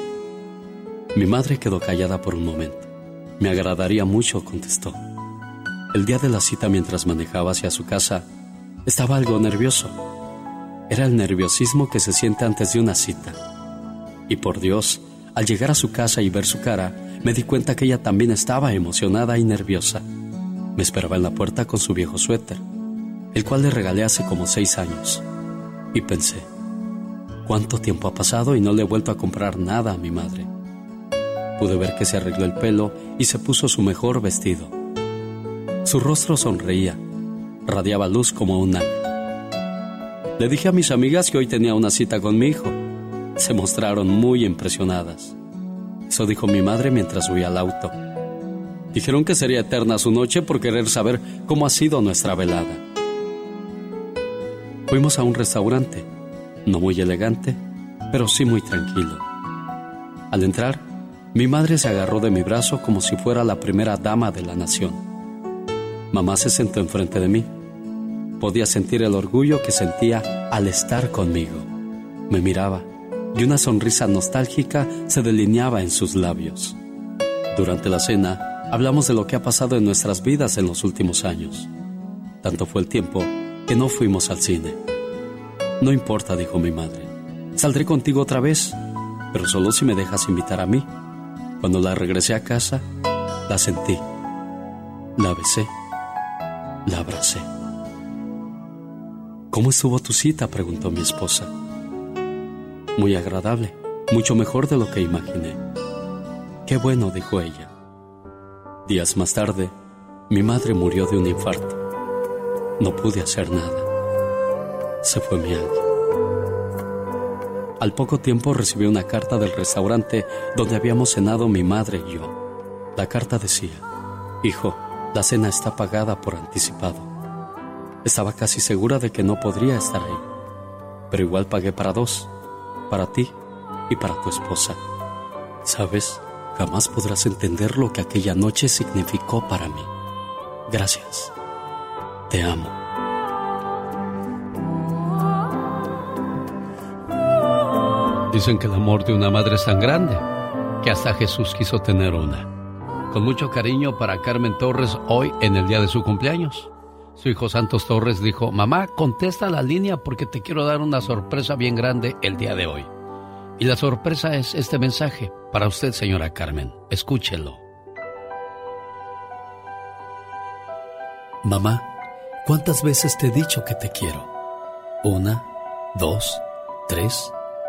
Mi madre quedó callada por un momento. Me agradaría mucho, contestó. El día de la cita mientras manejaba hacia su casa, estaba algo nervioso. Era el nerviosismo que se siente antes de una cita. Y por Dios, al llegar a su casa y ver su cara, me di cuenta que ella también estaba emocionada y nerviosa. Me esperaba en la puerta con su viejo suéter el cual le regalé hace como seis años. Y pensé, ¿cuánto tiempo ha pasado y no le he vuelto a comprar nada a mi madre? Pude ver que se arregló el pelo y se puso su mejor vestido. Su rostro sonreía, radiaba luz como un ángel. Le dije a mis amigas que hoy tenía una cita con mi hijo. Se mostraron muy impresionadas. Eso dijo mi madre mientras subía al auto. Dijeron que sería eterna su noche por querer saber cómo ha sido nuestra velada. Fuimos a un restaurante, no muy elegante, pero sí muy tranquilo. Al entrar, mi madre se agarró de mi brazo como si fuera la primera dama de la nación. Mamá se sentó enfrente de mí. Podía sentir el orgullo que sentía al estar conmigo. Me miraba y una sonrisa nostálgica se delineaba en sus labios. Durante la cena, hablamos de lo que ha pasado en nuestras vidas en los últimos años. Tanto fue el tiempo que no fuimos al cine. No importa, dijo mi madre. Saldré contigo otra vez, pero solo si me dejas invitar a mí. Cuando la regresé a casa, la sentí. La besé. La abracé. ¿Cómo estuvo tu cita? preguntó mi esposa. Muy agradable, mucho mejor de lo que imaginé. Qué bueno, dijo ella. Días más tarde, mi madre murió de un infarto. No pude hacer nada. Se fue mi ángel. Al poco tiempo recibí una carta del restaurante donde habíamos cenado mi madre y yo. La carta decía, Hijo, la cena está pagada por anticipado. Estaba casi segura de que no podría estar ahí, pero igual pagué para dos, para ti y para tu esposa. ¿Sabes? jamás podrás entender lo que aquella noche significó para mí. Gracias. Te amo. Dicen que el amor de una madre es tan grande que hasta Jesús quiso tener una. Con mucho cariño para Carmen Torres hoy en el día de su cumpleaños. Su hijo Santos Torres dijo, mamá, contesta la línea porque te quiero dar una sorpresa bien grande el día de hoy. Y la sorpresa es este mensaje para usted, señora Carmen. Escúchelo. Mamá, ¿cuántas veces te he dicho que te quiero? Una, dos, tres,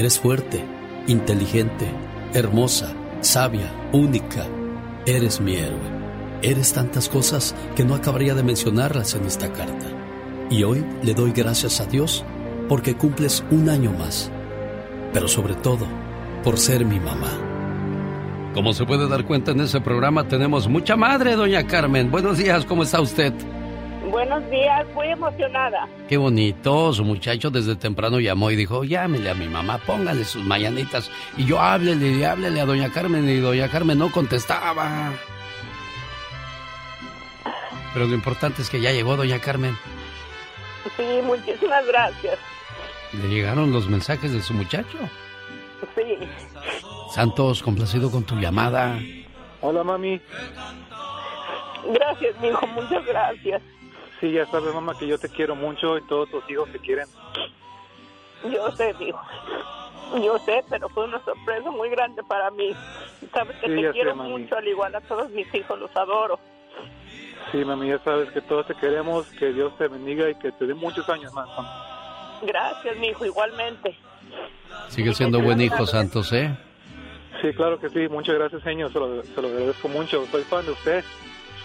Eres fuerte, inteligente, hermosa, sabia, única. Eres mi héroe. Eres tantas cosas que no acabaría de mencionarlas en esta carta. Y hoy le doy gracias a Dios porque cumples un año más. Pero sobre todo, por ser mi mamá. Como se puede dar cuenta en ese programa, tenemos mucha madre, doña Carmen. Buenos días, ¿cómo está usted? Buenos días, muy emocionada. Qué bonito, su muchacho desde temprano llamó y dijo, llámele a mi mamá, póngale sus mañanitas. Y yo háblele y háblele a doña Carmen y doña Carmen no contestaba. Pero lo importante es que ya llegó doña Carmen. Sí, muchísimas gracias. ¿Le llegaron los mensajes de su muchacho? Sí. Santos, complacido con tu llamada. Hola, mami. Gracias, mi hijo, muchas gracias. Sí, ya sabes, mamá, que yo te quiero mucho y todos tus hijos te quieren. Yo sé, hijo. Yo sé, pero fue una sorpresa muy grande para mí. Sabes que te quiero mucho, al igual a todos mis hijos, los adoro. Sí, mami, ya sabes que todos te queremos, que Dios te bendiga y que te dé muchos años más, Gracias, mi hijo, igualmente. Sigue siendo buen hijo, Santos, ¿eh? Sí, claro que sí. Muchas gracias, señor. Se lo, se lo agradezco mucho. Soy fan de usted.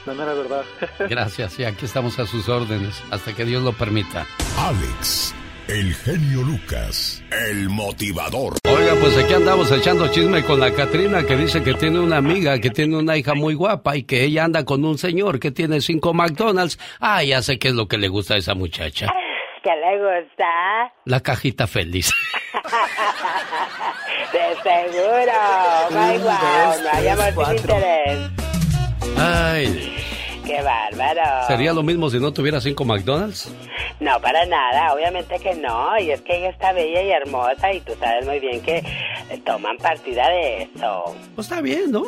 La mera verdad. Gracias, y aquí estamos a sus órdenes, hasta que Dios lo permita. Alex, el genio Lucas, el motivador. Oiga, pues aquí andamos echando chisme con la Catrina que dice que tiene una amiga que tiene una hija muy guapa y que ella anda con un señor que tiene cinco McDonald's. Ah, ya sé qué es lo que le gusta a esa muchacha. ¿Qué le gusta? La cajita feliz. De seguro. Ay, guau, no interés. Ay. ¡Qué bárbaro! ¿Sería lo mismo si no tuviera cinco McDonald's? No, para nada, obviamente que no. Y es que ella está bella y hermosa y tú sabes muy bien que toman partida de eso. Pues está bien, ¿no?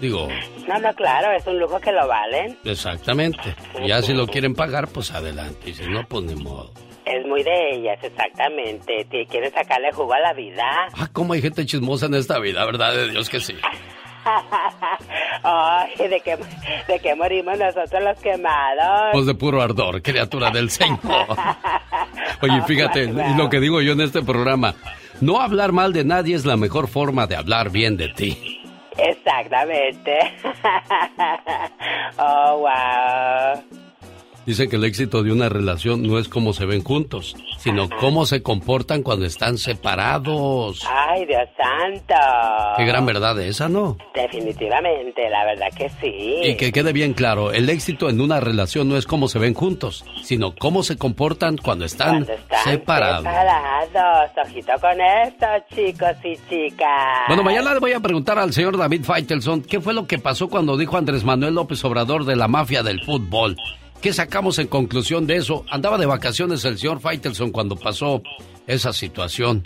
Digo... No, no, claro, es un lujo que lo valen. Exactamente. Ya si lo quieren pagar, pues adelante. Y si no, pues ni modo. Es muy de ellas, exactamente. Quieren sacarle jugo a la vida. Ah, cómo hay gente chismosa en esta vida, ¿verdad? De Dios que sí. Ay, ¿de qué, ¿de qué morimos nosotros los quemados? Pues de puro ardor, criatura del Señor. Oye, fíjate, y lo que digo yo en este programa, no hablar mal de nadie es la mejor forma de hablar bien de ti. Exactamente. oh, wow. Dicen que el éxito de una relación no es cómo se ven juntos, sino cómo se comportan cuando están separados. Ay, Dios santo. Qué gran verdad esa, ¿no? Definitivamente, la verdad que sí. Y que quede bien claro, el éxito en una relación no es cómo se ven juntos, sino cómo se comportan cuando están, separados. separados. Ojito con esto, chicos y chicas. Bueno, mañana le voy a preguntar al señor David Feitelson qué fue lo que pasó cuando dijo Andrés Manuel López Obrador de la mafia del fútbol. ¿Qué sacamos en conclusión de eso? Andaba de vacaciones el señor Faitelson cuando pasó esa situación.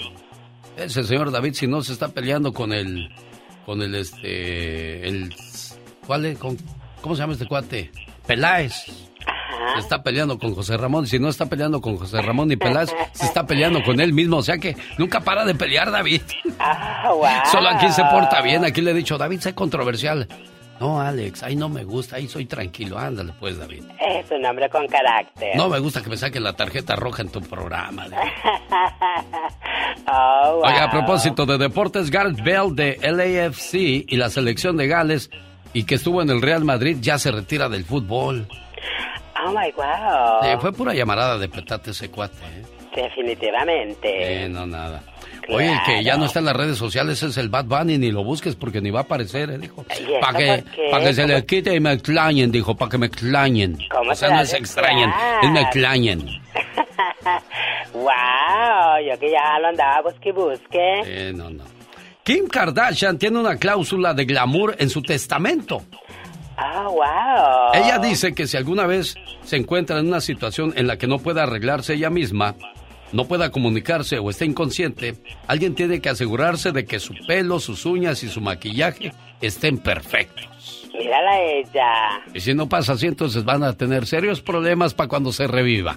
Ese señor David, si no se está peleando con el con el este, el, ¿cuál es? Con, ¿Cómo se llama este cuate? Peláez. Se está peleando con José Ramón. Si no está peleando con José Ramón ni Peláez, se está peleando con él mismo. O sea que nunca para de pelear, David. Ah, Solo aquí se porta bien. Aquí le he dicho, David, sé controversial. No, Alex, ahí no me gusta, ahí soy tranquilo. Ándale, pues, David. Es un hombre con carácter. No me gusta que me saquen la tarjeta roja en tu programa. David. oh, wow. Oiga, a propósito de deportes, Gareth Bell de LAFC y la selección de Gales y que estuvo en el Real Madrid ya se retira del fútbol. Oh my wow. Sí, fue pura llamarada de petate ese cuate, ¿eh? Definitivamente. Eh, no, nada. Oye, el que ya no está en las redes sociales es el Bad Bunny, ni lo busques porque ni va a aparecer, ¿eh? dijo. ¿Y eso Para que, pa' que se ¿Cómo- le quite y me extrañen, dijo, para que me extrañen. ¿Cómo O sea, se no es extrañen, es me extrañen. wow, yo que ya lo andaba busque y busque. Eh, no, no. Kim Kardashian tiene una cláusula de glamour en su testamento. Ah, wow. Ella dice que si alguna vez se encuentra en una situación en la que no pueda arreglarse ella misma, no pueda comunicarse o esté inconsciente, alguien tiene que asegurarse de que su pelo, sus uñas y su maquillaje estén perfectos. Mírala ella. Y si no pasa así, entonces van a tener serios problemas para cuando se reviva.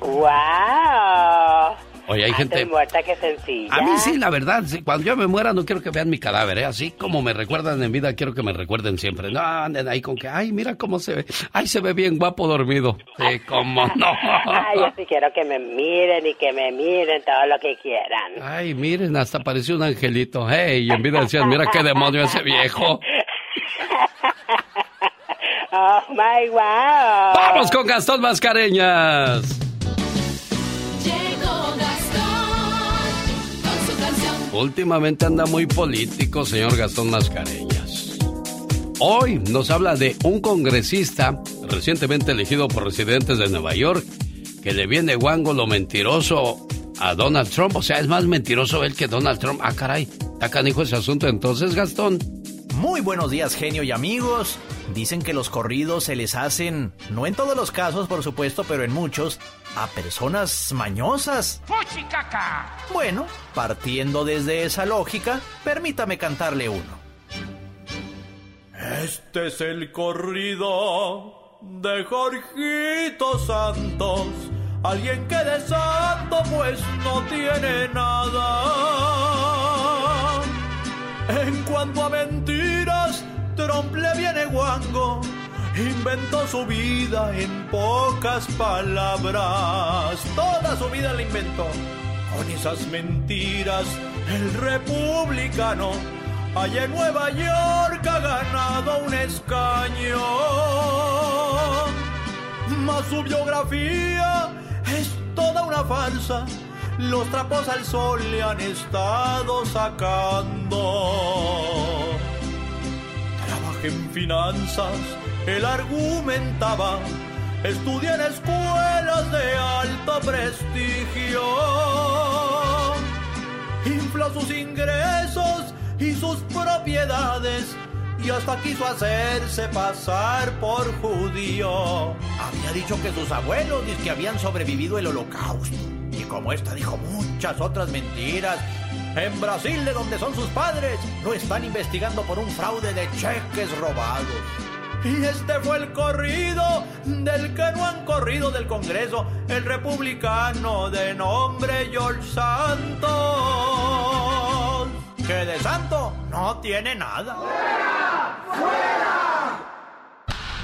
Wow. Oye, hay Antes gente... muerta que sencilla. A mí sí, la verdad, sí, cuando yo me muera no quiero que vean mi cadáver, ¿eh? Así como me recuerdan en vida, quiero que me recuerden siempre. No, anden ahí con que, ay, mira cómo se ve. Ay, se ve bien guapo dormido. Sí, cómo no. Ay, yo sí quiero que me miren y que me miren todo lo que quieran. Ay, miren, hasta pareció un angelito. Hey, y en vida decían, mira qué demonio ese viejo. Oh my wow. ¡Vamos con Gastón Mascareñas! Últimamente anda muy político, señor Gastón Mascareñas. Hoy nos habla de un congresista recientemente elegido por residentes de Nueva York que le viene guango lo mentiroso a Donald Trump. O sea, es más mentiroso él que Donald Trump. Ah, caray, está canijo ese asunto entonces, Gastón. Muy buenos días, genio y amigos. Dicen que los corridos se les hacen, no en todos los casos, por supuesto, pero en muchos, a personas mañosas. Bueno, partiendo desde esa lógica, permítame cantarle uno. Este es el corrido de Jorgito Santos, alguien que de santo pues no tiene nada. En cuanto a mentiras, Trump le viene guango, inventó su vida en pocas palabras, toda su vida la inventó. Con esas mentiras, el republicano allá en Nueva York ha ganado un escaño. Mas su biografía es toda una farsa. Los trapos al sol le han estado sacando. Trabajé en finanzas, él argumentaba. Estudié en escuelas de alto prestigio. Infló sus ingresos y sus propiedades y hasta quiso hacerse pasar por judío. Había dicho que sus abuelos que habían sobrevivido el holocausto. Y como esta dijo muchas otras mentiras, en Brasil, de donde son sus padres, lo están investigando por un fraude de cheques robados. Y este fue el corrido del que no han corrido del Congreso, el republicano de nombre George Santos. Que de santo no tiene nada.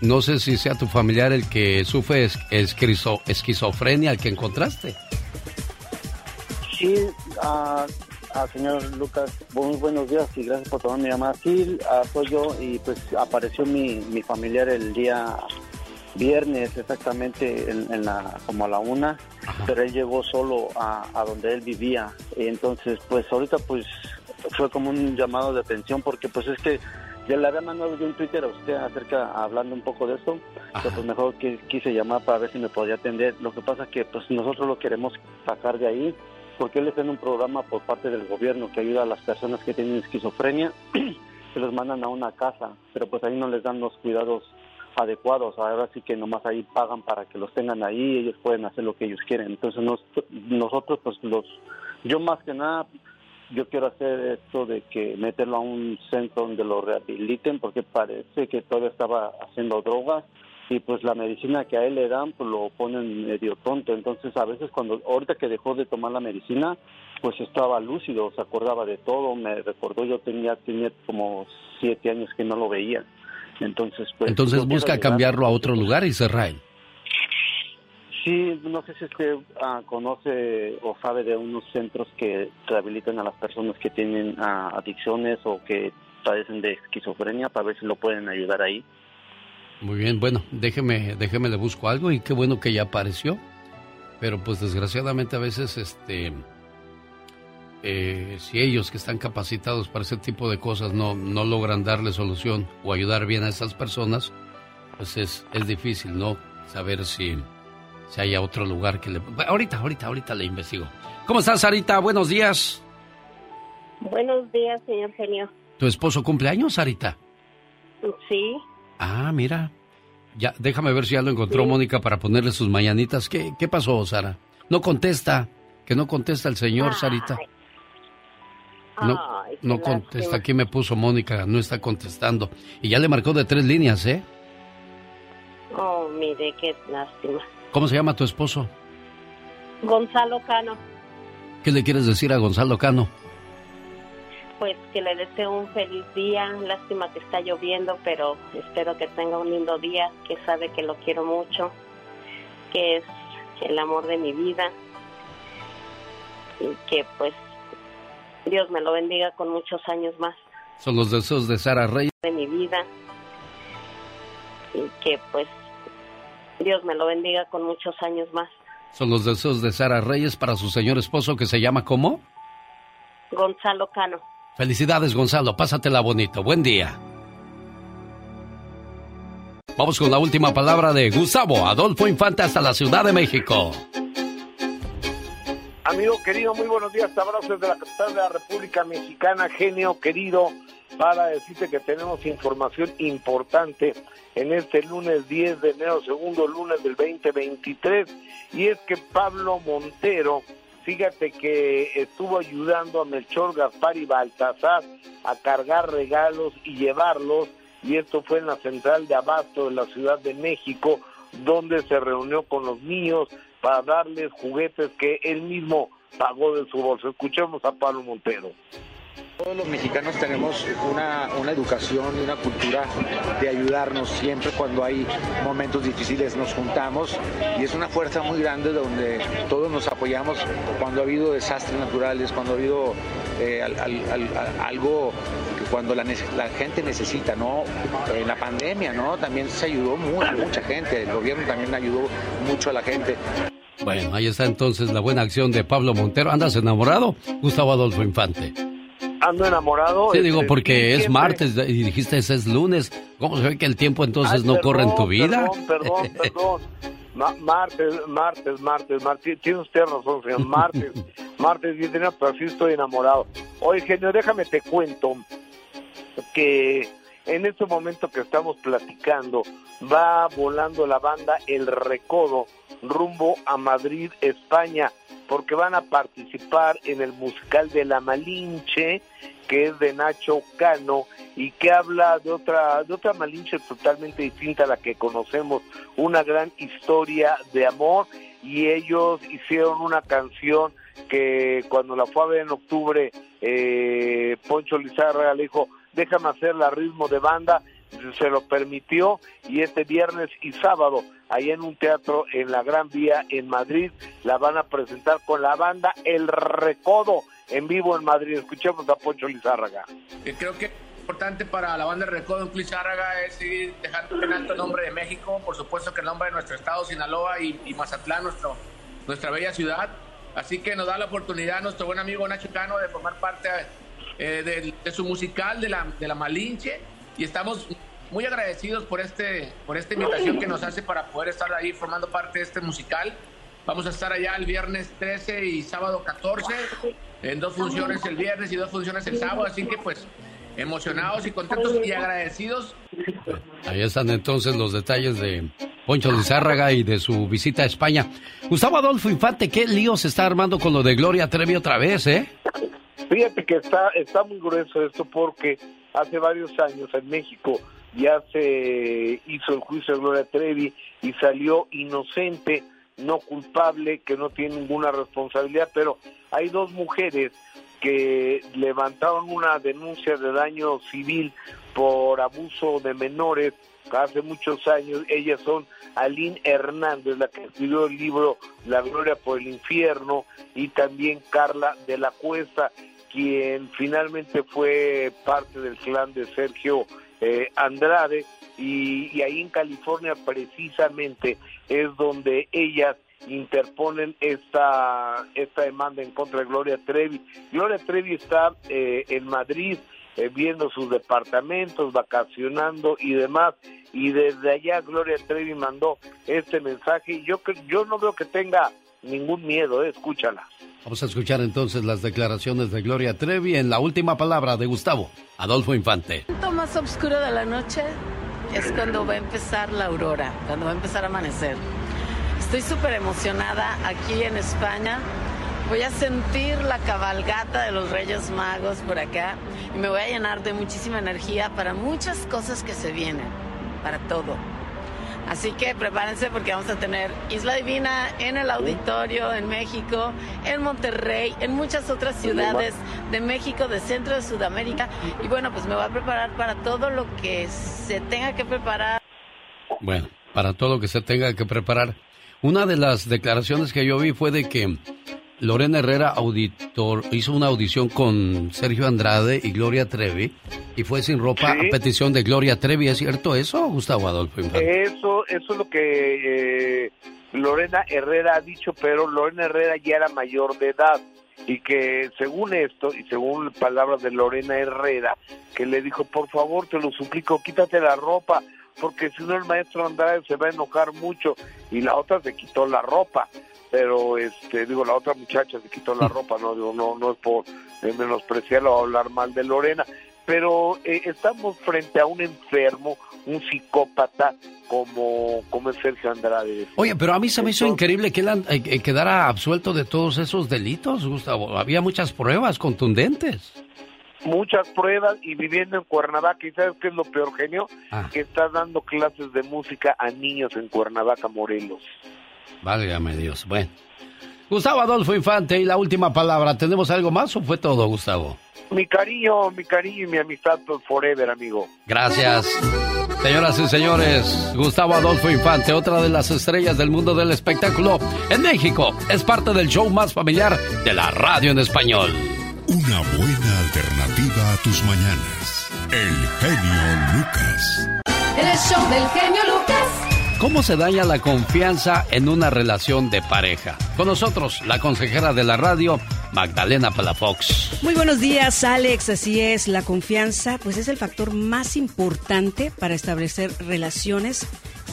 No sé si sea tu familiar el que sufre es- esquizo- esquizofrenia, el que encontraste. Sí, ah, señor Lucas, muy buenos días y gracias por tomar mi llamada. Sí, ah, soy yo y pues apareció mi, mi familiar el día viernes exactamente en, en la como a la una, pero él llegó solo a, a donde él vivía. Y entonces pues ahorita pues fue como un llamado de atención porque pues es que ya le había mandado yo un Twitter a usted acerca, hablando un poco de esto, pero pues mejor que quise llamar para ver si me podía atender. Lo que pasa es que pues nosotros lo queremos sacar de ahí porque él está en un programa por parte del gobierno que ayuda a las personas que tienen esquizofrenia, se los mandan a una casa, pero pues ahí no les dan los cuidados adecuados, ahora sí que nomás ahí pagan para que los tengan ahí, ellos pueden hacer lo que ellos quieren. Entonces nosotros pues los, yo más que nada yo quiero hacer esto de que meterlo a un centro donde lo rehabiliten porque parece que todavía estaba haciendo drogas y pues la medicina que a él le dan pues lo ponen medio tonto. Entonces a veces cuando ahorita que dejó de tomar la medicina pues estaba lúcido se acordaba de todo. Me recordó yo tenía tenía como siete años que no lo veía. Entonces pues entonces busca cambiarlo a otro lugar Israel Sí, no sé si usted ah, conoce o sabe de unos centros que rehabilitan a las personas que tienen ah, adicciones o que padecen de esquizofrenia para ver si lo pueden ayudar ahí. Muy bien, bueno, déjeme, déjeme le busco algo y qué bueno que ya apareció. Pero pues desgraciadamente a veces, este, eh, si ellos que están capacitados para ese tipo de cosas no, no logran darle solución o ayudar bien a esas personas, pues es, es difícil, ¿no? Saber si si haya otro lugar que le... Ahorita, ahorita, ahorita le investigo. ¿Cómo estás, Sarita? Buenos días. Buenos días, señor genio. ¿Tu esposo cumple años, Sarita? Sí. Ah, mira. Ya, déjame ver si ya lo encontró Mónica para ponerle sus mañanitas. ¿Qué, ¿Qué pasó, Sara? No contesta. Que no contesta el señor, Sarita. No, no contesta. Aquí me puso Mónica, no está contestando. Y ya le marcó de tres líneas, ¿eh? Oh, mire, qué lástima. ¿Cómo se llama tu esposo? Gonzalo Cano. ¿Qué le quieres decir a Gonzalo Cano? Pues que le deseo un feliz día. Lástima que está lloviendo, pero espero que tenga un lindo día, que sabe que lo quiero mucho, que es el amor de mi vida y que pues Dios me lo bendiga con muchos años más. Son los deseos de Sara Reyes. De mi vida y que pues Dios me lo bendiga con muchos años más. Son los deseos de Sara Reyes para su señor esposo que se llama ¿cómo? Gonzalo Cano. Felicidades Gonzalo, pásatela bonito. Buen día. Vamos con la última palabra de Gustavo Adolfo Infante hasta la Ciudad de México. Amigo querido, muy buenos días. Abrazos de la capital de la República Mexicana, genio querido, para decirte que tenemos información importante en este lunes 10 de enero, segundo lunes del 2023, y es que Pablo Montero, fíjate que estuvo ayudando a Melchor Gaspar y Baltasar a cargar regalos y llevarlos, y esto fue en la central de Abasto de la Ciudad de México, donde se reunió con los niños para darles juguetes que él mismo pagó de su bolsa. Escuchemos a Pablo Montero. Todos los mexicanos tenemos una, una, educación y una cultura de ayudarnos siempre cuando hay momentos difíciles nos juntamos y es una fuerza muy grande donde todos nos apoyamos cuando ha habido desastres naturales, cuando ha habido eh, algo que cuando la, la, gente necesita, ¿no? En la pandemia, ¿no? También se ayudó mucho, mucha gente, el gobierno también ayudó mucho a la gente. Bueno, ahí está entonces la buena acción de Pablo Montero. ¿Andas enamorado? Gustavo Adolfo Infante ando enamorado. Sí, digo, este, porque es martes y dijiste ese es lunes. ¿Cómo se ve que el tiempo entonces no corre en tu vida? Perdón, perdón, perdón. martes, martes, martes, martes. Tiene usted razón, señor. Martes, martes, bien, pero sí estoy enamorado. Oye, genio, déjame te cuento que en este momento que estamos platicando, va volando la banda El Recodo rumbo a Madrid, España porque van a participar en el musical de La Malinche, que es de Nacho Cano y que habla de otra de otra Malinche totalmente distinta a la que conocemos, una gran historia de amor y ellos hicieron una canción que cuando la fue a ver en octubre eh, Poncho Lizarra le dijo déjame hacer la ritmo de banda se lo permitió y este viernes y sábado ahí en un teatro en la Gran Vía en Madrid la van a presentar con la banda El Recodo en vivo en Madrid. Escuchemos a Poncho Lizárraga. Creo que importante para la banda El Recodo en Lizárraga es seguir dejando en alto el nombre de México, por supuesto que el nombre de nuestro estado, Sinaloa y, Mazatlán, nuestro, nuestra bella ciudad. Así que nos da la oportunidad nuestro buen amigo Nacho Cano de formar parte de, su musical de la, de la Malinche y estamos muy agradecidos por, este, por esta invitación que nos hace para poder estar ahí formando parte de este musical. Vamos a estar allá el viernes 13 y sábado 14, en dos funciones el viernes y dos funciones el sábado, así que pues emocionados y contentos y agradecidos. Ahí están entonces los detalles de Poncho Lizárraga y de su visita a España. Gustavo Adolfo Infante, ¿qué lío se está armando con lo de Gloria Trevi otra vez, eh? Fíjate que está, está muy grueso esto porque hace varios años en México ya se hizo el juicio de Gloria Trevi y salió inocente, no culpable, que no tiene ninguna responsabilidad, pero hay dos mujeres que levantaron una denuncia de daño civil por abuso de menores hace muchos años. Ellas son Aline Hernández, la que escribió el libro La Gloria por el Infierno, y también Carla de la Cuesta, quien finalmente fue parte del clan de Sergio eh, Andrade y, ahí en California precisamente es donde ellas interponen esta esta demanda en contra de Gloria Trevi. Gloria Trevi está eh, en Madrid eh, viendo sus departamentos, vacacionando y demás y desde allá Gloria Trevi mandó este mensaje y yo yo no veo que tenga ningún miedo, escúchala. Vamos a escuchar entonces las declaraciones de Gloria Trevi en la última palabra de Gustavo Adolfo Infante. El momento más oscuro de la noche es cuando va a empezar la aurora, cuando va a empezar a amanecer. Estoy súper emocionada aquí en España. Voy a sentir la cabalgata de los Reyes Magos por acá y me voy a llenar de muchísima energía para muchas cosas que se vienen, para todo. Así que prepárense porque vamos a tener Isla Divina en el auditorio en México, en Monterrey, en muchas otras ciudades de México, de Centro de Sudamérica. Y bueno, pues me voy a preparar para todo lo que se tenga que preparar. Bueno, para todo lo que se tenga que preparar. Una de las declaraciones que yo vi fue de que Lorena Herrera auditor, hizo una audición con Sergio Andrade y Gloria Trevi y fue sin ropa a petición de Gloria Trevi. ¿Es cierto eso, Gustavo Adolfo? Eso, eso es lo que eh, Lorena Herrera ha dicho, pero Lorena Herrera ya era mayor de edad y que según esto y según palabras de Lorena Herrera, que le dijo, por favor, te lo suplico, quítate la ropa, porque si no el maestro Andrade se va a enojar mucho y la otra se quitó la ropa pero este digo la otra muchacha se quitó la ropa no digo no no es por menospreciarlo o hablar mal de Lorena pero eh, estamos frente a un enfermo un psicópata como como es Sergio Andrade oye pero a mí se me hizo increíble que él eh, eh, quedara absuelto de todos esos delitos Gustavo había muchas pruebas contundentes muchas pruebas y viviendo en Cuernavaca. ¿Y sabes qué es lo peor, genio? Ah. Que está dando clases de música a niños en Cuernavaca, Morelos. Válgame Dios. Bueno. Gustavo Adolfo Infante, y la última palabra. ¿Tenemos algo más o fue todo, Gustavo? Mi cariño, mi cariño y mi amistad por forever, amigo. Gracias. Señoras y señores, Gustavo Adolfo Infante, otra de las estrellas del mundo del espectáculo en México, es parte del show más familiar de la radio en español. Una buena alternativa a tus mañanas. El genio Lucas. El show del genio Lucas. ¿Cómo se daña la confianza en una relación de pareja? Con nosotros, la consejera de la radio, Magdalena Palafox. Muy buenos días, Alex. Así es, la confianza pues es el factor más importante para establecer relaciones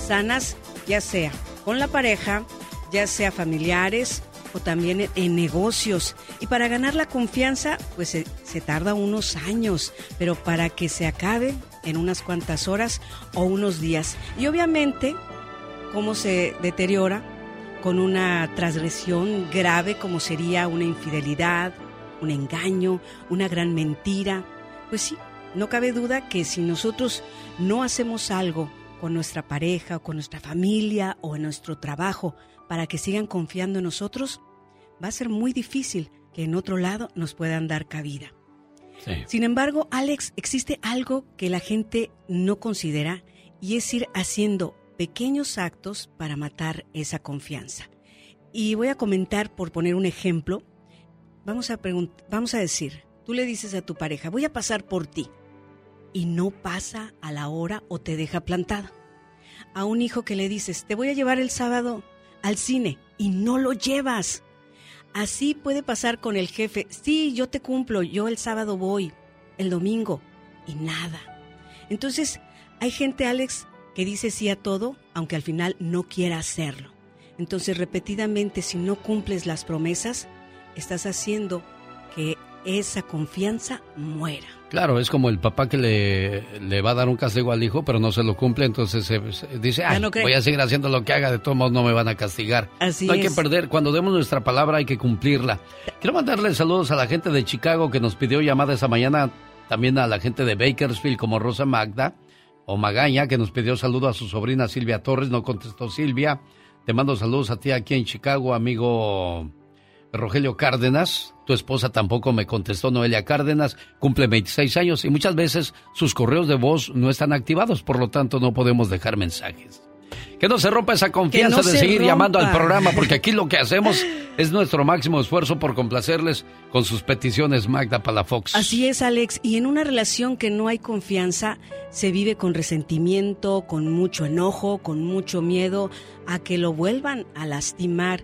sanas, ya sea con la pareja, ya sea familiares o también en negocios. Y para ganar la confianza, pues se, se tarda unos años, pero para que se acabe en unas cuantas horas o unos días. Y obviamente cómo se deteriora con una transgresión grave como sería una infidelidad, un engaño, una gran mentira. Pues sí, no cabe duda que si nosotros no hacemos algo con nuestra pareja o con nuestra familia o en nuestro trabajo para que sigan confiando en nosotros, va a ser muy difícil que en otro lado nos puedan dar cabida. Sin embargo, Alex, existe algo que la gente no considera y es ir haciendo pequeños actos para matar esa confianza. Y voy a comentar, por poner un ejemplo, vamos a, vamos a decir, tú le dices a tu pareja, voy a pasar por ti, y no pasa a la hora o te deja plantada. A un hijo que le dices, te voy a llevar el sábado al cine, y no lo llevas. Así puede pasar con el jefe. Sí, yo te cumplo, yo el sábado voy, el domingo, y nada. Entonces, hay gente, Alex, que dice sí a todo, aunque al final no quiera hacerlo. Entonces, repetidamente, si no cumples las promesas, estás haciendo que esa confianza muera. Claro, es como el papá que le, le va a dar un castigo al hijo, pero no se lo cumple, entonces dice, Ay, voy a seguir haciendo lo que haga, de todos modos no me van a castigar. Así no hay que perder, cuando demos nuestra palabra hay que cumplirla. Quiero mandarle saludos a la gente de Chicago que nos pidió llamada esa mañana, también a la gente de Bakersfield como Rosa Magda o Magaña, que nos pidió saludo a su sobrina Silvia Torres, no contestó Silvia. Te mando saludos a ti aquí en Chicago, amigo Rogelio Cárdenas. Tu esposa tampoco me contestó, Noelia Cárdenas, cumple 26 años y muchas veces sus correos de voz no están activados, por lo tanto no podemos dejar mensajes. Que no se rompa esa confianza de seguir llamando al programa, porque aquí lo que hacemos es nuestro máximo esfuerzo por complacerles con sus peticiones, Magda Palafox. Así es, Alex. Y en una relación que no hay confianza, se vive con resentimiento, con mucho enojo, con mucho miedo a que lo vuelvan a lastimar.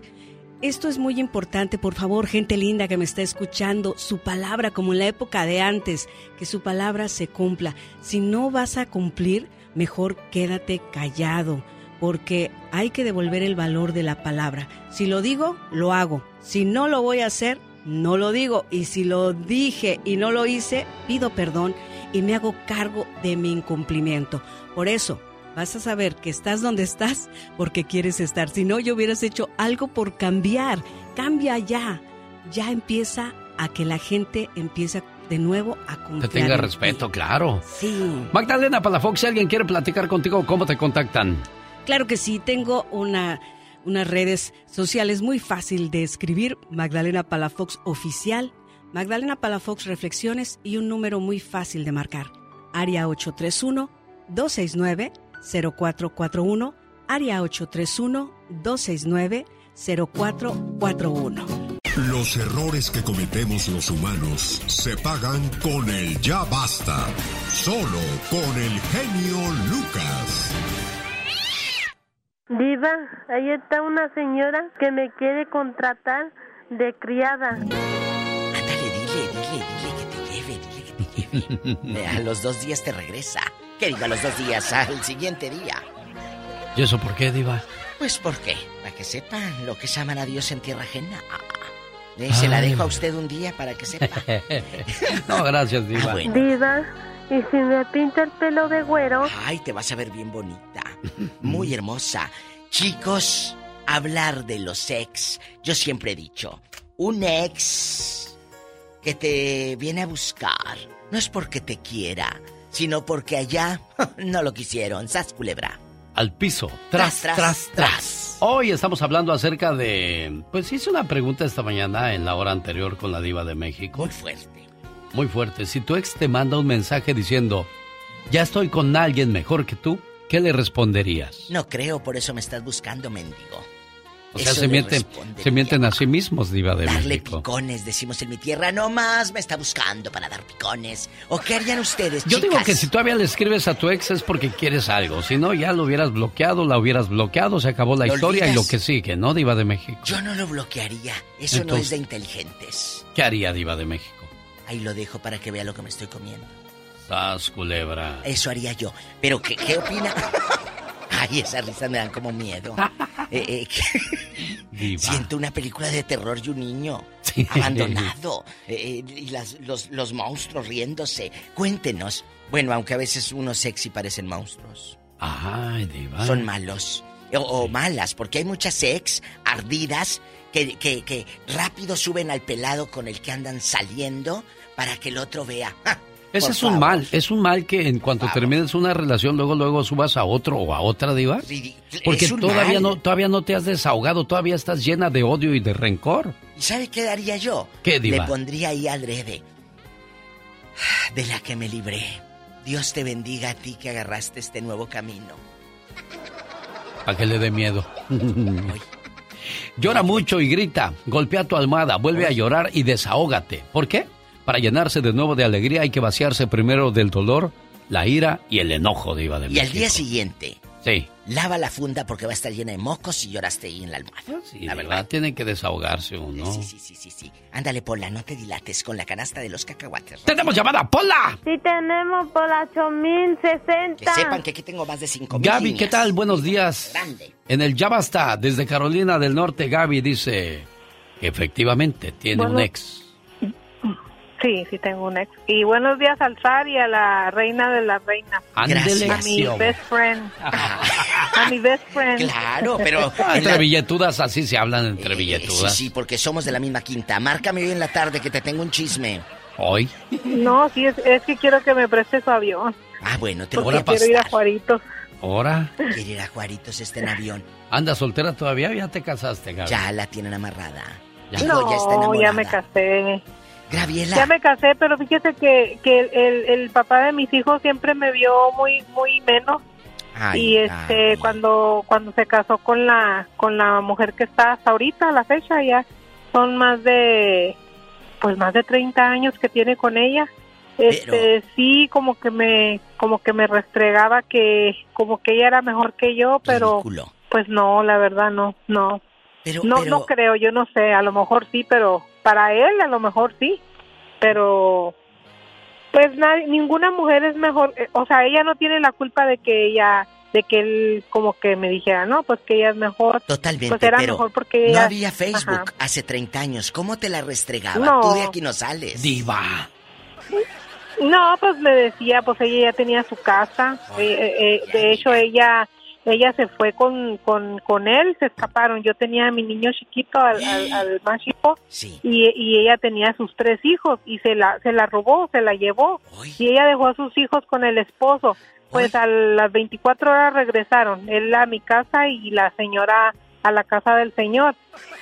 Esto es muy importante, por favor, gente linda que me está escuchando, su palabra, como en la época de antes, que su palabra se cumpla. Si no vas a cumplir, mejor quédate callado, porque hay que devolver el valor de la palabra. Si lo digo, lo hago. Si no lo voy a hacer, no lo digo. Y si lo dije y no lo hice, pido perdón y me hago cargo de mi incumplimiento. Por eso, vas a saber que estás donde estás porque quieres estar. Si no, yo hubieras hecho algo por cambiar. Cambia ya. Ya empieza a que la gente empiece de nuevo a. Te tenga respeto, claro. Sí. Magdalena Palafox, si alguien quiere platicar contigo, ¿cómo te contactan? Claro que sí, tengo una, unas redes sociales muy fácil de escribir, Magdalena Palafox Oficial, Magdalena Palafox Reflexiones y un número muy fácil de marcar, área 831 269 0441, área 831-269-0441. Los errores que cometemos los humanos se pagan con el ya basta. Solo con el genio Lucas. Diva, ahí está una señora que me quiere contratar de criada. Ándale, dile, dile, dile que te lleve, dile que te lleve. A los dos días te regresa. Que diga los dos días, al siguiente día. ¿Y eso por qué, Diva? Pues porque, para que sepan lo que es amar a Dios en tierra ajena. Eh, se la dejo a usted un día para que sepa. no, gracias, Diva. Ah, Diva, ¿y si me pinta el pelo de güero? Ay, te vas a ver bien bonita. Muy hermosa. Chicos, hablar de los ex. Yo siempre he dicho, un ex que te viene a buscar no es porque te quiera, sino porque allá no lo quisieron. Sas culebra. Al piso, tras, tras, tras, Hoy estamos hablando acerca de. Pues hice una pregunta esta mañana en la hora anterior con la Diva de México. Muy fuerte. Muy fuerte. Si tu ex te manda un mensaje diciendo, ya estoy con alguien mejor que tú, ¿qué le responderías? No creo, por eso me estás buscando, mendigo. O sea, se mienten, se mienten a sí mismos, Diva de Darle México. picones, decimos en mi tierra, no más me está buscando para dar picones. ¿O qué harían ustedes, Yo digo que si todavía le escribes a tu ex es porque quieres algo. Si no, ya lo hubieras bloqueado, la hubieras bloqueado, se acabó la ¿Lo historia y lo que sigue, ¿no, Diva de México? Yo no lo bloquearía. Eso no es de inteligentes. ¿Qué haría Diva de México? Ahí lo dejo para que vea lo que me estoy comiendo. Sas, culebra. Eso haría yo. Pero, ¿qué, qué opina? Ay, esas risas me dan como miedo. Eh, eh. Siento una película de terror y un niño abandonado. Eh, y las- los, los monstruos riéndose. Cuéntenos. Bueno, aunque a veces unos sexy parecen monstruos. Ay, Diva. Son malos. O, o malas, porque hay muchas sex ardidas que, que, que rápido suben al pelado con el que andan saliendo para que el otro vea. ¡Ja! Ese Por es un mal, es un mal que en cuanto termines una relación, luego luego subas a otro o a otra diva. Porque todavía mal. no, todavía no te has desahogado, todavía estás llena de odio y de rencor. ¿Y sabe qué haría yo? ¿Qué, diva? Le pondría ahí adrede. De la que me libré. Dios te bendiga a ti que agarraste este nuevo camino. Para que le dé miedo. Llora mucho y grita, golpea tu almohada, vuelve a llorar y desahógate. ¿Por qué? Para llenarse de nuevo de alegría hay que vaciarse primero del dolor, la ira y el enojo, diva de Y al día siguiente, Sí. Lava la funda porque va a estar llena de mocos y lloraste ahí en la almohada. Sí, la verdad. Tiene que desahogarse uno. Sí, sí, sí, sí, sí. Ándale, Pola, no te dilates con la canasta de los cacahuates. ¡Tenemos llamada, Pola! Sí, tenemos por la 8060. Que sepan que aquí tengo más de 5000 Gaby, ¿qué tal? Buenos días. Grande. En el Ya Basta, desde Carolina del Norte, Gaby dice efectivamente tiene un ex. Sí, sí tengo un ex. Y buenos días al zar y a la reina de las reinas. Ándele. A mi best friend. a mi best friend. Claro, pero... Entre billetudas, así se hablan entre Eh, sí, billetudas. sí, porque somos de la misma quinta. Márcame hoy en la tarde que te tengo un chisme. Hoy. No, sí, es, es que quiero que me preste su avión. Ah, bueno, te lo voy Porque a quiero ir a pasar. Juaritos. Ahora. Quiere ir a Juaritos este en avión. ¿Anda soltera todavía ya te casaste, Gaby? Ya la tienen amarrada. Ya. Digo, no, ya está enamorada. ya me casé. Graviela. Ya me casé, pero fíjese que, que el, el papá de mis hijos siempre me vio muy muy menos. Ay, y este cuando cuando se casó con la con la mujer que está hasta ahorita a la fecha ya son más de pues más de 30 años que tiene con ella este sí como que me como que me restregaba que como que ella era mejor que yo pero pues no la verdad no no Pero, no pero- no creo yo no sé a lo mejor sí pero para él a lo mejor sí pero pues nadie, ninguna mujer es mejor, eh, o sea, ella no tiene la culpa de que ella, de que él como que me dijera, no, pues que ella es mejor. Totalmente, Pues era pero mejor porque no había Facebook Ajá. hace 30 años. ¿Cómo te la restregaba? No. Tú de aquí no sales. Diva. No, pues me decía, pues ella ya tenía su casa, eh, eh, de hecho ella ella se fue con, con, con él, se escaparon, yo tenía a mi niño chiquito, al, al, al más chico, y, y ella tenía sus tres hijos, y se la, se la robó, se la llevó, y ella dejó a sus hijos con el esposo, pues a las 24 horas regresaron, él a mi casa y la señora a la casa del señor.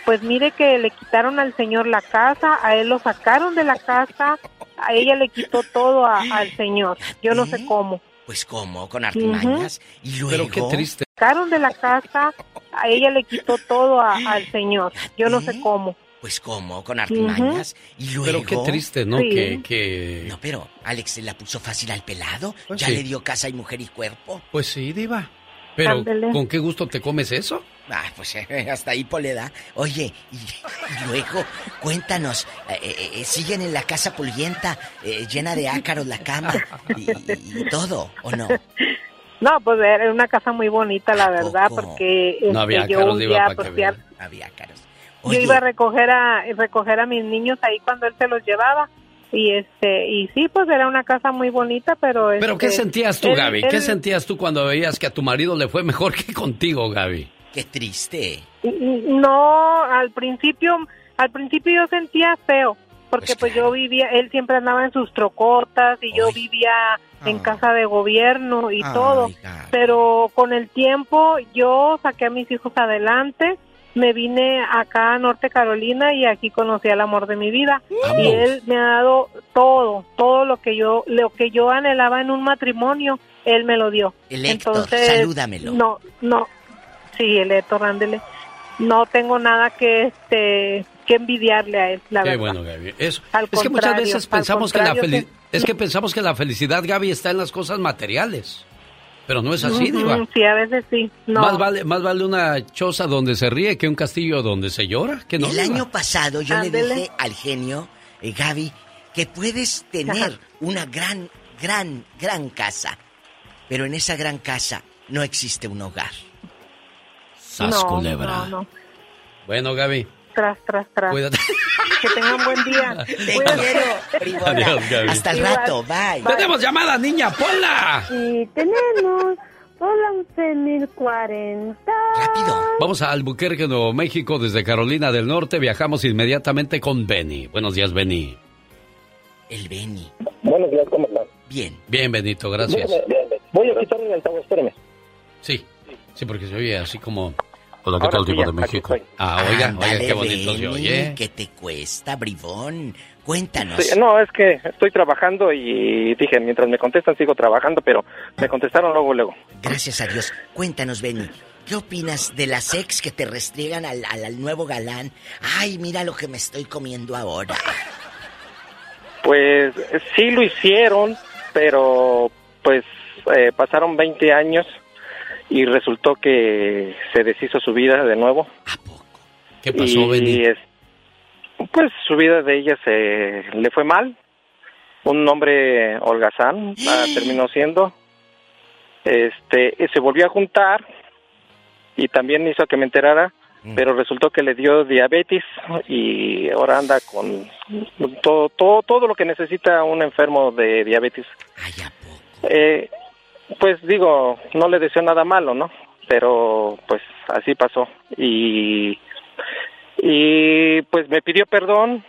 Pues mire que le quitaron al señor la casa, a él lo sacaron de la casa, a ella le quitó todo a- al señor. Yo no sé cómo. Pues cómo, con artimañas. Y luego. Pero qué triste. Sacaron de la casa, a ella le quitó todo a- al señor. Yo no sé cómo. Pues cómo, con artimañas. Y luego. Pero qué triste, ¿no? Sí. Que, que... No, pero Alex se la puso fácil al pelado. Pues ya sí. le dio casa y mujer y cuerpo. Pues sí, Diva. Pero, Ándele. ¿con qué gusto te comes eso? Ah, pues hasta ahí Poleda. Oye, y, y luego, cuéntanos, eh, eh, eh, ¿siguen en la casa pulguienta, eh, llena de ácaros la cama y, y- y todo, o no? No, pues era una casa muy bonita, la verdad, porque No había este, yo ácaros, día, para pues. Había ácaros. yo iba a recoger a recoger a mis niños ahí cuando él se los llevaba y este y sí pues era una casa muy bonita pero ¿Pero qué este, sentías tú, él- Gaby? ¿Qué sentías tú cuando veías que a tu marido le fue mejor que contigo, Gaby? Qué triste. no al principio al principio yo sentía feo porque pues, yo vivía él siempre andaba en sus trocotas y yo vivía en casa de gobierno y Ay, todo. pero con el tiempo yo saqué a mis hijos adelante me vine acá a Norte Carolina y aquí conocí al amor de mi vida. Y él me ha dado todo todo lo que yo lo que yo anhelaba en un matrimonio él me lo dio. El Héctor, entonces salúdamelo. no no sí el Héctor ándele no tengo nada que este que envidiarle a él la Qué verdad bueno, Gaby. Eso. Al es que muchas veces pensamos que la feli- es que pensamos que la felicidad, Gaby, está en las cosas materiales. Pero no es así, Ujú, Diva. sí a veces sí no Más vale, más vale una choza donde se ríe que un castillo donde se llora. Que no, el Diva? año pasado yo le dije al genio, eh, Gaby, que puedes tener Ajá. una gran, gran, gran casa, pero en esa gran casa no existe un hogar. Sas no, culebra. no no Bueno, Gaby, tras tras tras cuídate. que tengan buen día Te Cuídate. quiero, bribona. Adiós, Gaby. Hasta el rato, bye. Tenemos llamada, niña, ponla. Y tenemos por la 11.040. Vamos a Albuquerque, Nuevo México, desde Carolina del Norte. Viajamos inmediatamente con Benny. Buenos días, Benny. El Benny. Buenos días, ¿cómo estás? Bien. Bien, Benito, gracias. Voy a quitarle el altavoz, espérame. Sí, sí, porque se oye así como... Hola, ¿qué Ahora tal, ya, de México? Ah, oiga, Ándale, oiga, qué bonito se oye. ¿Qué te cuesta, bribón? Cuéntanos. Sí, no, es que estoy trabajando y dije, mientras me contestan sigo trabajando, pero me contestaron luego, luego. Gracias a Dios. Cuéntanos, Benny. ¿Qué opinas de las ex que te restriegan al, al- al nuevo galán? Ay, mira lo que me estoy comiendo ahora. Pues sí lo hicieron, pero pues eh, pasaron 20 años y resultó que se deshizo su vida de nuevo. ¿Qué pasó, Benny? pues su vida de ella se le fue mal. Un hombre holgazán ah, terminó siendo. Este, se volvió a juntar y también hizo que me enterara, mm. pero resultó que le dio diabetes y ahora anda con todo, todo, todo lo que necesita un enfermo de diabetes. Eh, pues digo, no le deseo nada malo, ¿no? Pero pues así pasó y y pues me pidió perdón,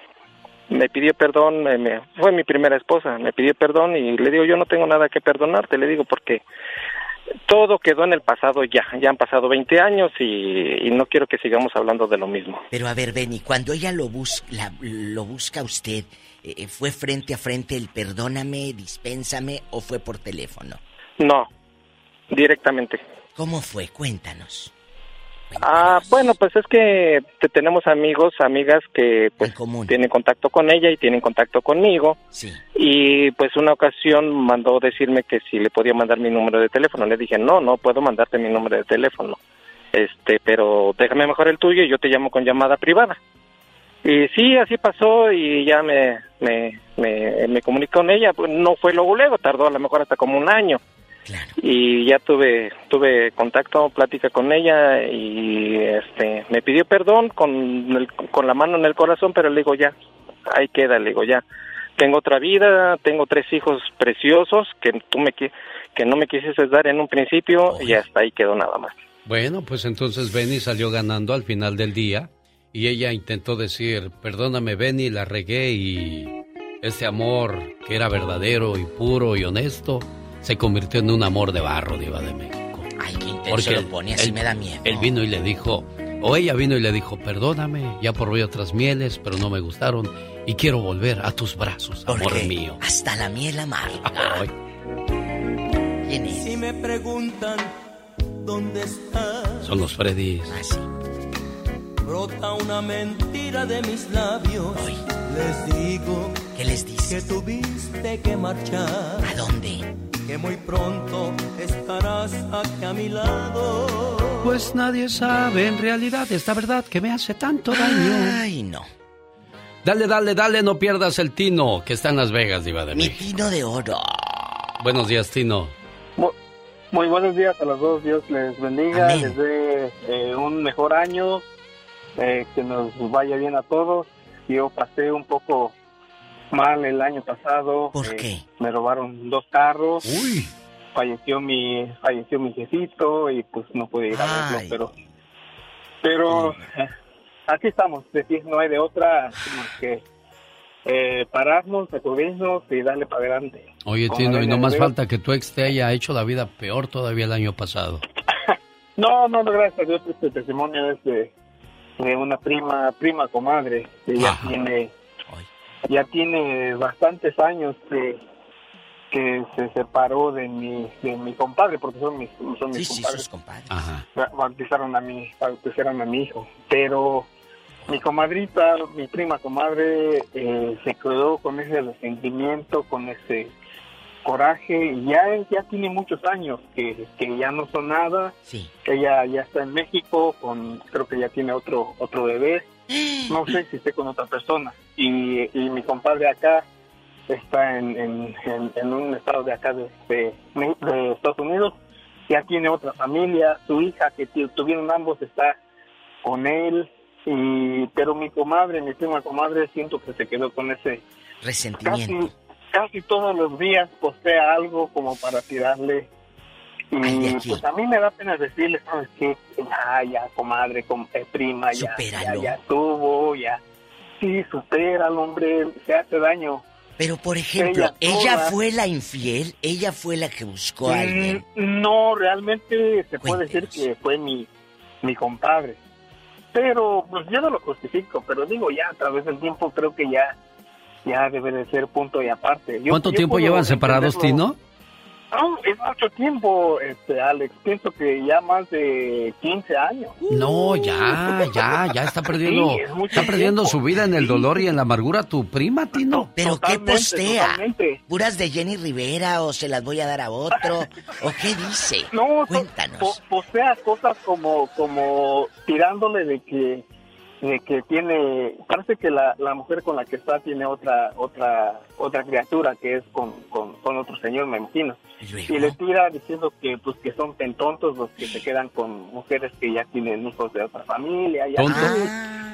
me pidió perdón, me, fue mi primera esposa, me pidió perdón y le digo yo no tengo nada que perdonarte, le digo porque todo quedó en el pasado ya, ya han pasado 20 años y, no quiero que sigamos hablando de lo mismo. Pero a ver, Benny, cuando ella lo, busca, lo busca usted, eh, ¿fue frente a frente el perdóname, dispénsame o fue por teléfono? No, directamente. ¿Cómo fue? Cuéntanos. Ah, bueno, pues es que tenemos amigos, amigas que pues tienen contacto con ella y tienen contacto conmigo. Sí. Y pues una ocasión mandó decirme que si le podía mandar mi número de teléfono. Le dije, "No, no puedo mandarte mi número de teléfono." Este, pero déjame mejor el tuyo y yo te llamo con llamada privada. Y sí, así pasó y ya me me me, me comuniqué con ella, pues no fue luego luego, tardó a lo mejor hasta como un año. Y ya tuve tuve contacto, plática con ella y este me pidió perdón con con la mano en el corazón, pero le digo ya, ahí queda, le digo ya. Tengo otra vida, tengo tres hijos preciosos que tú me que no me quisiste dar en un principio y hasta ahí quedó nada más. Bueno, pues entonces Benny salió ganando al final del día y ella intentó decir, "Perdóname, Benny, la regué y este amor que era verdadero y puro y honesto se convirtió en un amor de barro, Diva de México. Ay, qué intenso lo pone, así me da miedo. Él vino y le dijo, o ella vino y le dijo, perdóname, ya probé otras mieles, pero no me gustaron y quiero volver a tus brazos, amor mío. Hasta la miel amarga. ¿Quién es? Si me preguntan dónde estás. Son los Freddys. Ah, sí. Brota una mentira de mis labios. Les digo. ¿Qué les dices? Que tuviste que marchar. ¿A dónde? Que muy pronto estarás aquí a mi lado. Pues nadie sabe en realidad esta verdad que me hace tanto daño. Ay, no. Dale, dale, dale, no pierdas el Tino, que está en Las Vegas, Diva de Mi Tino de oro. Buenos días, Tino. Muy, buenos días a los dos. Dios les bendiga, les dé eh, un mejor año, eh, que nos vaya bien a todos. Yo pasé un poco mal el año pasado. ¿Por eh, qué? Me robaron dos carros. Uy. Falleció mi falleció mi jefito y pues no pude ir a verlo, pero pero eh, aquí estamos, decir, no hay de otra que eh, pararnos, sacudirnos y darle para adelante. Oye, Tino, y no más falta que tu ex te haya hecho la vida peor todavía el año pasado. no, no, no, gracias a Dios, este testimonio es de, de una prima, prima comadre, que ya tiene ya tiene bastantes años que, que se separó de mi, de mi compadre, porque son mis, son mis compadres. compadres. Bautizaron a mi, bautizaron a mi hijo. Pero mi comadrita, mi prima comadre, eh, se quedó con ese resentimiento, con ese coraje y ya ya tiene muchos años que, que ya no son nada sí. ella ya está en México con creo que ya tiene otro otro bebé no sé si esté con otra persona. Y, y mi compadre acá está en, en, un estado de acá de, de, Estados Unidos, ya tiene otra familia, su hija que tuvieron ambos está con él, y pero mi comadre, mi prima comadre, siento que se quedó con ese resentimiento. Casi, casi todos los días postea algo como para tirarle y pues a mí me da pena decirle, ¿sabes qué? Ya, ya, comadre, com eh, prima, ya, ya, ya estuvo, ya. Sí, supera al hombre, se hace daño. Pero, por ejemplo, ¿ella, fue la infiel? ¿Ella fue la que buscó a alguien? Mm, no, realmente se puede decir que fue mi, mi compadre. Pero, pues yo no lo justifico, pero digo, ya a través del tiempo creo que ya ya debe de ser punto y aparte. ¿Cuánto tiempo llevan separados, Tino? No, es mucho tiempo, este, Alex. Pienso que ya más de 15 años. No, ya, ya, ya está perdiendo, Sí, es está perdiendo tiempo. su vida en el dolor y en la amargura tu prima, Tino. ¿Pero qué postea? totalmente. ¿Puras de Jenny Rivera o se las voy a dar a otro? ¿O qué dice? No, Cuéntanos. po- postea cosas como, como tirándole de que, de que tiene, parece que la, la mujer con la que está tiene otra, otra, otra criatura que es con, con, con otro señor, me imagino. Y le tira diciendo que, pues, que son tan tontos los que se quedan con mujeres que ya tienen hijos de otra familia. Ya Tonto.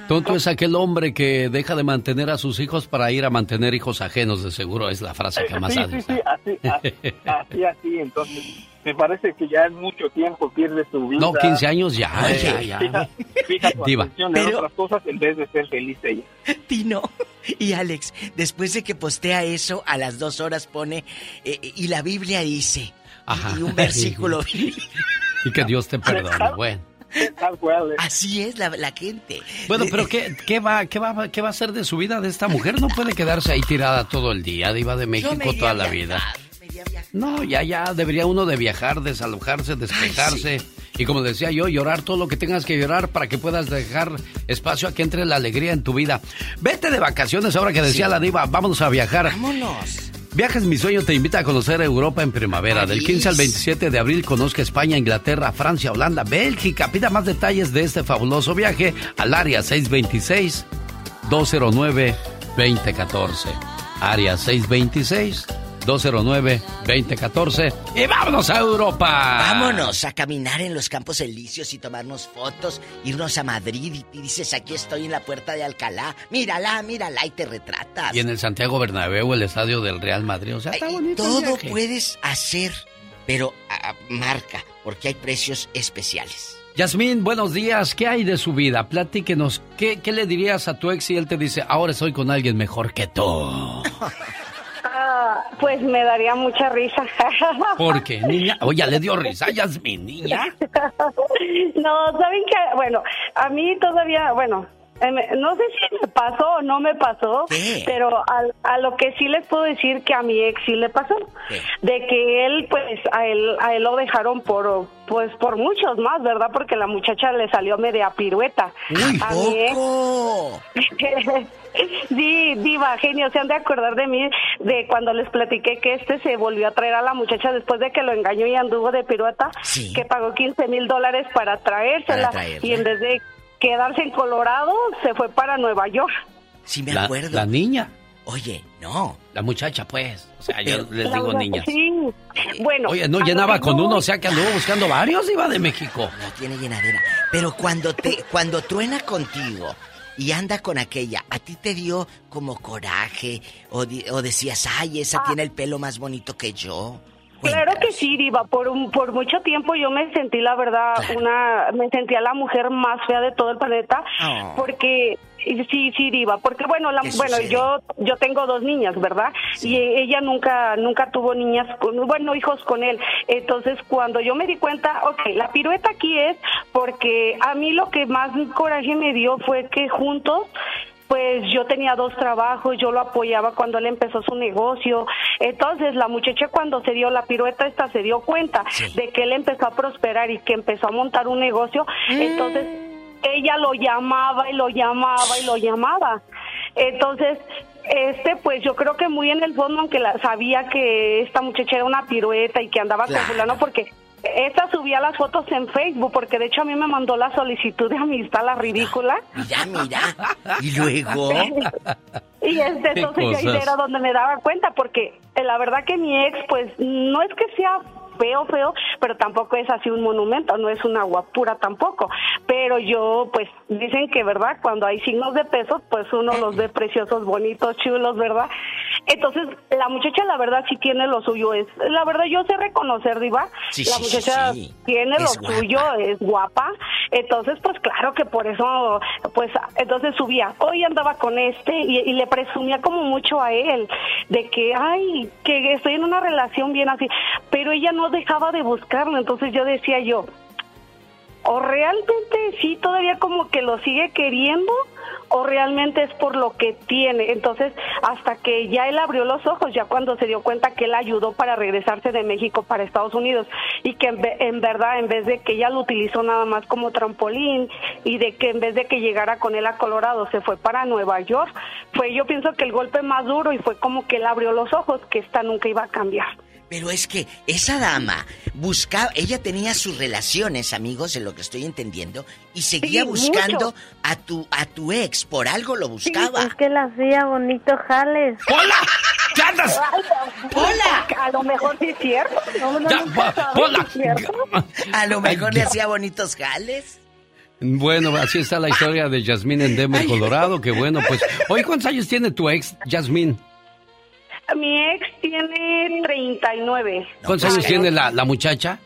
Tonto es aquel hombre que deja de mantener a sus hijos para ir a mantener hijos ajenos, de seguro es la frase que más sí, ha sí, sí, así, así, así, así, entonces me parece que ya en mucho tiempo pierde su vida. No, 15 años ya, ya, ya. Fija, fija Diva. atención en Pero- otras cosas en vez de ser feliz ella. Tino. Y Alex, después de que postea eso, a las dos horas pone, eh, y la Biblia dice, Ajá. y un versículo. Y que Dios te perdone. Bueno. Así es la, la gente. Bueno, pero ¿qué, qué, va, qué, va, ¿qué va a hacer de su vida de esta mujer? No puede quedarse ahí tirada todo el día, diva de México toda la vida. No, ya, ya, debería uno de viajar, desalojarse, despejarse. Y como decía yo, llorar todo lo que tengas que llorar para que puedas dejar espacio a que entre la alegría en tu vida. Vete de vacaciones ahora que decía Sí. la diva, vámonos a viajar. Vámonos. Viajes Mi Sueño te invita a conocer Europa en primavera. Del 15 al 27 de abril conozca España, Inglaterra, Francia, Holanda, Bélgica. Pida más detalles de este fabuloso viaje al área 626-209-2014. Área 626-209-2014. Y vámonos a Europa. Vámonos a caminar en los campos elíseos y tomarnos fotos, irnos a Madrid y, y dices, aquí estoy en la puerta de Alcalá, mírala, mírala y te retratas. Y en el Santiago Bernabéu, el estadio del Real Madrid. O sea, está bonito el Todo viaje. puedes hacer, pero a- a- marca, porque hay precios especiales. Yasmín, buenos días. ¿Qué hay de su vida? Platíquenos. ¿Qué, ¿Qué le dirías a tu ex si él te dice, ahora estoy con alguien mejor que tú? Pues me daría mucha risa. Porque, niña, oye, le dio risa a Yasmín, niña. no, ¿saben qué? Bueno, a mí todavía, bueno, eh, no sé si me pasó o no me pasó, pero al- a, lo que sí les puedo decir que a mi ex sí le pasó, de que él, pues, a él, a él lo dejaron por, pues, por muchos más, ¿verdad? Porque la muchacha le salió media pirueta. a mi ex. Sí, diva, genio, se han de acordar de mí de cuando les platiqué que este se volvió a traer a la muchacha después de que lo engañó y anduvo de pirueta, que pagó 15 mil dólares para traérsela Para traerla. y en vez de quedarse en Colorado se fue para Nueva York. Sí me La- acuerdo. La niña. Oye, no. La muchacha, pues. O sea, yo les digo niñas. Sí, bueno. Oye, ¿no llenaba con uno? O sea, que anduvo buscando varios, iba de México. No tiene llenadera. Pero cuando te, cuando truena contigo y anda con aquella, ¿a ti te dio como coraje? O, di- o decías, ay, Ah. esa tiene el pelo más bonito que yo. Claro que sí, Diva. Por un, por mucho tiempo yo me sentí, la verdad, una, me sentía la mujer más fea de todo el planeta, Oh. porque sí, sí, Diva. Porque bueno, la, ¿Qué bueno, sucede? yo, yo tengo dos niñas, ¿verdad? Y ella nunca, nunca tuvo niñas, con, bueno, hijos con él. Entonces, cuando yo me di cuenta, ok, la pirueta aquí es porque a mí lo que más coraje me dio fue que juntos pues yo tenía dos trabajos, yo lo apoyaba cuando él empezó su negocio. Entonces la muchacha cuando se dio la pirueta esta se dio cuenta de que él empezó a prosperar y que empezó a montar un negocio. Entonces ella lo llamaba y lo llamaba y lo llamaba. Entonces este, pues yo creo que muy en el fondo, aunque la, sabía que esta muchacha era una pirueta y que andaba Claro. con fulano, porque esta subía las fotos en Facebook, porque de hecho a mí me mandó la solicitud de amistad, la ridícula. Mira, mira. Y luego. Y este, entonces yo ahí era donde me daba cuenta, porque eh, la verdad que mi ex, pues no es que sea feo, feo, pero tampoco es así un monumento, no es una guapura tampoco. Pero yo, pues dicen que, ¿verdad? Cuando hay signos de peso, pues uno los ve preciosos, bonitos, chulos, ¿verdad? Entonces, la muchacha, la verdad, sí tiene lo suyo. Es, la verdad, yo sé reconocer, Diva. Sí, la sí, muchacha sí. tiene Es lo guapa. suyo, es guapa. Entonces, pues claro que por eso, pues entonces subía. Hoy andaba con este y, y le presumía como mucho a él de que, ay, que estoy en una relación bien así. Pero ella no dejaba de buscarlo. Entonces yo decía yo, o realmente sí todavía como que lo sigue queriendo o realmente es por lo que tiene. Entonces, hasta que ya él abrió los ojos, ya cuando se dio cuenta que él ayudó para regresarse de México para Estados Unidos y que en, en verdad, en vez de que ella lo utilizó nada más como trampolín y de que en vez de que llegara con él a Colorado se fue para Nueva York, fue yo pienso que el golpe más duro y fue como que él abrió los ojos que esta nunca iba a cambiar. Pero es que esa dama buscaba, ella tenía sus relaciones, amigos, en lo que estoy entendiendo, y seguía Sí, buscando mucho. a tu a tu ex, por algo lo buscaba. Es que le hacía bonito jales. ¡Hola! ¿Qué andas? ¡Hola! A lo mejor sí es cierto. No, no, Ya, nunca va, sabes hola. si es cierto. A lo mejor Ay, le hacía bonitos jales. Bueno, así está la historia de Yasmín en Denver, Colorado. Que bueno, pues. Oye, ¿cuántos años tiene tu ex, Yasmín? Mi ex tiene 39. ¿Cuántos años tiene la, la muchacha?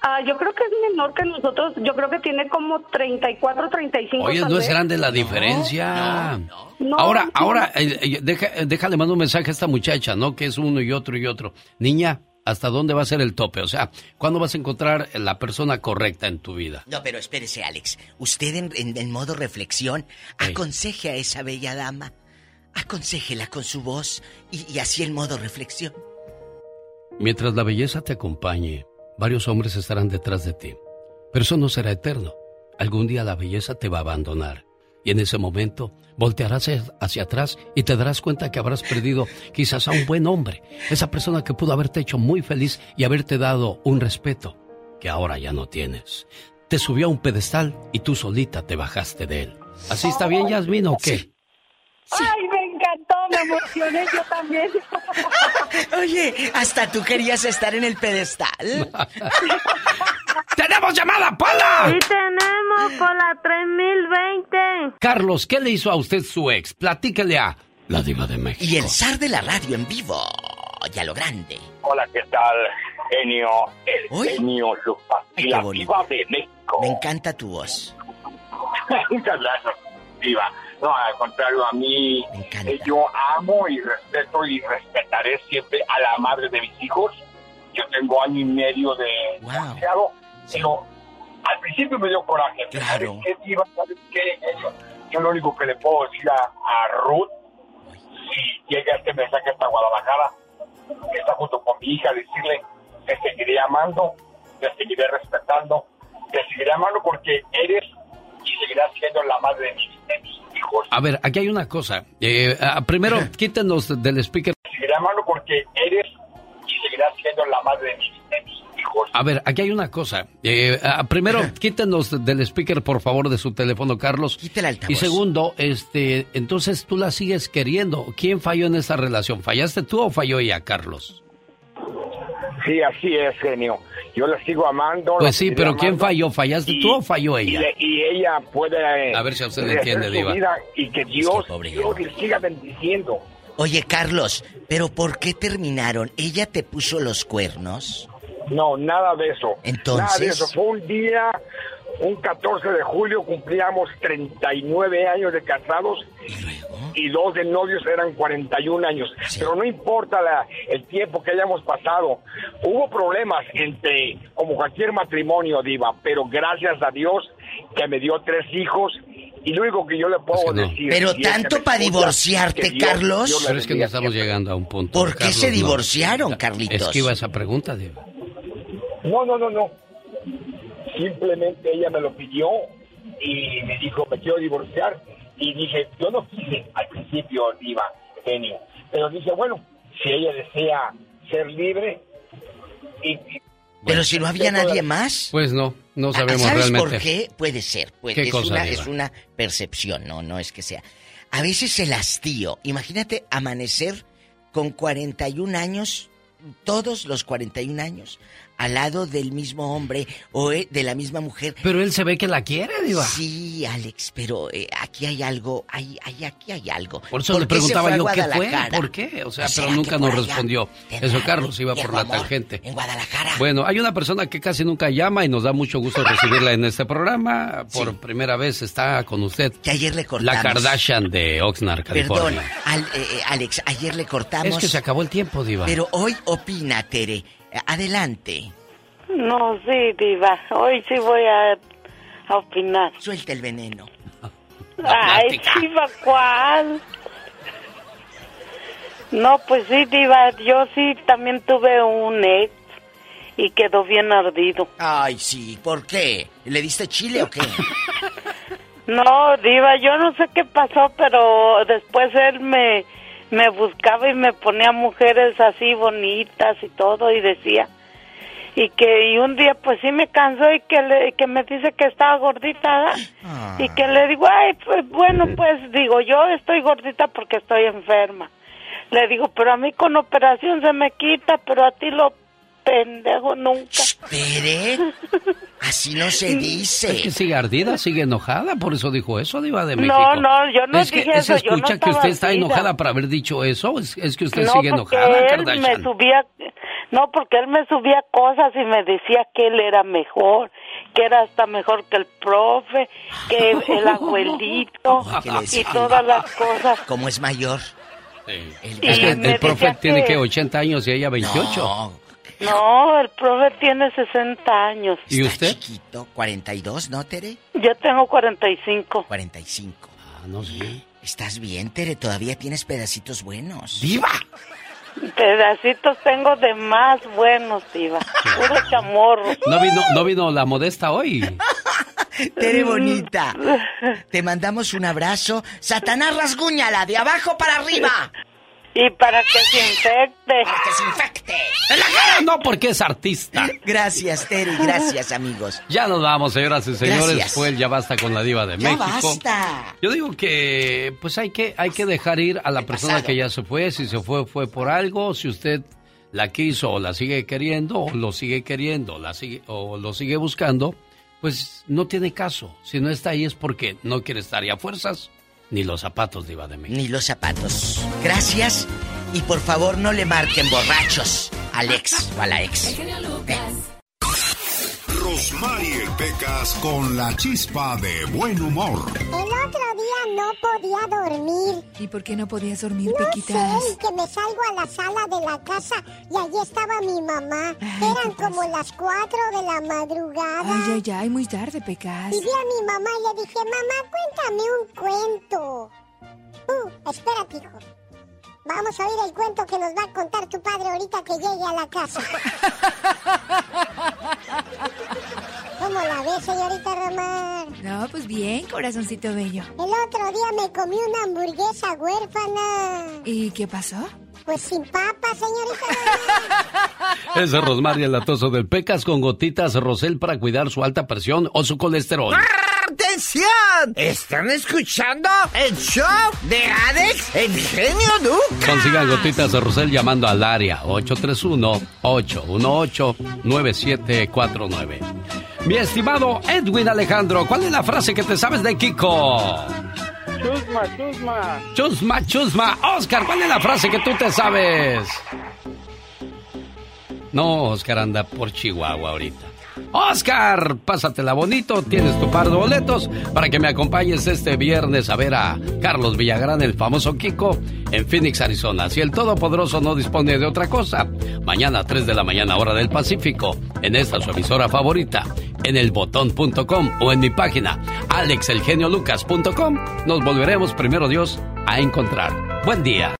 Ah, yo creo que es menor que nosotros. Yo creo que tiene como 34, 35. Oye, no es grande la diferencia. No, ahora, sí. ahora, eh, eh, deja, eh, déjale mando un mensaje a esta muchacha, ¿no? Que es uno y otro y otro. Niña, ¿hasta dónde va a ser el tope? O sea, ¿cuándo vas a encontrar la persona correcta en tu vida? No, pero espérese, Alex. Usted en, en- en modo reflexión, aconseje a esa bella dama. Aconsejela con su voz y, y así en modo reflexión. Mientras la belleza te acompañe, varios hombres estarán detrás de ti. Pero eso no será eterno. Algún día la belleza te va a abandonar. Y en ese momento voltearás hacia- atrás y te darás cuenta que habrás perdido quizás a un buen hombre. Esa persona que pudo haberte hecho muy feliz y haberte dado un respeto que ahora ya no tienes. Te subió a un pedestal y tú solita te bajaste de él. ¿Así está bien, Yasmín, o qué? Ay, me emocioné yo también. Oye, hasta tú querías estar en el pedestal. ¡Tenemos llamada, Pola! Sí tenemos por la 3020. Carlos, ¿qué le hizo a usted su ex? Platíquele a la diva de México. Y el zar de la radio en vivo. Ya lo grande. Hola, ¿qué tal? Genio, el genio Lucas y la bonito. diva de México. Me encanta tu voz. Muchas gracias, diva. No, al contrario, a mí eh, yo amo y respeto y respetaré siempre a la madre de mis hijos. Yo tengo año y medio de divorciado, pero al principio me dio coraje. pero ¿Sabes qué, diva? ¿Sabes qué? Yo, yo lo único que le puedo decir a, a Ruth, si llega este mensaje hasta Guadalajara, que está junto con mi hija, decirle, te seguiré amando, te seguiré respetando, te seguiré amando porque eres y seguirás siendo la madre de mis, de mis hijos. A ver, aquí hay una cosa. Eh, primero, quítenos del speaker. Te seguiré amando porque eres y seguirás siendo la madre de mis, de mis hijos. A ver, aquí hay una cosa. Eh, primero, quítenos del speaker, por favor, de su teléfono, Carlos. Y segundo, este, entonces tú la sigues queriendo. ¿Quién falló en esa relación? ¿Fallaste tú o falló ella, Carlos? Sí, así es, genio. Yo la sigo amando. Pues sí, pero ¿quién falló? ¿Fallaste tú o falló Y, ella? le- y ella puede... A ver si a usted entiende, Diva. Y que Dios, Dios le siga bendiciendo. Oye, Carlos, ¿pero por qué terminaron? ¿Ella te puso los cuernos? No, nada de eso. Entonces- Nada de eso. Fue un día, un 14 de julio, cumplíamos 39 años de casados. ¿Y, dos de novios eran 41 años. Pero no importa la- el tiempo que hayamos pasado. Hubo problemas entre, como cualquier matrimonio, Diva, pero gracias a Dios que me dio tres hijos. Y lo único que yo le puedo decir. Pero es que tanto para divorciarte, que Dios- Carlos. Dios Pero es que no estamos llegando a un punto. ¿Por qué Carlos, se no. divorciaron, Carlitos? Esquiva esa pregunta, Diva. No, no, no, no. Simplemente ella me lo pidió y me dijo, me quiero divorciar. Y dije, yo no quise al principio, Diva, genio. Pero dije, bueno, si ella desea ser libre y... y- Pero si no había nadie más. Pues no, no sabemos ¿Sabes realmente. por qué? Puede ser. Puede, ¿Qué es, cosa, una, es una percepción, no, no es que sea. A veces el hastío. Imagínate amanecer con 41 años, todos los 41 años, al lado del mismo hombre o eh, de la misma mujer. Pero él se ve que la quiere, Diva. Sí, Alex, pero eh, aquí hay algo, hay, hay, aquí hay algo. Por eso le preguntaba yo qué fue, por qué. O sea, ¿No pero nunca nos respondió. Eso, Carlos, iba por la amor tangente. En Guadalajara. Bueno, hay una persona que casi nunca llama y nos da mucho gusto recibirla en este programa. Por primera vez está con usted. Que ayer le cortamos. La Kardashian de Oxnard, Perdón, California. al- eh, Alex, ayer le cortamos. Es que se acabó el tiempo, Diva. Pero hoy opina, Tere. Adelante. No, sí, diva. Hoy sí voy a, a opinar. Suelta el veneno. Ay, diva, ¿cuál? No, pues sí, diva. Yo sí también tuve un ex y quedó bien ardido. Ay, sí. ¿Por qué? ¿Le diste chile o qué? No, diva, yo no sé qué pasó, pero después él me, me buscaba y me ponía mujeres así bonitas y todo y decía y que y un día pues sí me cansó y que le, que me dice que estaba gordita ¿verdad? y que le digo ay pues bueno pues digo yo estoy gordita porque estoy enferma le digo pero a mí con operación se me quita pero a ti lo pendejo nunca Espere. Así no se dice. Es que sigue ardida, sigue enojada, por eso dijo eso, Diva de México. no no yo no es que dije se eso yo no escucha que estaba usted está ardida. enojada por haber dicho eso. Es, es que usted no, sigue porque enojada, él me Kardashian. subía, no, porque él me subía cosas y me decía que él era mejor, que era hasta mejor que el profe, que el abuelito ¿Qué le y todas las cosas. ¿Cómo es mayor? Es que me el profe tiene que- que 80 años y ella 28. No, el profe tiene 60 años. ¿Y usted? Chiquito, 42, ¿no, Tere? Yo tengo 45. 45. Ah, no sé. ¿Estás bien, Tere? Todavía tienes pedacitos buenos. ¡Viva! Pedacitos tengo de más buenos, Diva. Puro chamorro. ¿No vino, ¿No vino la modesta hoy? Tere bonita. Te mandamos un abrazo. Satanás rasguñala de abajo para arriba. Y para que se infecte. Para que se infecte. ¡En la cara! No, porque es artista. Gracias, Tere. Gracias, amigos. Ya nos vamos, señoras y señores. Gracias. Fue el Ya Basta con la Diva de Ya México. basta. Yo digo que pues hay que hay que dejar ir a la persona pasado. que ya se fue, si se fue fue por algo, si usted la quiso o la sigue queriendo o lo sigue queriendo, o la sigue o lo sigue buscando, pues no tiene caso. Si no está ahí es porque no quiere estar y a fuerzas ni los zapatos Diva de México. Ni los zapatos. Gracias. Y por favor, no le marquen borrachos al ex o a la ex. Rosmarie Pecas con la chispa de buen humor. El otro día no podía dormir. ¿Y por qué no podías dormir, No Pequitas? sé, que me salgo a la sala de la casa y allí estaba mi mamá. Eran como las 4 de la madrugada. Ay, ay, ay, muy tarde, Pecas. Y vi a mi mamá y le dije, mamá, cuéntame un cuento. Uh, espérate, hijo. Vamos a oír el cuento que nos va a contar tu padre ahorita que llegue a la casa. ¿Cómo la ves, señorita Román? No, pues bien, corazoncito bello. El otro día me comí una hamburguesa huérfana. ¿Y qué pasó? Pues sin papa, señorita. Es Rosmarie el latoso del Pecas con gotitas Rosel para cuidar su alta presión o su colesterol. ¡Atención! ¿Están escuchando el show de Alex, el genio Lucas? Consigan gotitas de Rosel llamando al área 831-818-9749. Mi estimado Edwin Alejandro, ¿cuál es la frase que te sabes de Kiko? Chusma, chusma. Chusma, chusma. Oscar, ¿cuál es la frase que tú te sabes? No, Oscar anda por Chihuahua ahorita. Oscar, pásatela bonito, tienes tu par de boletos para que me acompañes este viernes a ver a Carlos Villagrán, el famoso Kiko, en Phoenix, Arizona. Si el Todopoderoso no dispone de otra cosa, mañana a 3 de la mañana hora del Pacífico, en esta su emisora favorita, en elbotón.com o en mi página alexelgeniolucas.com, nos volveremos, primero Dios, a encontrar. Buen día.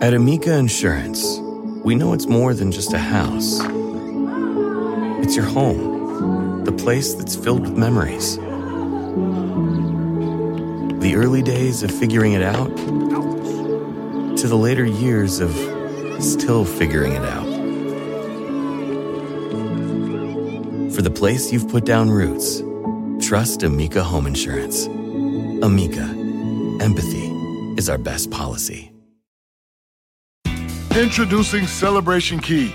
At Amica Insurance, we know it's more than just a house. It's your home, the place that's filled with memories. The early days of figuring it out to the later years of still figuring it out. For the place you've put down roots, trust Amica Home Insurance. Amica, empathy is our best policy. Introducing Celebration Key,